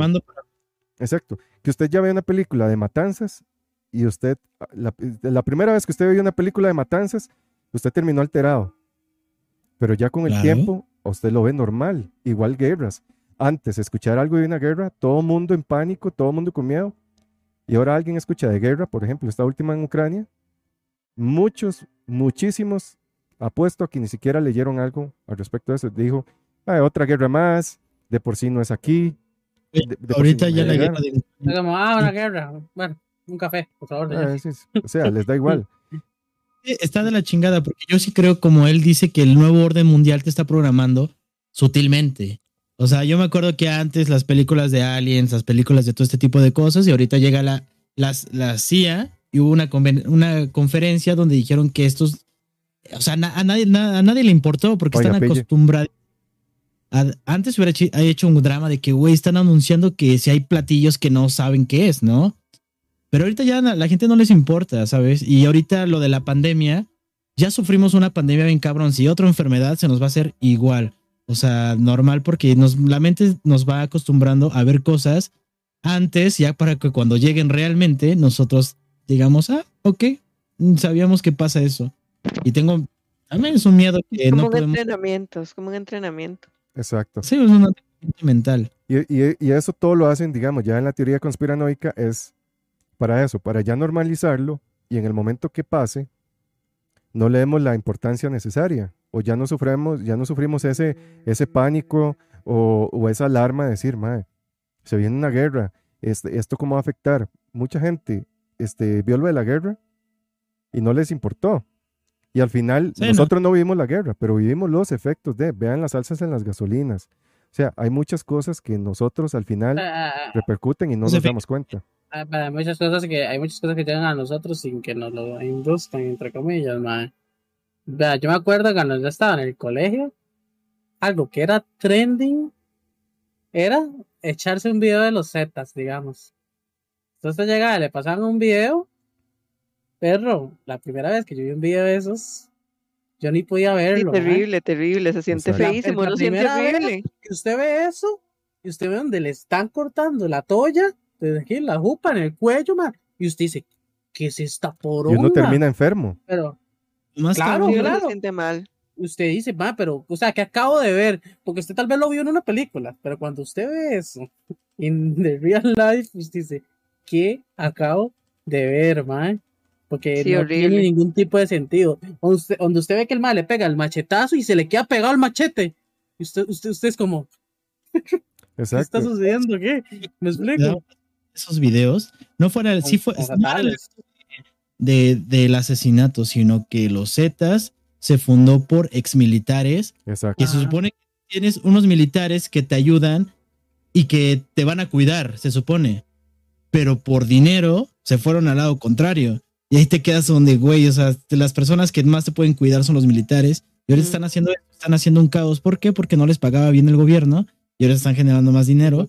Exacto. Que usted ya ve una película de matanzas y usted, la, primera vez que usted vio una película de matanzas, usted terminó alterado. Pero ya con el tiempo, usted lo ve normal, igual guerras. Antes, escuchar algo de una guerra, todo mundo en pánico, todo mundo con miedo. Y ahora alguien escucha de guerra, por ejemplo, esta última en Ucrania. Muchos, muchísimos, apuesto a que ni siquiera leyeron algo al respecto de eso. Dijo, hay otra guerra más, de por sí no es aquí. ahorita ya la guerra. ah, una guerra. Bueno, un café, por favor. Ah, o sea, les da igual. Está de la chingada, porque yo sí creo, como él dice, que el nuevo orden mundial te está programando sutilmente. O sea, yo me acuerdo que antes las películas de aliens, las películas de todo este tipo de cosas, y ahorita llega la, las, la CIA y hubo una, una conferencia donde dijeron que estos, o sea, a, nadie, a nadie le importó porque están acostumbrados. antes hubiera hecho un drama de que, güey, están anunciando que si hay platillos que no saben qué es, ¿no? Pero ahorita ya la gente no les importa, ¿sabes? Y ahorita lo de la pandemia, ya sufrimos una pandemia bien cabrón. Si otra enfermedad se nos va a hacer igual. O sea, normal porque nos, la mente nos va acostumbrando a ver cosas antes, ya para que cuando lleguen realmente nosotros digamos, ah, ok, sabíamos que pasa eso. Y tengo, también es un miedo que como no un entrenamiento, es como un entrenamiento. Exacto. Sí, es un entrenamiento mental. Y, y, y, eso todo lo hacen, digamos, ya en la teoría conspiranoica es para eso, para ya normalizarlo y en el momento que pase, no le demos la importancia necesaria o ya no sufrimos, ya no sufrimos ese, ese pánico o, esa alarma de decir, madre, se viene una guerra, este, ¿esto cómo va a afectar? Mucha gente este, vio lo de la guerra y no les importó. Y al final, nosotros no. vivimos la guerra, pero vivimos los efectos de, vean las alzas en las gasolinas. O sea, hay muchas cosas que nosotros al final ah, ah, ah. repercuten y no nos damos cuenta. Hay muchas cosas que hay muchas cosas que llegan a nosotros sin que nos lo induzcan entre comillas Vea, yo me acuerdo cuando yo estaba en el colegio algo que era trending era echarse un video de los zetas digamos entonces llegaba le pasaban un video perro la primera vez que yo vi un video de esos yo ni podía verlo terrible terrible se siente feísimo lo siente horrible que usted ve eso y usted ve donde le están cortando la toalla desde aquí la jupa en el cuello, man. Y usted dice, ¿qué es esta poronga? Y uno termina enfermo. Pero, más claro, claro. Se siente mal. Usted dice, va, pero, o sea, que acabo de ver, porque usted tal vez lo vio en una película, pero cuando usted ve eso en the real life, usted dice, ¿qué acabo de ver, man? Porque no tiene ningún tipo de sentido. Donde usted, ve que el mal le pega el machetazo y se le queda pegado el machete. Y usted, usted, usted es como, ¿qué está sucediendo? ¿Qué? ¿Me explico? esos videos no fuera, sí fue, de, del asesinato, sino que los Zetas se fundó por exmilitares. Exacto. Que se supone que tienes unos militares que te ayudan y que te van a cuidar, se supone. Pero por dinero se fueron al lado contrario. Y ahí te quedas donde, güey, o sea, las personas que más te pueden cuidar son los militares. Y ahora están haciendo, están haciendo un caos. ¿Por qué? Porque no les pagaba bien el gobierno y ahora están generando más dinero.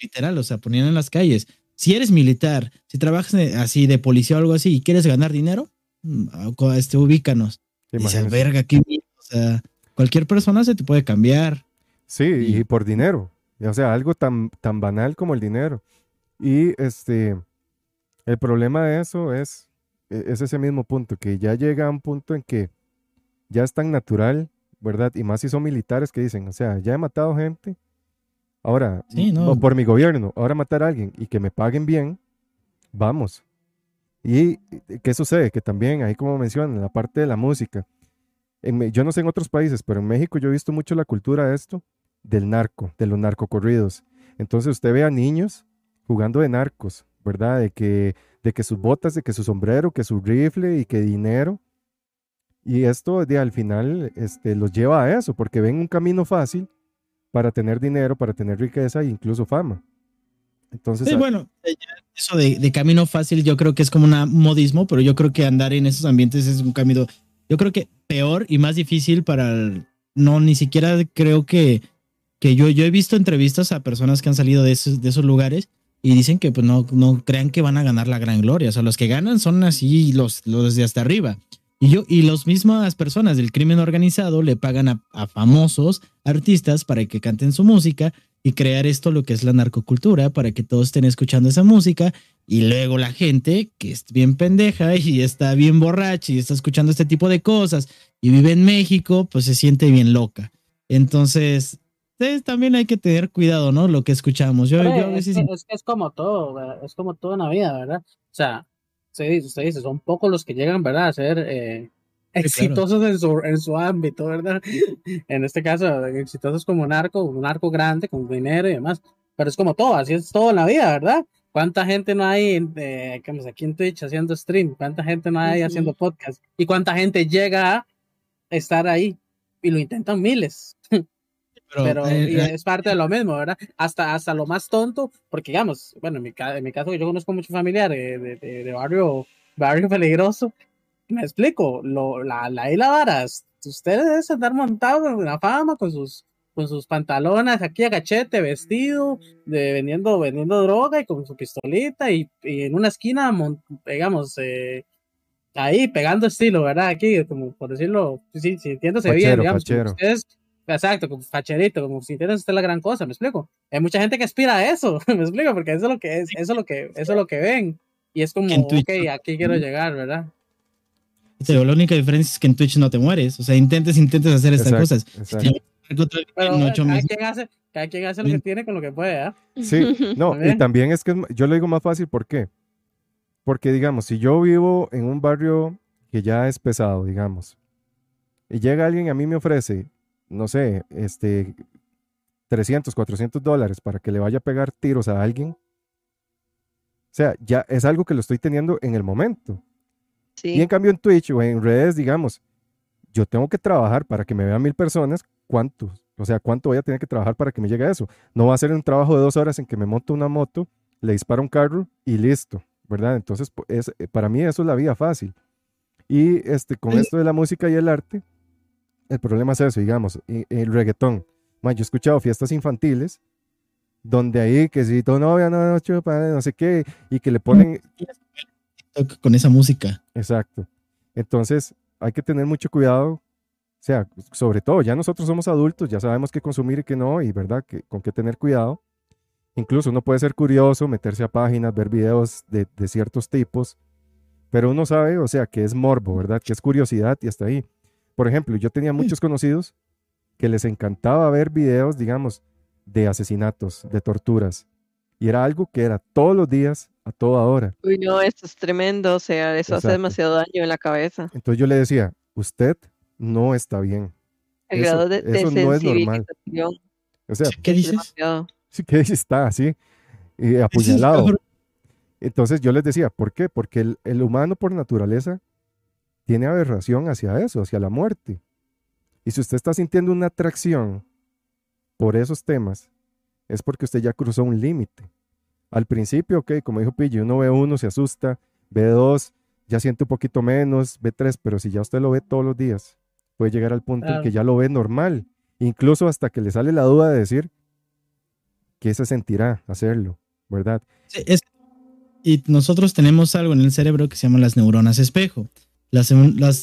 Literal, o sea, ponían en las calles si eres militar, si trabajas así de policía o algo así y quieres ganar dinero, mm, este, ubícanos. Dices, verga, qué O sea, cualquier persona se te puede cambiar. Sí, y, por dinero. O sea, algo tan, tan banal como el dinero. Y este, el problema de eso es, e, es ese mismo punto, que ya llega a un punto en que ya es tan natural, ¿verdad? Y más si son militares que dicen, o sea, ya he matado gente, ahora, por mi gobierno, ahora matar a alguien y que me paguen bien, vamos. ¿Y qué sucede? Que también, ahí como mencionan, la parte de la música, yo no sé en otros países, pero en México yo he visto mucho la cultura de esto, del narco, de los narcocorridos. Entonces usted ve a niños jugando de narcos, ¿verdad? De que, de que sus botas, de que su sombrero, que su rifle y que dinero. Y esto de, al final este, los lleva a eso, porque ven un camino fácil para tener dinero, para tener riqueza e incluso fama. Entonces, sí, bueno, eso de, de, camino fácil yo creo que es como un modismo, pero yo creo que andar en esos ambientes es un camino, yo creo que peor y más difícil para, no, ni siquiera creo que, que yo, yo he visto entrevistas a personas que han salido de esos, de esos lugares y dicen que pues no, no crean que van a ganar la gran gloria. O sea, los que ganan son así los, los de hasta arriba. Y yo, y las mismas personas del crimen organizado le pagan a, a, famosos artistas para que canten su música y crear esto lo que es la narcocultura para que todos estén escuchando esa música y luego la gente que es bien pendeja y está bien borracha y está escuchando este tipo de cosas y vive en México, pues se siente bien loca. Entonces, también hay que tener cuidado, ¿no? Lo que escuchamos. Yo, es, que, es, como todo, es como todo en la vida, ¿verdad? O sea, usted dice, usted dice son pocos los que llegan, ¿verdad? A ser eh, exitosos en, su, en su ámbito, ¿verdad? en este caso, exitosos como un narco, un narco grande, con dinero y demás. Pero es como todo, así es todo en la vida, ¿verdad? ¿Cuánta gente no hay eh, aquí en Twitch haciendo stream? ¿Cuánta gente no hay haciendo podcast? ¿Y cuánta gente llega a estar ahí? Y lo intentan miles. Pero, eh, es parte de lo mismo, ¿verdad? Hasta, hasta lo más tonto, porque digamos, bueno, en mi, en mi caso yo conozco muchos familiares de, de, barrio, barrio peligroso, me explico, lo, la, la, la varas, ustedes andar montado en la fama con sus, con sus pantalones aquí a gachete, vestido, de, vendiendo, vendiendo droga y con su pistolita y, y en una esquina, digamos, eh, ahí pegando estilo, ¿verdad? Aquí, como por decirlo, sí, sintiéndose bien, digamos, ustedes Exacto, como facherito, como si tienes usted la gran cosa, ¿me explico? Hay mucha gente que aspira a eso, ¿me explico? Porque eso es lo que es, eso es lo que, eso es lo que ven. Y es como, ok, aquí quiero llegar, ¿verdad? Pero la única diferencia es que en Twitch no te mueres. O sea, intentes, intentes hacer estas cosas. Pero, cada, quien hace, cada quien hace lo que tiene con lo que puede, ¿eh? Sí, no, y también es que yo lo digo más fácil, ¿por qué? Porque, digamos, si yo vivo en un barrio que ya es pesado, digamos, y llega alguien y a mí me ofrece no sé, este, 300, 400 dólares para que le vaya a pegar tiros a alguien. O sea, ya es algo que lo estoy teniendo en el momento. Y en cambio en Twitch o en redes, digamos, yo tengo que trabajar para que me vean mil personas, ¿cuánto? O sea, ¿cuánto voy a tener que trabajar para que me llegue a eso? No va a ser un trabajo de dos horas en que me monto una moto, le disparo un carro y listo, ¿verdad? Entonces, es, eh, para mí eso es la vida fácil. Y este, con esto de la música y el arte, el problema es eso, digamos, el reggaetón. yo he escuchado fiestas infantiles donde ahí que si tu novia no, no chupa, no sé qué, y que le ponen... Con esa música. Exacto. Entonces, hay que tener mucho cuidado. O sea, sobre todo, ya nosotros somos adultos, ya sabemos qué consumir y qué no, y verdad, que, con qué tener cuidado. Incluso uno puede ser curioso, meterse a páginas, ver videos de, de ciertos tipos, pero uno sabe, o sea, que es morbo, ¿verdad? Que es curiosidad y hasta ahí. Por ejemplo, yo tenía muchos conocidos que les encantaba ver videos, digamos, de asesinatos, de torturas. Y era algo que era todos los días, a toda hora. Uy, no, esto es tremendo, o sea, eso hace demasiado daño en la cabeza. Entonces yo le decía, usted no está bien. El grado de, eso no es normal. O sea, ¿qué dices? Sí, ¿qué dices? Está así, y apuñalado. Entonces yo les decía, ¿por qué? Porque el, el humano por naturaleza tiene aberración hacia eso, hacia la muerte. Y si usted está sintiendo una atracción por esos temas, es porque usted ya cruzó un límite. Al principio, ok, como dijo Pillo, uno ve uno, se asusta, ve dos, ya siente un poquito menos, ve tres, pero si ya usted lo ve todos los días, puede llegar al punto en que ya lo ve normal, incluso hasta que le sale la duda de decir qué se sentirá hacerlo, ¿verdad? es y nosotros tenemos algo en el cerebro que se llama las neuronas espejo. Las,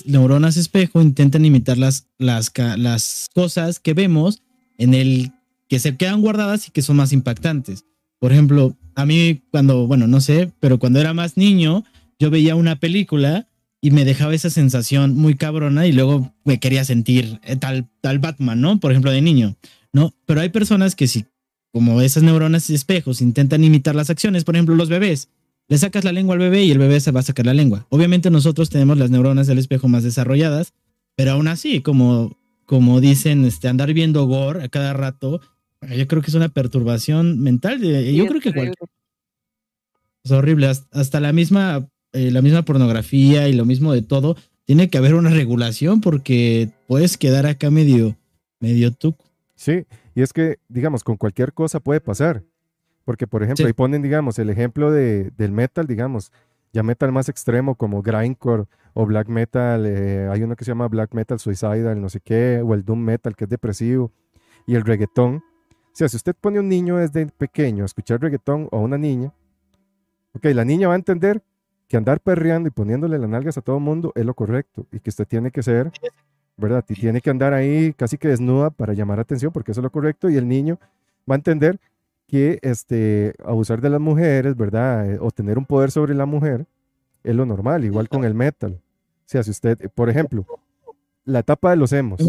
neuronas espejo intentan imitar las, las, las cosas que vemos en el que se quedan guardadas y que son más impactantes. Por ejemplo, a mí cuando, bueno, no sé, pero cuando era más niño, yo veía una película y me dejaba esa sensación muy cabrona y luego me quería sentir eh, tal, tal Batman, ¿no? Por ejemplo, de niño, ¿no? Pero hay personas que si, como esas neuronas espejos, intentan imitar las acciones, por ejemplo, los bebés, le sacas la lengua al bebé y el bebé se va a sacar la lengua. Obviamente nosotros tenemos las neuronas del espejo más desarrolladas, pero aún así, como, como dicen, este, andar viendo gore a cada rato, yo creo que es una perturbación mental. yo creo que es horrible. Hasta la misma, eh, la misma pornografía y lo mismo de todo, tiene que haber una regulación porque puedes quedar acá medio, medio tú. Sí, y es que, digamos, con cualquier cosa puede pasar. Porque, por ejemplo, ahí ponen, digamos, el ejemplo de, del metal, digamos, ya metal más extremo como grindcore o black metal, eh, hay uno que se llama black metal suicidal, no sé qué, o el doom metal que es depresivo, y el reggaetón. O sea, si usted pone a un niño desde pequeño a escuchar reggaetón o a una niña, ok, la niña va a entender que andar perreando y poniéndole las nalgas a todo el mundo es lo correcto y que usted tiene que ser, ¿verdad? Y tiene que andar ahí casi que desnuda para llamar atención porque eso es lo correcto y el niño va a entender que este, abusar de las mujeres, ¿verdad? Eh, o tener un poder sobre la mujer es lo normal, igual con el metal. O sea, si usted, por ejemplo, la etapa de los emos.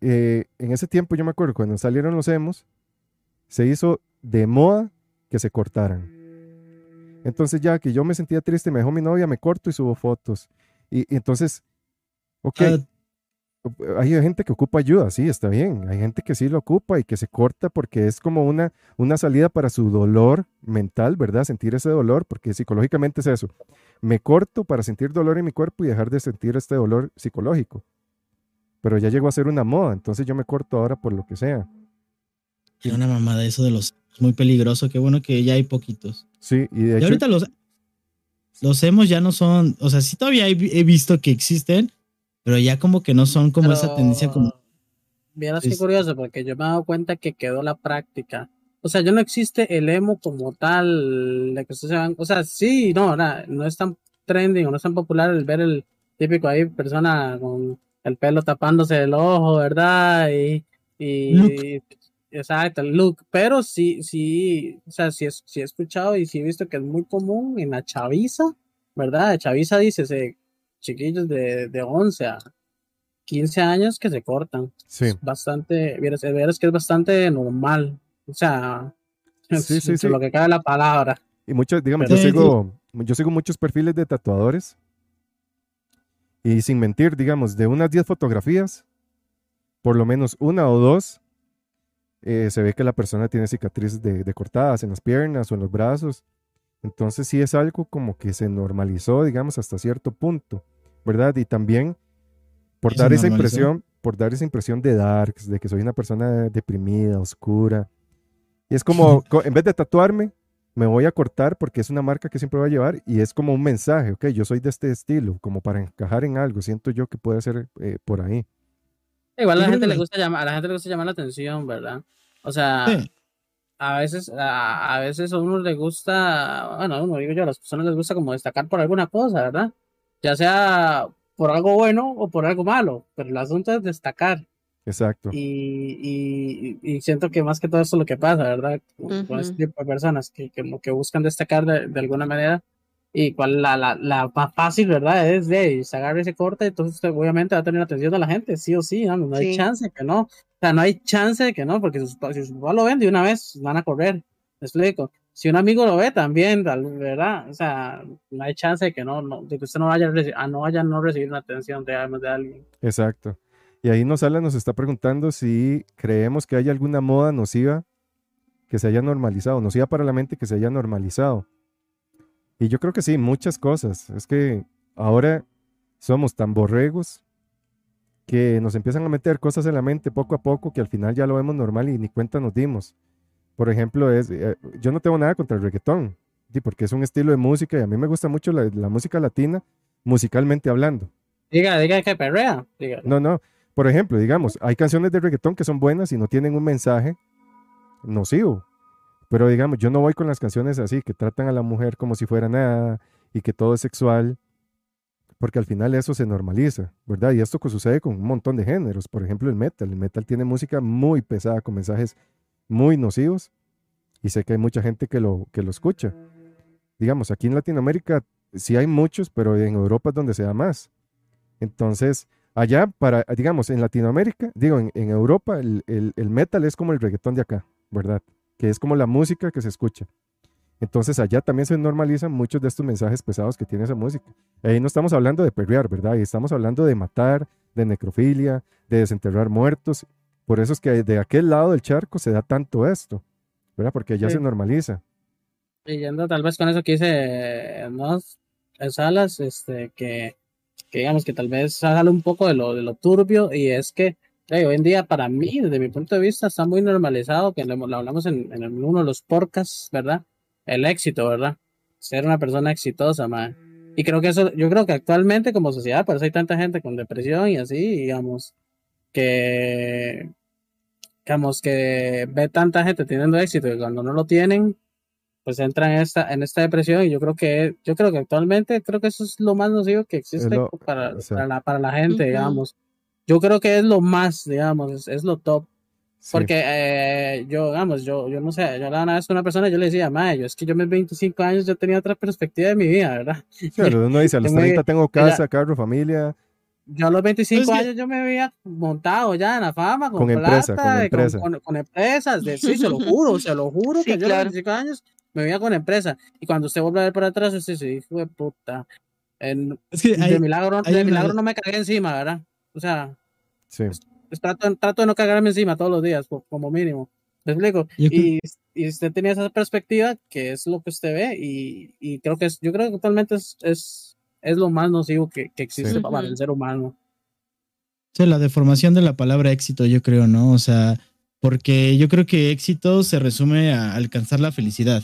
Eh, en ese tiempo yo me acuerdo cuando salieron los emos, se hizo de moda que se cortaran. Entonces ya que yo me sentía triste, me dejó mi novia, me corto y subo fotos. Y, entonces, ok, ah, hay gente que ocupa ayuda, sí, está bien. Hay gente que sí lo ocupa y que se corta porque es como una, una salida para su dolor mental, ¿verdad? Sentir ese dolor, porque psicológicamente es eso. Me corto para sentir dolor en mi cuerpo y dejar de sentir este dolor psicológico. Pero ya llegó a ser una moda, entonces yo me corto ahora por lo que sea. Y una mamada eso de los muy peligroso, qué bueno que ya hay poquitos. Sí, y de y ahorita los los hemos ya no son, o sea, sí todavía he visto que existen, pero ya como que no son como esa tendencia como... Vieras qué curioso, porque yo me he dado cuenta que quedó la práctica. O sea, ya no existe el emo como tal, de que ustedes se van, o sea, sí, no, no, es tan trending o no es tan popular el ver el típico ahí persona con el pelo tapándose el ojo, ¿verdad? Y, y exacto, el look, pero sí, sí, o sea, sí, sí he escuchado y sí he visto que es muy común en la chaviza, ¿verdad? Chaviza dice, se chiquillos de, de 11 a 15 años que se cortan. Sí. bastante, verás, que es bastante normal. O sea, sí, sí, sí. lo que cae la palabra. Y muchos, digamos, yo sigo, yo sigo muchos perfiles de tatuadores. Y sin mentir, digamos, de unas 10 fotografías, por lo menos una o dos, eh, se ve que la persona tiene cicatrices de, de, cortadas en las piernas o en los brazos. Entonces sí es algo como que se normalizó, digamos, hasta cierto punto. ¿Verdad? Y también por dar esa impresión, por dar esa impresión de darks, de que soy una persona deprimida, oscura. Y es como, en vez de tatuarme, me voy a cortar porque es una marca que siempre voy a llevar y es como un mensaje, ok, yo soy de este estilo, como para encajar en algo, siento yo que puede ser eh, por ahí. Igual a la gente le gusta llamar, a la gente le gusta llamar la atención, ¿verdad? O sea, a veces, a, a, veces a uno le gusta, bueno, a uno digo yo, a las personas les gusta como destacar por alguna cosa, ¿verdad? Ya sea por algo bueno o por algo malo, pero el asunto es destacar. Exacto. Y, y, siento que más que todo eso es lo que pasa, ¿verdad? Con, este tipo de personas que, que, que buscan destacar de, alguna manera y cuál la, la, la, más fácil, ¿verdad? Es de sacar ese corte, entonces usted obviamente va a tener atención de la gente, sí o sí, no, no hay chance que no. O sea, no hay chance de que no, porque si sus, si sus papás lo ven de una vez, van a correr. ¿Me explico? Si un amigo lo ve también, ¿verdad? O sea, no hay chance de que no, no de que usted no vaya a, no vaya a no recibir una atención de, de alguien. Exacto. Y ahí nos habla, nos está preguntando si creemos que hay alguna moda nociva que se haya normalizado, nociva para la mente que se haya normalizado. Y yo creo que sí, muchas cosas. Es que ahora somos tan borregos que nos empiezan a meter cosas en la mente poco a poco que al final ya lo vemos normal y ni cuenta nos dimos. Por ejemplo, es, eh, yo no tengo nada contra el reggaetón, porque es un estilo de música y a mí me gusta mucho la, música latina, musicalmente hablando. Diga, diga que perrea. No, no. Por ejemplo, digamos, hay canciones de reggaetón que son buenas y no tienen un mensaje nocivo. Pero digamos, yo no voy con las canciones así, que tratan a la mujer como si fuera nada y que todo es sexual, porque al final eso se normaliza, ¿verdad? Y esto sucede con un montón de géneros. Por ejemplo, el metal. El metal tiene música muy pesada, con mensajes muy nocivos, y sé que hay mucha gente que lo, que lo escucha. Digamos, aquí en Latinoamérica sí hay muchos, pero en Europa es donde se da más. Entonces, allá, para, digamos, en Latinoamérica, digo, en, en Europa, el, el, metal es como el reggaetón de acá, ¿verdad? Que es como la música que se escucha. Entonces allá también se normalizan muchos de estos mensajes pesados que tiene esa música. Ahí no estamos hablando de perrear, ¿verdad? Y estamos hablando de matar, de necrofilia, de desenterrar muertos. Por eso es que de aquel lado del charco se da tanto esto, ¿verdad? Porque Sí. se normaliza. Y yendo tal vez con eso que dice ¿no? Salas, este, que, que digamos que tal vez sale un poco de lo, de lo turbio y es que eh, hoy en día para mí, desde mi punto de vista, está muy normalizado, que lo, lo hablamos en, en uno de los podcasts, ¿verdad? El éxito, ¿verdad? Ser una persona exitosa, man. Y creo que eso, yo creo que actualmente como sociedad, por eso hay tanta gente con depresión y así, digamos, que, digamos, que ve tanta gente teniendo éxito y cuando no lo tienen, pues entra en esta, en esta depresión y yo creo que, yo creo que actualmente, creo que eso es lo más nocivo que existe lo- para, o sea. para la, para la gente, Ujú. digamos. Yo creo que es lo más, digamos, es, es lo top. Sí. Porque eh, yo, digamos, yo, yo no sé, yo la una vez con una persona, yo le decía, mae, yo es que yo a mis 25 años yo tenía otra perspectiva de mi vida, ¿verdad? Sí, pero uno dice, a los Yo me- 30 tengo casa, carro, familia, Yo a los 25 Pues que- años yo me veía montado ya en la fama, con, Con empresa, plata, con empresa. con- con empresas, de, sí, se lo juro, se lo juro Sí, que yo a claro. los 25 años me veía con empresa. Y cuando usted vuelve a ver para atrás, usted dice, hijo de puta, en- Es que hay- de milagro, de una- milagro no me cagué encima, ¿verdad? O sea, sí. pues trato, trato de no cagarme encima todos los días, como mínimo. ¿Me explico? Y, y usted tenía esa perspectiva, que es lo que usted ve, y, y creo que es, yo creo que actualmente es, es, es lo más nocivo que, que existe Sí. para el ser humano. Sí, la deformación de la palabra éxito, yo creo, ¿no? O sea, porque yo creo que éxito se resume a alcanzar la felicidad.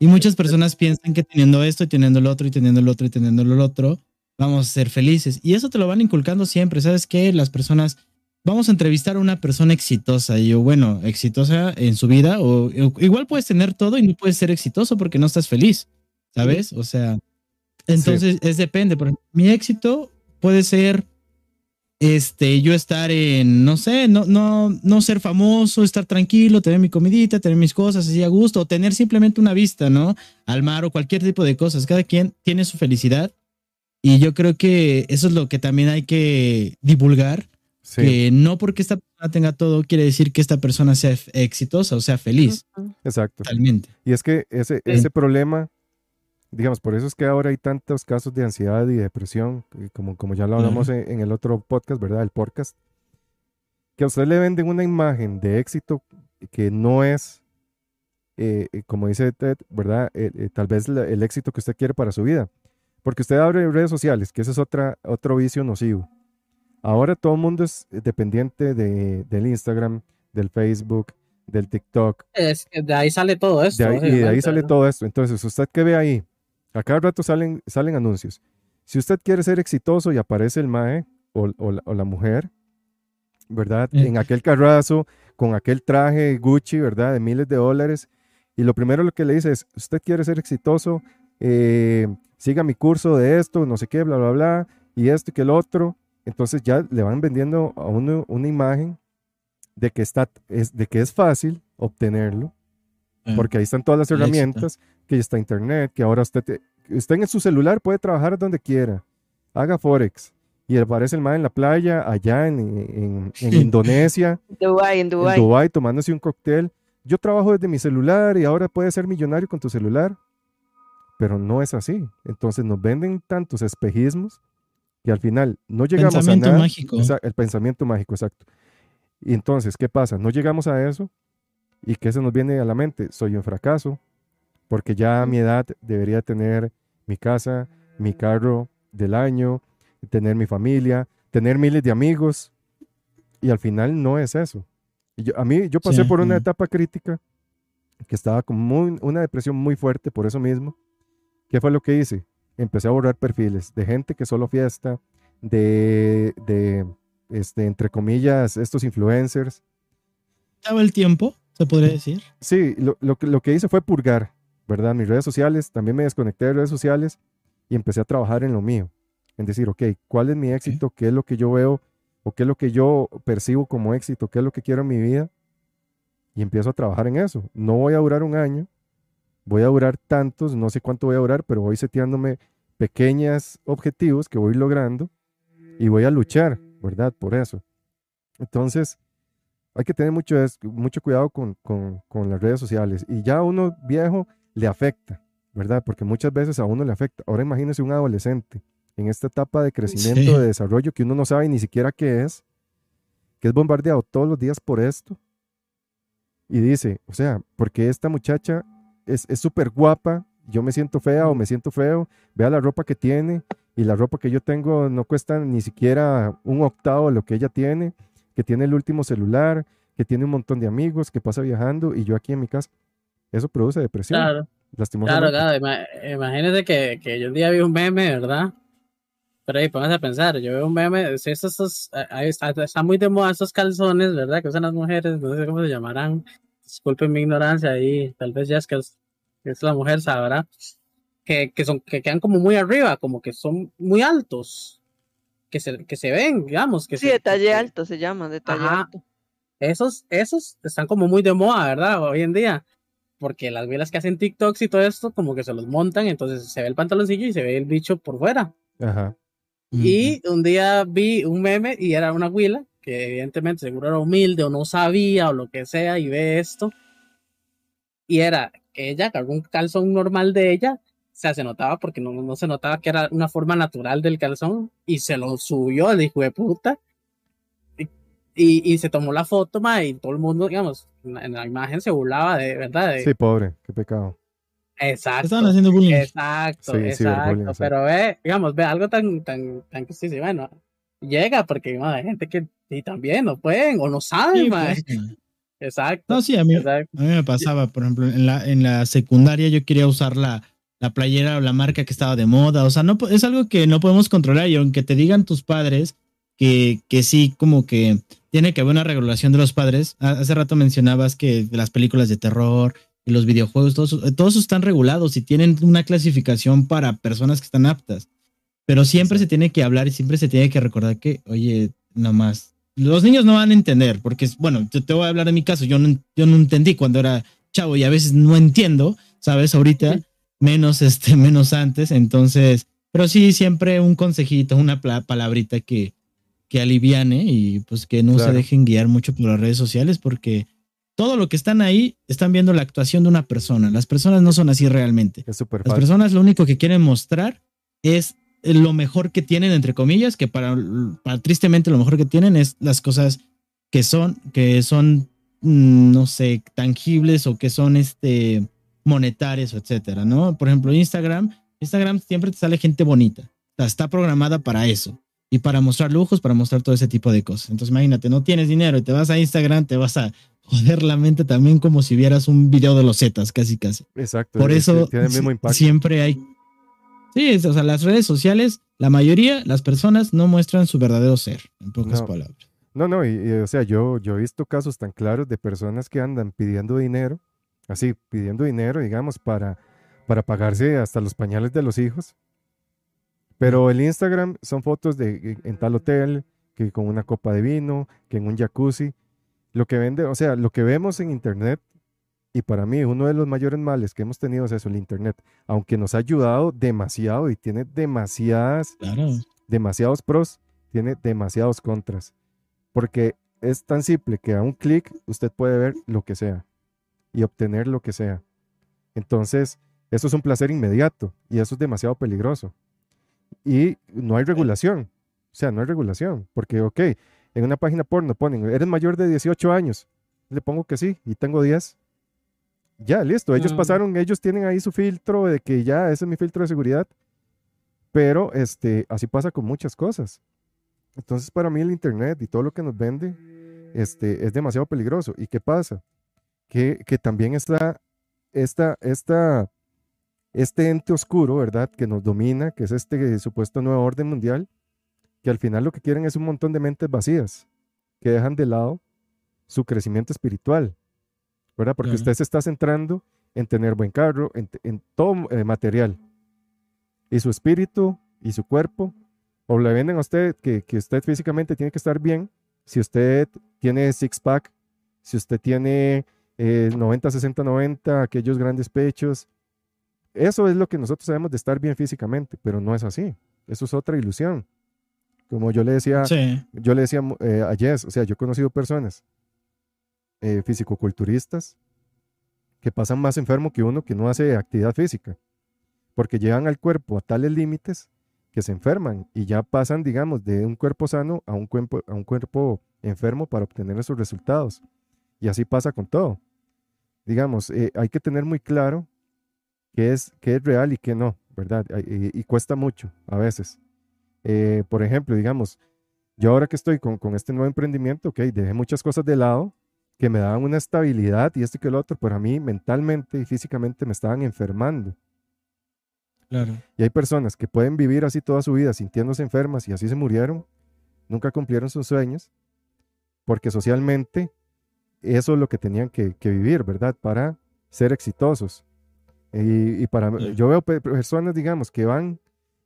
Y muchas personas piensan que teniendo esto y teniendo el otro y teniendo el otro y teniendo el otro, vamos a ser felices. Y eso te lo van inculcando siempre. ¿Sabes qué? Las personas, vamos a entrevistar a una persona exitosa. Y yo, bueno, exitosa en su vida, o, o igual puedes tener todo y no puedes ser exitoso porque no estás feliz. ¿Sabes? O sea, entonces es depende. Por ejemplo, mi éxito puede ser este, yo estar en, no sé, no, no, no ser famoso, estar tranquilo, tener mi comidita, tener mis cosas así a gusto, o tener simplemente una vista, ¿no? Al mar o cualquier tipo de cosas. Cada quien tiene su felicidad. Y yo creo que eso es lo que también hay que divulgar, Sí, que no porque esta persona tenga todo quiere decir que esta persona sea exitosa o sea feliz, exacto. totalmente. Y es que ese, ese problema, digamos, por eso es que ahora hay tantos casos de ansiedad y depresión, y como, como ya lo hablamos en, en el otro podcast, ¿verdad? El podcast, que a usted le venden una imagen de éxito que no es, eh, eh, como dice Ted, ¿verdad? Eh, eh, tal vez la- el éxito que usted quiere para su vida. Porque usted abre redes sociales, que ese es otra, otro vicio nocivo. Ahora todo el mundo es dependiente de, del Instagram, del Facebook, del TikTok, Es de ahí sale todo esto. de ahí- y de ahí sale todo esto. Entonces, usted que ve ahí, a cada rato salen, salen anuncios. Si usted quiere ser exitoso y aparece el mae o, o la, o la mujer, ¿verdad? Eh. En aquel carrazo, con aquel traje Gucci, ¿verdad? De miles de dólares. Y lo primero lo que le dice es, usted quiere ser exitoso, eh, siga mi curso de esto, no sé qué, bla, bla, bla, y esto y que el otro. Entonces ya le van vendiendo a uno una imagen de que, está, es, de que es fácil obtenerlo, porque ahí están todas las éxito. Que ya está internet, que ahora usted, te- usted en su celular puede trabajar donde quiera, haga Forex, y aparece el man en la playa, allá en, en- en Indonesia, Dubái, en en Dubái. Dubái, tomándose un cóctel. Yo trabajo desde mi celular y ahora puedes ser millonario con tu celular, pero no es así. Entonces nos venden tantos espejismos que al final no llegamos Pensamiento a nada. mágico. Esa- el pensamiento mágico, exacto. Y entonces, ¿qué pasa? No llegamos a eso. ¿Y qué se nos viene a la mente? Soy un fracaso, porque ya a mi edad debería tener mi casa, mi carro del año, tener mi familia, tener miles de amigos. Y al final no es eso. Y yo- a mí, yo pasé Sí, por una etapa crítica que estaba con muy- una depresión muy fuerte por eso mismo. ¿Qué fue lo que hice? Empecé a borrar perfiles de gente que solo fiesta, de, de este, entre comillas, estos influencers. Estaba el tiempo, se podría decir. Sí, lo, lo, lo que hice fue purgar, ¿verdad? Mis redes sociales, también me desconecté de redes sociales y empecé a trabajar en lo mío. En decir, ok, ¿cuál es mi éxito? ¿Qué es lo que yo veo? ¿O qué es lo que yo percibo como éxito? ¿Qué es lo que quiero en mi vida? Y empiezo a trabajar en eso. No voy a durar un año, voy a durar tantos, no sé cuánto voy a durar, pero voy seteándome pequeños objetivos que voy logrando y voy a luchar, ¿verdad? Por eso. Entonces, hay que tener mucho, mucho cuidado con, con- con las redes sociales. Y ya uno viejo le afecta, ¿verdad? Porque muchas veces a uno le afecta. Ahora imagínese un adolescente en esta etapa de crecimiento, Sí. de desarrollo que uno no sabe ni siquiera qué es, que es bombardeado todos los días por esto. Y dice, o sea, porque esta muchacha es es súper guapa, yo me siento fea o me siento feo, vea la ropa que tiene y la ropa que yo tengo no cuesta ni siquiera un octavo de lo que ella tiene, que tiene el último celular, que tiene un montón de amigos, que pasa viajando y yo aquí en mi casa. Eso produce depresión, Claro, claro, lastimosamente. claro. ima- Imagínese que, que yo un día vi un meme, ¿verdad? Pero ahí póngase a pensar, yo veo un meme, si estos, estos, eh, ahí está, está muy de moda estos calzones, ¿verdad? Que usan las mujeres, no sé cómo se llamarán. Disculpen mi ignorancia ahí, tal vez ya es que es, es la mujer, sabrá. Que, que son, que quedan como muy arriba, como que son muy altos. Que se, que se ven, digamos. Que Sí, se- detalle que- alto se llama, detalle Ajá. alto. esos, esos están como muy de moda, ¿verdad? Hoy en día. Porque las vielas que hacen TikToks y todo esto, como que se los montan, entonces se ve el pantaloncillo y se ve el bicho por fuera. Ajá. Y un día vi un meme y era una huila, que evidentemente seguro era humilde o no sabía o lo que sea, y ve esto. Y era que ella cargó un calzón normal de ella, o sea, se notaba porque no, no se notaba que era una forma natural del calzón, y se lo subió el hijo de puta. Y, y, se tomó la foto, ma, y todo el mundo, digamos, en la, en la imagen se burlaba de, ¿verdad? De- Sí, pobre, qué pecado. Exacto. Estaban haciendo bullying. Exacto, Sí, exacto. ciberbullying, sí. Pero ve, digamos, ve algo tan, tan, tan que usted dice, bueno, llega porque ma, hay gente que y también no pueden o no saben, Sí, ma. pues, Exacto. No, sí, a mí, exacto. A mí me pasaba, por ejemplo, en la, en la secundaria yo quería usar la, la playera o la marca que estaba de moda. O sea, no es algo que no podemos controlar. Y aunque te digan tus padres que, que sí, como que tiene que haber una regulación de los padres. Ha- Hace rato mencionabas que las películas de terror y los videojuegos, todos, eso- todos están regulados y tienen una clasificación para personas que están aptas. Pero siempre se tiene que hablar y siempre se tiene que recordar que, oye, nomás los niños no van a entender, porque, bueno, yo te voy a hablar de mi caso, yo no, yo no entendí cuando era chavo y a veces no entiendo, ¿sabes? Ahorita, menos, este, menos antes, entonces, pero sí, siempre un consejito, una palabrita que, que aliviane y pues que no Claro. se dejen guiar mucho por las redes sociales, porque todo lo que están ahí están viendo la actuación de una persona, las personas no son así realmente. Es Las fácil. personas lo único que quieren mostrar es lo mejor que tienen, entre comillas, que para, para tristemente lo mejor que tienen es las cosas que son, que son, mm, no sé, tangibles o que son este monetarias o etcétera, ¿no? Por ejemplo, Instagram, Instagram siempre te sale gente bonita. Está programada para eso y para mostrar lujos, para mostrar todo ese tipo de cosas. Entonces, imagínate, no tienes dinero y te vas a Instagram, te vas a joder la mente también como si vieras un video de los Zetas, casi casi. Exacto. Por eso tiene el mismo si- impacto. siempre hay. Sí, es- o sea, las redes sociales, la mayoría, las personas no muestran su verdadero ser, en pocas No. palabras. No, no, y, y, o sea, yo, yo he visto casos tan claros de personas que andan pidiendo dinero, así, pidiendo dinero, digamos, para, para pagarse hasta los pañales de los hijos. Pero el Instagram son fotos de en tal hotel, que con una copa de vino, que en un jacuzzi. Lo que vende, o sea, lo que vemos en internet, y para mí uno de los mayores males que hemos tenido es eso, el internet, aunque nos ha ayudado demasiado y tiene demasiadas Claro. demasiados pros, tiene demasiados contras. Porque es tan simple que a un clic usted puede ver lo que sea y obtener lo que sea. Entonces, eso es un placer inmediato y eso es demasiado peligroso. Y no hay regulación. O sea, no hay regulación. Porque, ok, en una página porno ponen, eres mayor de 18 años. Le pongo que sí y tengo 10. Ya, listo. Ellos pasaron, ellos tienen ahí su filtro de que ya, ese es mi filtro de seguridad. Pero este, así pasa con muchas cosas. Entonces, para mí el Internet y todo lo que nos vende este, es demasiado peligroso. ¿Y qué pasa? Que, que también está esta, esta, este ente oscuro, ¿verdad? Que nos domina, que es este supuesto nuevo orden mundial, que al final lo que quieren es un montón de mentes vacías, que dejan de lado su crecimiento espiritual, ¿verdad? Porque usted se está centrando en tener buen carro, en, en todo eh, material. Y su espíritu y su cuerpo, o le venden a usted que, que usted físicamente tiene que estar bien, si usted tiene six-pack, si usted tiene eh, 90, 60, 90, aquellos grandes pechos, eso es lo que nosotros sabemos de estar bien físicamente, pero no es así. Eso es otra ilusión. Como yo le decía, Sí, yo le decía eh, a Jess, o sea, yo he conocido personas eh, fisicoculturistas que pasan más enfermo que uno que no hace actividad física, porque llevan al cuerpo a tales límites que se enferman y ya pasan, digamos, de un cuerpo sano a un cuerpo, a un cuerpo enfermo para obtener esos resultados. Y así pasa con todo. Digamos, eh, hay que tener muy claro qué es, qué es real y qué no, ¿verdad? Y, y cuesta mucho a veces. Eh, por ejemplo, digamos, yo ahora que estoy con, con este nuevo emprendimiento, ok, dejé muchas cosas de lado que me daban una estabilidad y esto y que lo otro, pero a mí mentalmente y físicamente me estaban enfermando. claro. Y hay personas que pueden vivir así toda su vida sintiéndose enfermas y así se murieron, nunca cumplieron sus sueños, porque socialmente eso es lo que tenían que, que vivir, ¿verdad? Para ser exitosos. Y, y para Sí. yo veo pe- personas, digamos, que van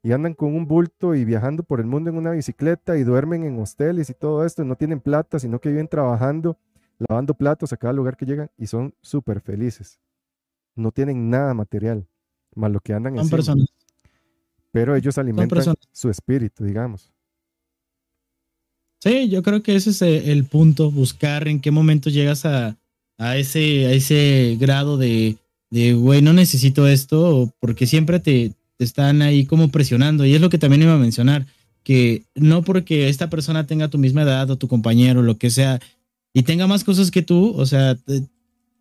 y andan con un bulto y viajando por el mundo en una bicicleta y duermen en hosteles y todo esto, no tienen plata, sino que viven trabajando, lavando platos a cada lugar que llegan y son súper felices. No tienen nada material, más lo que andan Son encima personas. pero ellos alimentan su espíritu, digamos. Sí, yo creo que ese es eh, el punto, buscar en qué momento llegas a, a ese, a ese grado de, de, güey, no necesito esto, porque siempre te, te están ahí como presionando. Y es lo que también iba a mencionar, que no porque esta persona tenga tu misma edad o tu compañero, lo que sea, y tenga más cosas que tú, o sea, te-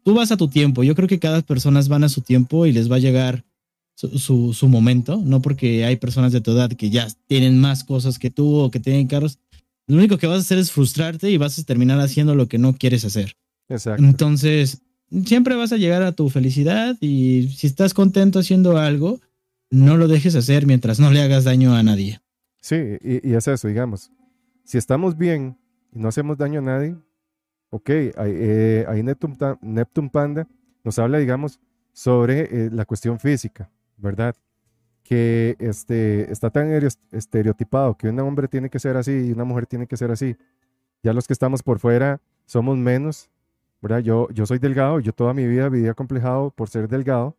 tú vas a tu tiempo. Yo creo que cada persona van a su tiempo y les va a llegar su, su, su momento, no porque hay personas de tu edad que ya tienen más cosas que tú o que tienen carros. Lo único que vas a hacer es frustrarte y vas a terminar haciendo lo que no quieres hacer. Exacto. Entonces, siempre vas a llegar a tu felicidad y si estás contento haciendo algo, no lo dejes hacer mientras no le hagas daño a nadie. Sí, y, y es eso, digamos. Si estamos bien y no hacemos daño a nadie, ok, ahí, eh, ahí Neptune, Panda nos habla, digamos, sobre eh, la cuestión física, ¿verdad? Que este, está tan estereotipado que un hombre tiene que ser así y una mujer tiene que ser así. Ya los que estamos por fuera somos menos, ¿verdad? Yo, yo soy delgado, yo toda mi vida vivía complejado por ser delgado,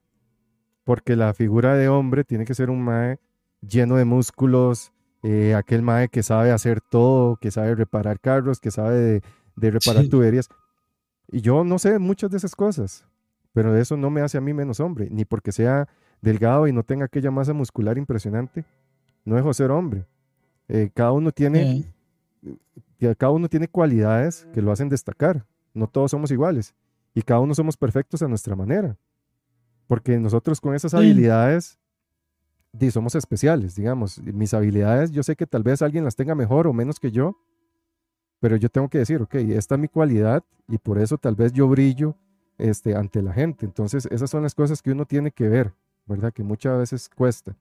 porque la figura de hombre tiene que ser un mae lleno de músculos, eh, aquel mae que sabe hacer todo, que sabe reparar carros, que sabe de, de reparar Sí. tuberías. Y yo no sé muchas de esas cosas, pero eso no me hace a mí menos hombre, ni porque sea delgado y no tenga aquella masa muscular impresionante, no dejo de ser hombre. Eh, cada uno tiene, Eh, cada uno tiene cualidades que lo hacen destacar. No todos somos iguales y cada uno somos perfectos a nuestra manera. Porque nosotros con esas Sí. habilidades di, somos especiales, digamos. Y Mis habilidades, yo sé que tal vez alguien las tenga mejor o menos que yo, pero yo tengo que decir, ok, esta es mi cualidad y por eso tal vez yo brillo este, ante la gente. Entonces, esas son las cosas que uno tiene que ver, ¿verdad? Que muchas veces cuesta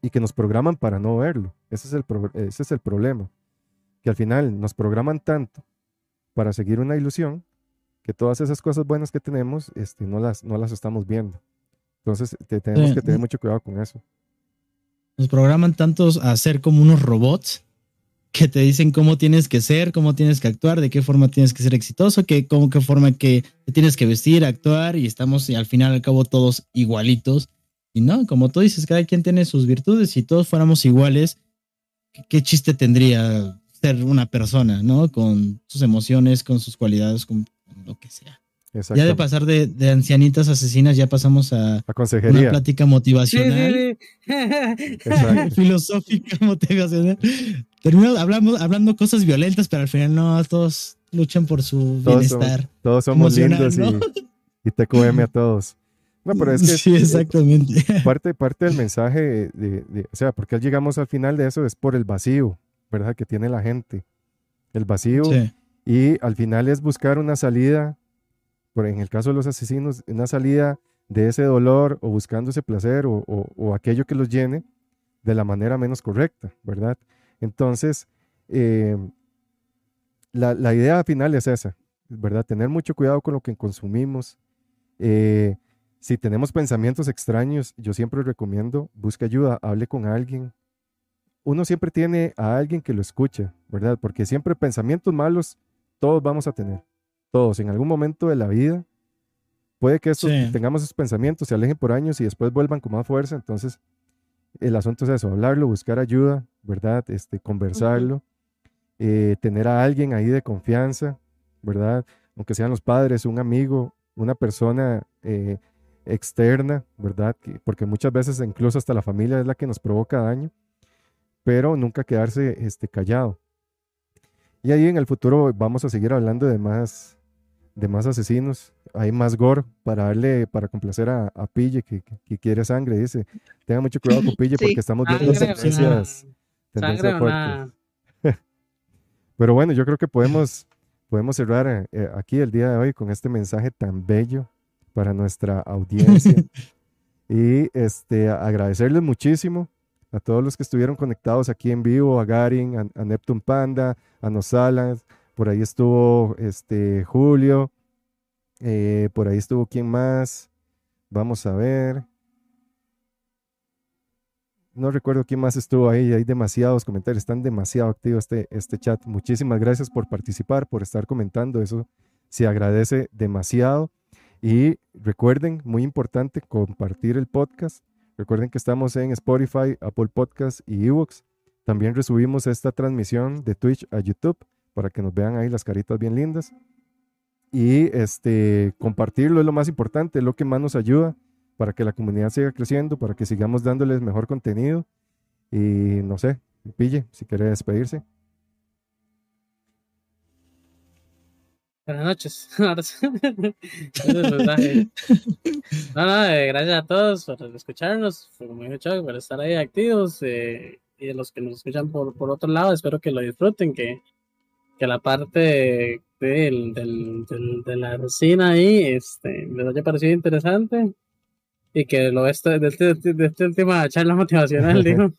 y que nos programan para no verlo. Ese es el, ese es el problema. Que al final nos programan tanto para seguir una ilusión que todas esas cosas buenas que tenemos este, no, las, no las estamos viendo. Entonces, te- tenemos Sí. que tener mucho cuidado con eso. Nos programan tantos a ser como unos robots que te dicen cómo tienes que ser, cómo tienes que actuar, de qué forma tienes que ser exitoso, que, cómo, qué forma que te tienes que vestir, actuar y estamos y al final al cabo todos igualitos. Y no, como tú dices, cada quien tiene sus virtudes. Si todos fuéramos iguales, ¿qué, qué chiste tendría ser una persona, no? Con sus emociones, con sus cualidades, con lo que sea. Ya de pasar de, de ancianitas asesinas, ya pasamos a A una consejería. plática Sí, motivacional. sí, sí. Exacto. filosófica, motivacional. Terminamos hablando, hablando cosas violentas, pero al final no, todos luchan por su Todos somos- bienestar. Todos somos lindos y, y TQM a todos. No, pero es que sí, eh, exactamente. parte, parte del mensaje, de, de- o sea, porque llegamos al final de eso es por el vacío, ¿verdad? Que tiene la gente. El vacío Sí, y al final es buscar una salida, por en el caso de los asesinos, una salida de ese dolor o buscando ese placer o, o- o aquello que los llene de la manera menos correcta, ¿verdad? Entonces, eh, la, la idea final es esa, ¿verdad? Tener mucho cuidado con lo que consumimos. Eh, si tenemos pensamientos extraños, yo siempre recomiendo, busque ayuda, hable con alguien. Uno siempre tiene a alguien que lo escuche, ¿verdad? Porque siempre pensamientos malos, todos vamos a tener. Todos, en algún momento de la vida, puede que estos, tengamos esos pensamientos, se alejen por años y después vuelvan con más fuerza. Entonces, el asunto es eso, hablarlo, buscar ayuda, ¿verdad? Este, conversarlo, eh, tener a alguien ahí de confianza, ¿verdad? Aunque sean los padres, un amigo, una persona eh, externa, ¿verdad? Porque muchas veces incluso hasta la familia es la que nos provoca daño, pero nunca quedarse este, callado. Y ahí en el futuro vamos a seguir hablando de más, de más asesinos. Hay más gore para darle, para complacer a, Pille que, quiere sangre. Dice, tenga mucho cuidado con Pille porque estamos viendo tendencias, tendencias fuertes. Pero bueno, yo creo que podemos, podemos cerrar eh, aquí el día de hoy con este mensaje tan bello para nuestra audiencia. y este, agradecerles muchísimo a todos los que estuvieron conectados aquí en vivo, a Garin, a, Neptune Panda, a Nosalas, por ahí estuvo este, Julio, eh, por ahí estuvo quién más, vamos a ver. No recuerdo quién más estuvo ahí, hay demasiados comentarios, están demasiado activos este, este chat. Muchísimas gracias por participar, por estar comentando, eso se agradece demasiado. Y recuerden, muy importante, compartir el podcast. Recuerden que estamos en Spotify, Apple Podcasts y Evox. También resubimos esta transmisión de Twitch a YouTube para que nos vean ahí las caritas bien lindas. Y este, compartirlo es lo más importante, es lo que más nos ayuda para que la comunidad siga creciendo, para que sigamos dándoles mejor contenido. Y no sé, pille, si quiere despedirse. Buenas noches. no, no, eh, gracias a todos por escucharnos, por, mucho, por estar ahí activos. Eh, y a los que nos escuchan por, por otro lado, espero que lo disfruten, que, que la parte del, del, de la resina ahí este, les haya parecido interesante y que lo este, de, este, de, esta última charla motivacional, digo,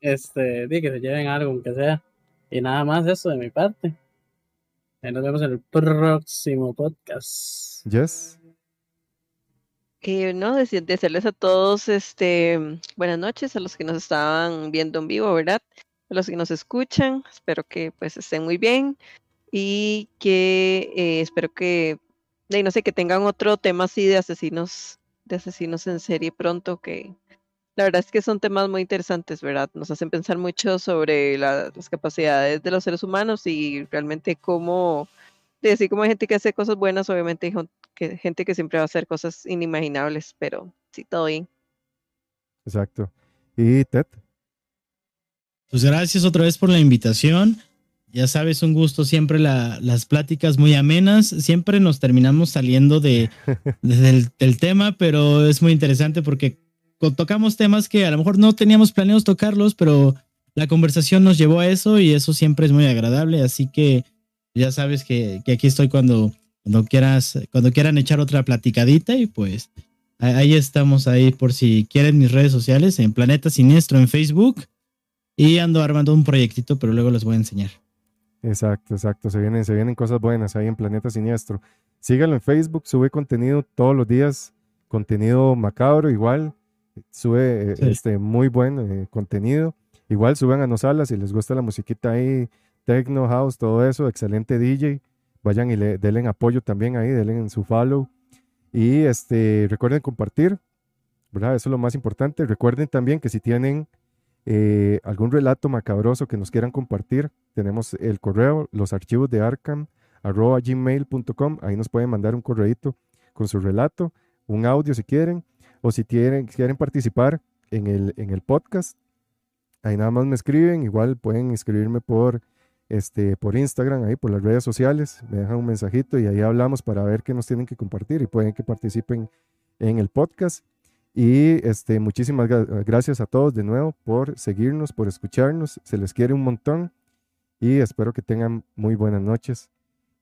este, que se lleven algo, aunque sea. Y nada más eso de mi parte nos vemos en el próximo podcast. Yes. Eh, no, desearles a todos este buenas noches, a los que nos estaban viendo en vivo, ¿verdad? A los que nos escuchan, espero que pues estén muy bien y que eh, espero que, no sé, que tengan otro tema así de asesinos, de asesinos en serie pronto, que la verdad es que son temas muy interesantes, ¿verdad? Nos hacen pensar mucho sobre las capacidades de los seres humanos y realmente cómo, así como hay gente que hace cosas buenas, obviamente hay gente que siempre va a hacer cosas inimaginables, pero sí, todo bien. Exacto. ¿Y Ted? Pues gracias otra vez por la invitación. Ya sabes, un gusto siempre las pláticas muy amenas. Siempre nos terminamos saliendo de, del tema, pero es muy interesante porque tocamos temas que a lo mejor no teníamos planeados tocarlos, pero la conversación nos llevó a eso y eso siempre es muy agradable. Así que ya sabes que, aquí estoy cuando, cuando quieras, cuando quieran echar otra platicadita y pues ahí estamos ahí por si quieren mis redes sociales en Planeta Siniestro en Facebook y ando armando un proyectito, pero luego les voy a enseñar. Exacto, exacto. Se vienen, se vienen cosas buenas ahí en Planeta Siniestro. Síganlo en Facebook, sube contenido todos los días, contenido macabro igual sube este, muy buen eh, contenido. Igual suban a Nosalas si les gusta la musiquita ahí, techno, house, todo eso, excelente DJ. Vayan y le denle apoyo también ahí, denle en su follow. Y este, recuerden compartir, ¿verdad? Eso es lo más importante. Recuerden también que si tienen eh, algún relato macabroso que nos quieran compartir, tenemos el correo, los archivos de Arkham, arroba gmail.com. Ahí nos pueden mandar un correito con su relato, un audio si quieren o si quieren, participar en el, en el podcast, ahí nada más me escriben, igual pueden escribirme por, este, por Instagram, ahí por las redes sociales, me dejan un mensajito y ahí hablamos para ver qué nos tienen que compartir y pueden que participen en el podcast. Y este, muchísimas gracias a todos de nuevo por seguirnos, por escucharnos. Se les quiere un montón y espero que tengan muy buenas noches.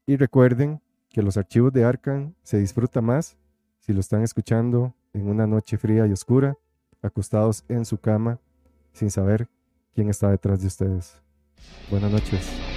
Y recuerden que los archivos de Arcan se disfruta más si lo están escuchando en una noche fría y oscura, acostados en su cama, sin saber quién está detrás de ustedes. Buenas noches.